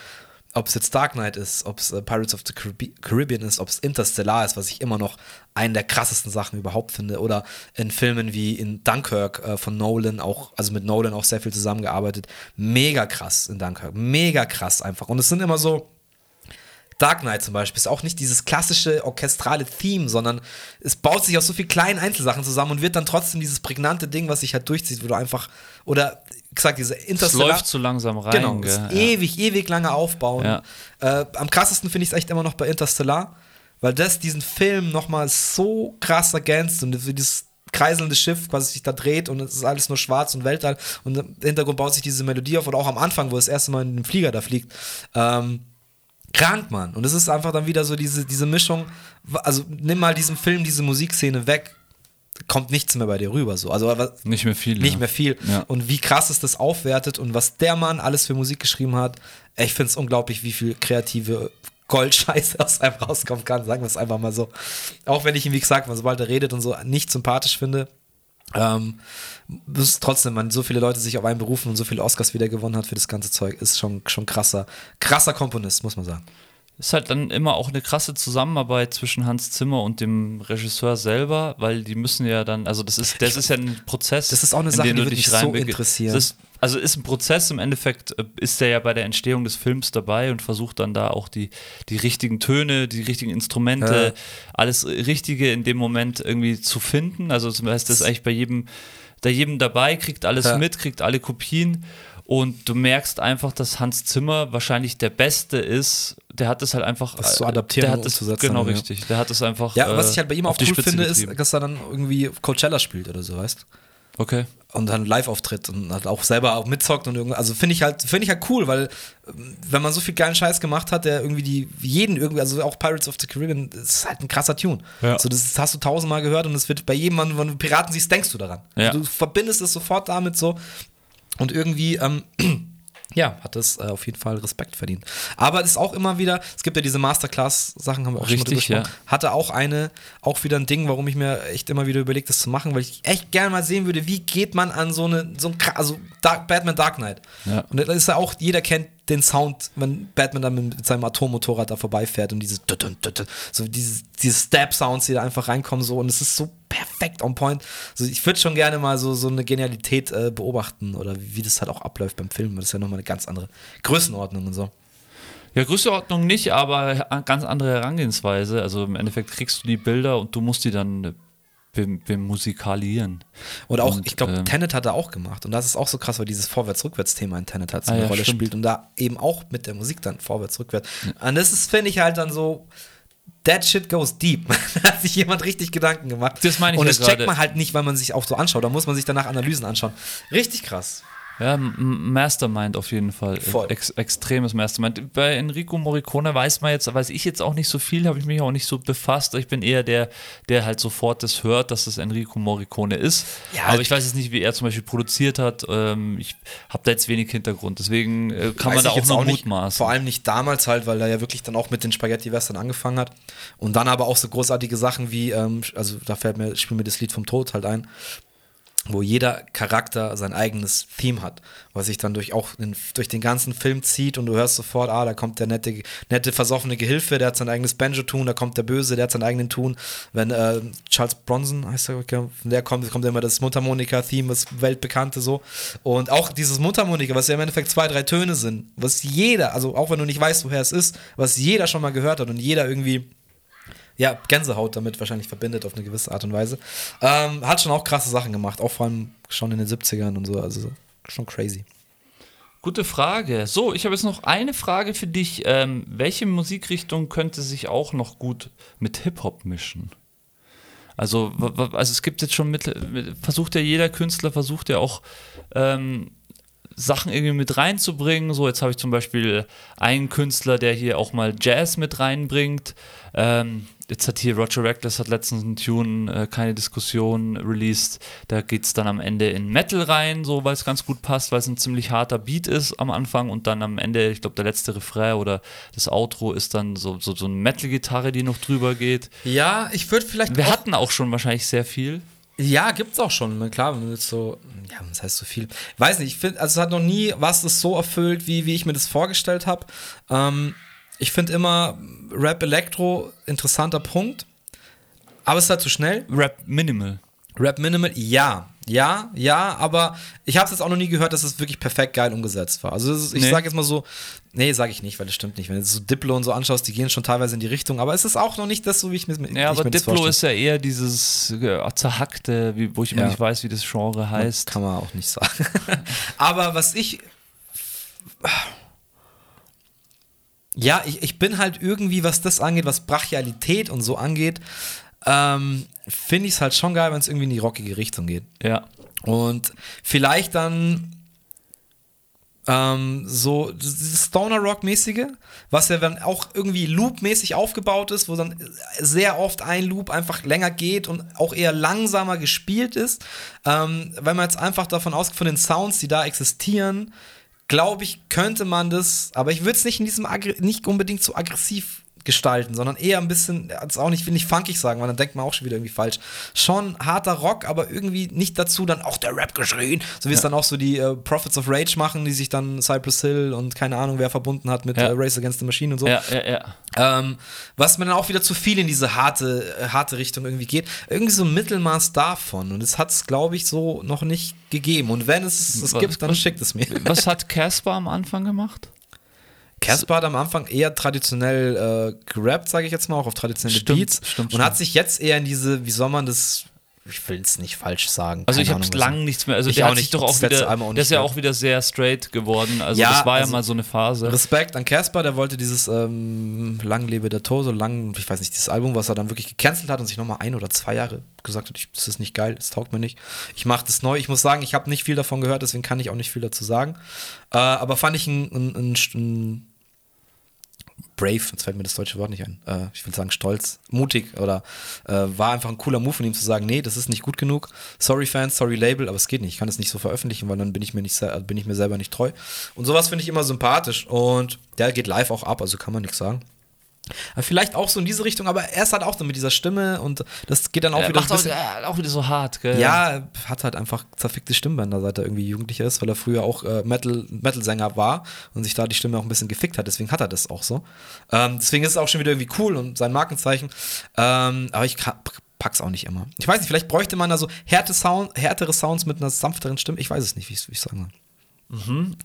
ob es jetzt Dark Knight ist, ob es äh, Pirates of the Carib- Caribbean ist, ob es Interstellar ist, was ich immer noch einen der krassesten Sachen überhaupt finde. Oder in Filmen wie in Dunkirk äh, von Nolan, auch, also mit Nolan auch sehr viel zusammengearbeitet. Mega krass in Dunkirk. Mega krass einfach. Und es sind immer so. Dark Knight zum Beispiel ist auch nicht dieses klassische orchestrale Theme, sondern es baut sich aus so vielen kleinen Einzelsachen zusammen und wird dann trotzdem dieses prägnante Ding, was sich halt durchzieht, wo du einfach, oder gesagt, diese es Interstellar. läuft zu langsam rein. Genau, gell? Ja. ewig, ewig lange aufbauen. Ja. Äh, am krassesten finde ich es echt immer noch bei Interstellar, weil das diesen Film nochmal so krass ergänzt und dieses kreiselnde Schiff quasi sich da dreht und es ist alles nur schwarz und Weltall und im Hintergrund baut sich diese Melodie auf oder auch am Anfang, wo das erste Mal in den Flieger da fliegt. Ähm, krank, Mann. Und es ist einfach dann wieder so diese, diese Mischung, also nimm mal diesem Film diese Musikszene weg, kommt nichts mehr bei dir rüber. So. Also was, Nicht mehr viel. nicht ja. mehr viel. Ja. Und wie krass es das aufwertet und was der Mann alles für Musik geschrieben hat. Ich finde es unglaublich, wie viel kreative Goldscheiße aus einem rauskommen kann, sagen wir es einfach mal so. Auch wenn ich ihn, wie gesagt, sobald er redet und so nicht sympathisch finde. Ähm, das ist trotzdem, man so viele Leute sich auf einen berufen und so viele Oscars wieder gewonnen hat für das ganze Zeug, ist schon, schon krasser, krasser Komponist, muss man sagen. ist halt dann immer auch eine krasse Zusammenarbeit zwischen Hans Zimmer und dem Regisseur selber, weil die müssen ja dann, also das ist, das ist ja ein Prozess. Das ist auch eine in Sache, die würde dich mich so interessieren. Das ist, also ist ein Prozess, im Endeffekt äh, ist der ja bei der Entstehung des Films dabei und versucht dann da auch die, die richtigen Töne, die richtigen Instrumente, Ja. alles Richtige in dem Moment irgendwie zu finden. Also das heißt, das ist eigentlich bei jedem, da jedem dabei, kriegt alles Ja. mit, kriegt alle Kopien. Und du merkst einfach, dass Hans Zimmer wahrscheinlich der Beste ist. Der hat es halt einfach. Das zu äh, adaptieren der hat es, Genau, ja. richtig. Der hat es einfach. Ja, was äh, ich halt bei ihm auch auf die cool Spitze finde, getrieben. ist, dass er dann irgendwie Coachella spielt oder so, weißt Okay. und dann live auftritt und halt auch selber auch mitzockt und irgendwie, also finde ich halt, finde ich halt cool, weil ähm, wenn man so viel geilen Scheiß gemacht hat, der irgendwie die, jeden irgendwie, also auch Pirates of the Caribbean, das ist halt ein krasser Tune. Ja. So, das hast du tausendmal gehört und es wird bei jedem Mal, wenn du Piraten siehst, denkst du daran. Ja. Du verbindest es sofort damit so und irgendwie, ähm, ja, hat es äh, auf jeden Fall Respekt verdient. Aber es ist auch immer wieder, es gibt ja diese Masterclass-Sachen, haben wir auch Richtig, schon mal gesprochen. Hatte auch eine, auch wieder ein Ding, warum ich mir echt immer wieder überlegt, das zu machen, weil ich echt gerne mal sehen würde, wie geht man an so eine, so ein, also Dark, Batman Dark Knight. Ja. Und das ist ja auch, jeder kennt den Sound, wenn Batman dann mit seinem Atommotorrad da vorbeifährt und dieses so diese, diese Stab-Sounds, die da einfach reinkommen, so und es ist so perfekt on point. Also ich würde schon gerne mal so, so eine Genialität äh, beobachten oder wie, das halt auch abläuft beim Film. Das ist ja nochmal eine ganz andere Größenordnung und so. Ja, Größenordnung nicht, aber ganz andere Herangehensweise. Also im Endeffekt kriegst du die Bilder und du musst die dann bemusikalieren. Und auch, und, ich glaube, ähm, Tenet hat er auch gemacht. Und das ist auch so krass, weil dieses Vorwärts-Rückwärts-Thema in Tenet hat so eine ah, ja, Rolle stimmt. spielt und da eben auch mit der Musik dann vorwärts-rückwärts. Ja. Und das ist, finde ich, halt dann so. That shit goes deep. da hat sich jemand richtig Gedanken gemacht. Das meine ich Und das ja checkt man halt nicht, weil man sich auch so anschaut. Da muss man sich danach Analysen anschauen. Richtig krass. Ja, Mastermind auf jeden Fall. Voll. Ex extremes Mastermind. Bei Enrico Morricone weiß man jetzt, weiß ich jetzt auch nicht so viel, habe ich mich auch nicht so befasst. Ich bin eher der, der halt sofort das hört, dass es Enrico Morricone ist. Ja, Aber ich weiß jetzt nicht, wie er zum Beispiel produziert hat. Ähm, ich habe da jetzt wenig Hintergrund. Deswegen äh, kann man da auch noch mutmaßen. Vor allem nicht damals halt, weil er ja wirklich dann auch mit den Spaghetti-Western angefangen hat. Und dann aber auch so großartige Sachen wie, ähm, also da fällt mir, spielt mir das Lied vom Tod halt ein wo jeder Charakter sein eigenes Theme hat, was sich dann durch auch in, durch den ganzen Film zieht und du hörst sofort, ah, da kommt der nette, nette versoffene Gehilfe, der hat sein eigenes Banjo-Tun, da kommt der Böse, der hat seinen eigenen Tun. Wenn äh, Charles Bronson heißt er, der kommt, kommt immer das Mundharmonika-Theme, das weltbekannte so. Und auch dieses Mundharmonika, was ja im Endeffekt zwei, drei Töne sind, was jeder, also auch wenn du nicht weißt, woher es ist, was jeder schon mal gehört hat und jeder irgendwie ja, Gänsehaut damit wahrscheinlich verbindet auf eine gewisse Art und Weise. Ähm, hat schon auch krasse Sachen gemacht, auch vor allem schon in den 70ern und so, also schon crazy. Gute Frage. So, ich habe jetzt noch eine Frage für dich. Ähm, welche Musikrichtung könnte sich auch noch gut mit Hip-Hop mischen? Also, also es gibt jetzt schon mit, versucht ja jeder Künstler, versucht ja auch ähm, Sachen irgendwie mit reinzubringen. So, jetzt habe ich zum Beispiel einen Künstler, der hier auch mal Jazz mit reinbringt. Ähm, jetzt hat hier Roger Reckless hat letztens einen Tune, äh, keine Diskussion, released. Da geht es dann am Ende in Metal rein, so weil es ganz gut passt, weil es ein ziemlich harter Beat ist am Anfang und dann am Ende, ich glaube, der letzte Refrain oder das Outro ist dann so, so, so eine Metal-Gitarre, die noch drüber geht. Ja, ich würde vielleicht. Wir auch hatten auch schon wahrscheinlich sehr viel. Ja, gibt's auch schon. Ne? Klar, wenn du jetzt so, ja, was heißt so viel? Weiß nicht, ich finde, also es hat noch nie was das so erfüllt, wie, wie ich mir das vorgestellt habe. Ähm, ich finde immer Rap Elektro interessanter Punkt, aber es ist halt zu schnell. Rap Minimal. Rap Minimal, ja. Ja, ja, aber ich habe es jetzt auch noch nie gehört, dass es wirklich perfekt geil umgesetzt war. Also ist, ich nee. sage jetzt mal so, nee, sage ich nicht, weil das stimmt nicht. Wenn du so Diplo und so anschaust, die gehen schon teilweise in die Richtung, aber es ist auch noch nicht das, so wie ich mir Ja, ich aber mir Diplo ist ja eher dieses äh, zerhackte, wie, wo ich immer ja. nicht weiß, wie das Genre heißt. Kann man auch nicht sagen. aber was ich ja, ich, ich bin halt irgendwie, was das angeht, was Brachialität und so angeht, ähm, finde ich es halt schon geil, wenn es irgendwie in die rockige Richtung geht. Ja. Und vielleicht dann ähm, so dieses Stoner-Rock-mäßige, was ja dann auch irgendwie Loop-mäßig aufgebaut ist, wo dann sehr oft ein Loop einfach länger geht und auch eher langsamer gespielt ist. Ähm, wenn man jetzt einfach davon ausgeht, von den Sounds, die da existieren, glaube ich, könnte man das, aber ich würde es nicht in diesem nicht unbedingt so aggressiv gestalten, sondern eher ein bisschen, jetzt auch nicht, will nicht funkig sagen, weil dann denkt man auch schon wieder irgendwie falsch. Schon harter Rock, aber irgendwie nicht dazu dann auch der Rap geschrien, so wie ja. es dann auch so die äh, Prophets of Rage machen, die sich dann Cypress Hill und keine Ahnung, wer verbunden hat mit ja. äh, Race Against the Machine und so. Ja, ja, ja. Ähm, was mir dann auch wieder zu viel in diese harte, äh, harte Richtung irgendwie geht. Irgendwie so ein Mittelmaß davon. Und es hat es, glaube ich, so noch nicht gegeben. Und wenn es es gibt, dann schickt es mir. Was hat Casper am Anfang gemacht? Casper hat am Anfang eher traditionell äh, gerappt, sage ich jetzt mal, auch auf traditionelle stimmt, Beats. Stimmt, und hat sich jetzt eher in diese, wie soll man das ich will es nicht falsch sagen. Also ich habe lang nichts mehr. Also ich der auch nicht, doch auch wieder, auch der ist ja auch wieder sehr straight geworden. Also ja, das war also ja mal so eine Phase. Respekt an Casper, der wollte dieses ähm, Lang lebe der Tod, so lang, ich weiß nicht, dieses Album, was er dann wirklich gecancelt hat und sich nochmal ein oder zwei Jahre gesagt hat, ich, das ist nicht geil, das taugt mir nicht. Ich mache das neu. Ich muss sagen, ich habe nicht viel davon gehört, deswegen kann ich auch nicht viel dazu sagen. Äh, aber fand ich ein, ein, ein, ein brave, jetzt fällt mir das deutsche Wort nicht ein, äh, ich will sagen stolz, mutig oder äh, war einfach ein cooler Move von ihm zu sagen, nee, das ist nicht gut genug, sorry Fans, sorry Label, aber es geht nicht, ich kann es nicht so veröffentlichen, weil dann bin ich mir nicht bin ich mir selber nicht treu. Und sowas finde ich immer sympathisch und der geht live auch ab, also kann man nichts sagen. Vielleicht auch so in diese Richtung, aber er ist halt auch so mit dieser Stimme und das geht dann auch Er wieder macht ein auch, bisschen. ja, auch wieder so hart, gell? Ja, hat halt einfach zerfickte Stimmbänder, seit er irgendwie Jugendlicher ist, weil er früher auch äh, Metal, Metal-Sänger war und sich da die Stimme auch ein bisschen gefickt hat. Deswegen hat er das auch so. Ähm, deswegen ist es auch schon wieder irgendwie cool und sein Markenzeichen. Ähm, aber ich pack's auch nicht immer. Ich weiß nicht, vielleicht bräuchte man da so härte Sound, härtere Sounds mit einer sanfteren Stimme. Ich weiß es nicht, wie ich es sagen soll.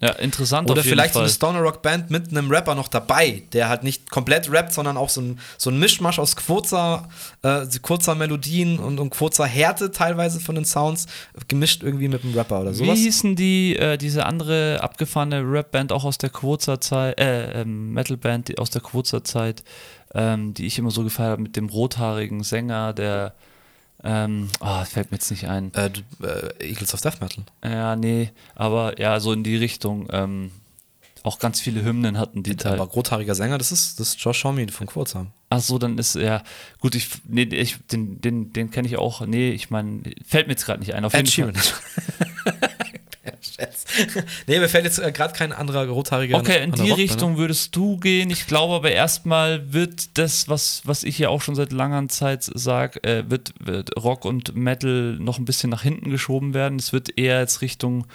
Ja interessant. Oder vielleicht so eine Stoner Rock Band mit einem Rapper noch dabei, der halt nicht komplett rappt, sondern auch so ein, so ein Mischmasch aus kurzer, äh, kurzer Melodien und, und kurzer Härte teilweise von den Sounds, gemischt irgendwie mit einem Rapper oder Wie sowas. hießen die, äh, diese andere abgefahrene Rap-Band auch aus der Quozer-Zeit, äh, ähm, Metal-Band aus der Quozer-Zeit, ähm, die ich immer so gefeiert habe mit dem rothaarigen Sänger, der, ähm, ah, fällt mir jetzt nicht ein. Äh, äh, Eagles of Death Metal. Ja, nee, aber ja, so in die Richtung. Ähm, auch ganz viele Hymnen hatten die Teil. Aber rothaariger Sänger, das ist, das ist Josh Homme von Kurzheim. Ach so, dann ist ja gut. Ich, nee, ich, den, den, den kenne ich auch. Nee, ich meine, fällt mir jetzt gerade nicht ein. Auf Ed jeden Fall. Sheeran. Ja, Scherz. nee, mir fällt jetzt äh, gerade kein anderer rothaariger Okay, in die Rockband, Richtung würdest du gehen. Ich glaube aber erstmal wird das, was, was ich ja auch schon seit langer Zeit sage, äh, wird, wird Rock und Metal noch ein bisschen nach hinten geschoben werden. Es wird eher jetzt Richtung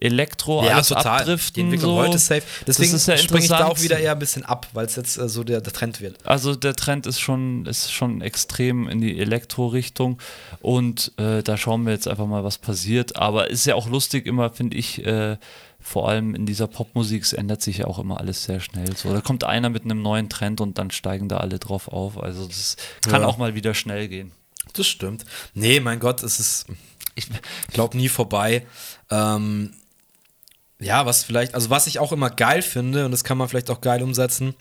Elektro Ja, alles total. abdriften. Die Entwicklung so. heute safe. Deswegen ist ja springe ich da auch wieder eher ein bisschen ab, weil es jetzt äh, so der, der Trend wird. Also der Trend ist schon, ist schon extrem in die Elektro-Richtung und äh, da schauen wir jetzt einfach mal, was passiert. Aber ist ja auch lustig immer, finde ich, äh, vor allem in dieser Popmusik, es ändert sich ja auch immer alles sehr schnell. So, da kommt einer mit einem neuen Trend und dann steigen da alle drauf auf. Also das kann Ja. auch mal wieder schnell gehen. Das stimmt. Nee, mein Gott, es ist, ich glaube, nie vorbei. Ähm, ja, was vielleicht, also was ich auch immer geil finde, und das kann man vielleicht auch geil umsetzen,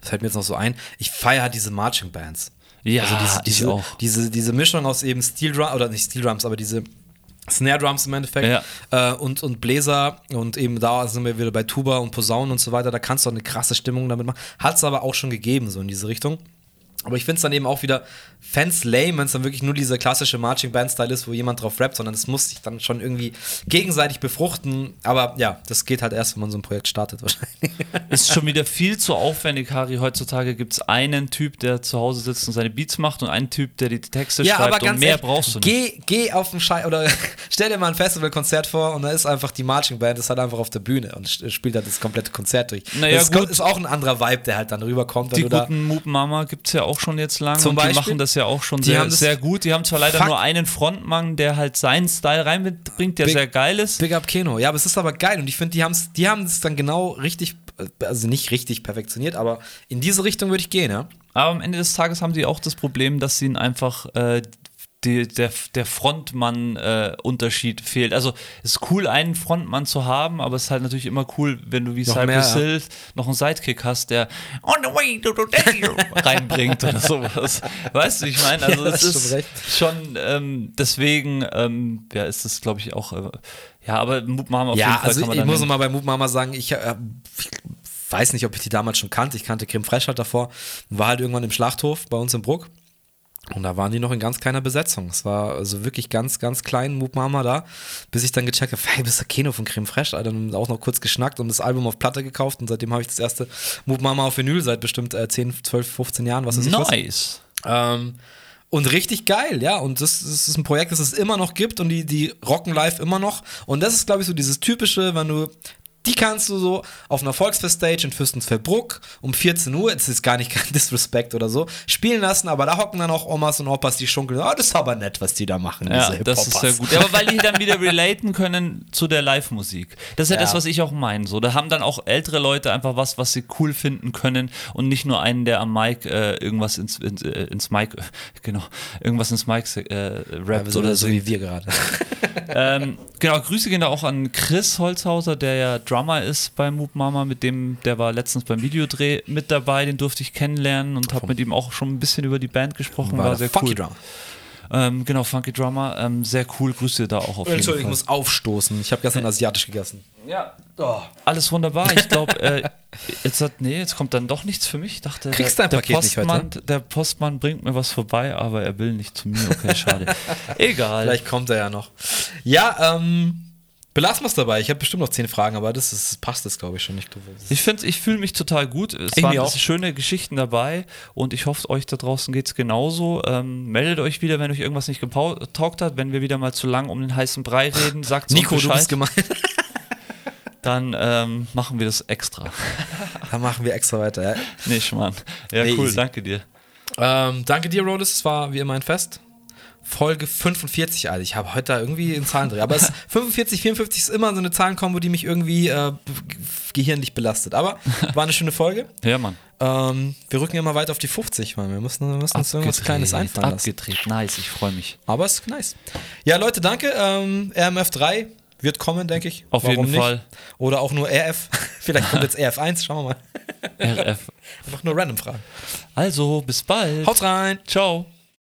das fällt mir jetzt noch so ein, ich feiere diese Marching Bands. Ja, also diese, diese, auch. Diese, diese Mischung aus eben Steel Drum, oder nicht Steel Drums, aber diese Snare Drums im Endeffekt äh, und, und Bläser und eben da sind wir wieder bei Tuba und Posaunen und so weiter, da kannst du auch eine krasse Stimmung damit machen. Hat es aber auch schon gegeben, so in diese Richtung. Aber ich finde es dann eben auch wieder Fans lame, wenn es dann wirklich nur dieser klassische Marching Band Style ist, wo jemand drauf rappt, sondern es muss sich dann schon irgendwie gegenseitig befruchten. Aber ja, das geht halt erst, wenn man so ein Projekt startet wahrscheinlich. Ist schon wieder viel zu aufwendig, Harry. Heutzutage gibt es einen Typ, der zu Hause sitzt und seine Beats macht und einen Typ, der die Texte schreibt und mehr ehrlich, brauchst du nicht. Geh, geh auf den Schei oder stell dir mal ein Festivalkonzert vor und da ist einfach die Marching Band, ist halt einfach auf der Bühne und spielt halt das komplette Konzert durch. Naja, das gut. ist auch ein anderer Vibe, der halt dann rüberkommt, Die guten Moop Mama gibt es ja auch schon jetzt lange Zum und die Beispiel? machen das ja auch schon Die sehr, sehr gut. Die haben zwar leider Fuck. nur einen Frontmann, der halt seinen Style reinbringt, der Big- sehr geil ist. Big Up Keno. Ja, aber es ist aber geil und ich finde, die haben es die haben's dann genau richtig, also nicht richtig perfektioniert, aber in diese Richtung würde ich gehen, ja. Aber am Ende des Tages haben sie auch das Problem, dass ihnen einfach äh, die, der, der Frontmann-Unterschied fehlt. Also es ist cool, einen Frontmann zu haben, aber es ist halt natürlich immer cool, wenn du wie Noch Cypress. Hill noch einen Sidekick hast, der on the way to the reinbringt oder sowas. Weißt du, ich meine, also es ist schon ähm, deswegen, ähm, ja, ist das glaube ich auch, äh, ja, aber Moop Mama auf jeden Ja, Fall also kann man ich muss nehmen. noch mal bei Moop Mama sagen, ich, äh, ich weiß nicht, ob ich die damals schon kannte. Ich kannte Creme Fraiche halt davor. War halt irgendwann im Schlachthof bei uns in Bruck. Und da waren die noch in ganz kleiner Besetzung. Es war also wirklich ganz, ganz klein, Moop Mama da, bis ich dann gecheckt habe, hey, bist du Keno von Creme Fraiche? Alter, dann auch noch kurz geschnackt und das Album auf Platte gekauft und seitdem habe ich das erste Moop Mama auf Vinyl seit bestimmt äh, 10, 12, 15 Jahren, was ich was. Nice. Ähm, und richtig geil, ja. Und das, das ist ein Projekt, das es immer noch gibt und die, die rocken live immer noch. Und das ist, glaube ich, so dieses typische, wenn du. Die kannst du so auf einer Volksfest-Stage in Fürstensfeldbruck um 14 Uhr, das ist gar nicht kein Disrespect oder so, spielen lassen, aber da hocken dann auch Omas und Opas, die schunkeln, ah, das ist aber nett, was die da machen, Ja, das ist sehr gut. Ja, aber weil die dann wieder relaten können zu der Live-Musik. Das ist ja, Ja. das, was ich auch meine. So, da haben dann auch ältere Leute einfach was, was sie cool finden können und nicht nur einen, der am Mic äh, irgendwas ins, ins, äh, ins Mic, genau, irgendwas ins Mic äh, rappt Ja, oder so wie wir gerade. ähm, genau, Grüße gehen da auch an Chris Holzhauser, der ja Drummer ist bei Moop Mama, mit dem, der war letztens beim Videodreh mit dabei, den durfte ich kennenlernen und habe mit ihm auch schon ein bisschen über die Band gesprochen, war, der sehr Funky cool. Drum. Ähm, genau, Funky Drummer, ähm, sehr cool. Grüße da auch auf jeden Entschuldigung, ich Fall. muss aufstoßen. Ich habe gestern asiatisch gegessen. Ja, alles wunderbar. Ich glaube, äh, jetzt hat, nee, jetzt kommt dann doch nichts für mich. Ich dachte, Kriegst der, dein Paket nicht heute? Postmann, der Postmann bringt mir was vorbei, aber er will nicht zu mir. Okay, schade. Egal. Vielleicht kommt er ja noch. Ja, ähm, belassen wir es dabei. Ich habe bestimmt noch zehn Fragen, aber das ist, passt das, glaube ich, schon nicht. Ich finde, ich fühle mich total gut. Es Ich waren schöne Geschichten dabei und ich hoffe, euch da draußen geht es genauso. Ähm, meldet euch wieder, wenn euch irgendwas nicht getaugt hat. Wenn wir wieder mal zu lang um den heißen Brei reden, sagt uns Nico, du Bescheid. bist gemein. Dann ähm, machen wir das extra. Dann machen wir extra weiter. Ja. Nicht, Mann. Ja, Nee, cool, easy. danke dir. Ähm, danke dir, Rodis. Es war wie immer ein Fest. Folge 45, Alter. Ich habe heute da irgendwie einen Zahlendreh. Aber es 45, 54 ist immer so eine Zahlenkombo, die mich irgendwie äh, gehirnlich belastet. Aber war eine schöne Folge. Ja, Mann. Ähm, wir rücken immer weiter auf die 50, Mann. Wir müssen, wir müssen uns irgendwas Kleines einfallen lassen. abgedreht. Nice, ich freue mich. Aber es ist nice. Ja, Leute, danke. Ähm, RMF3 wird kommen, denke ich. Auf jeden Fall. Oder auch nur RF. Vielleicht kommt jetzt RF1. Schauen wir mal. RF. Einfach nur random Fragen. Also, bis bald. Haut rein. Ciao.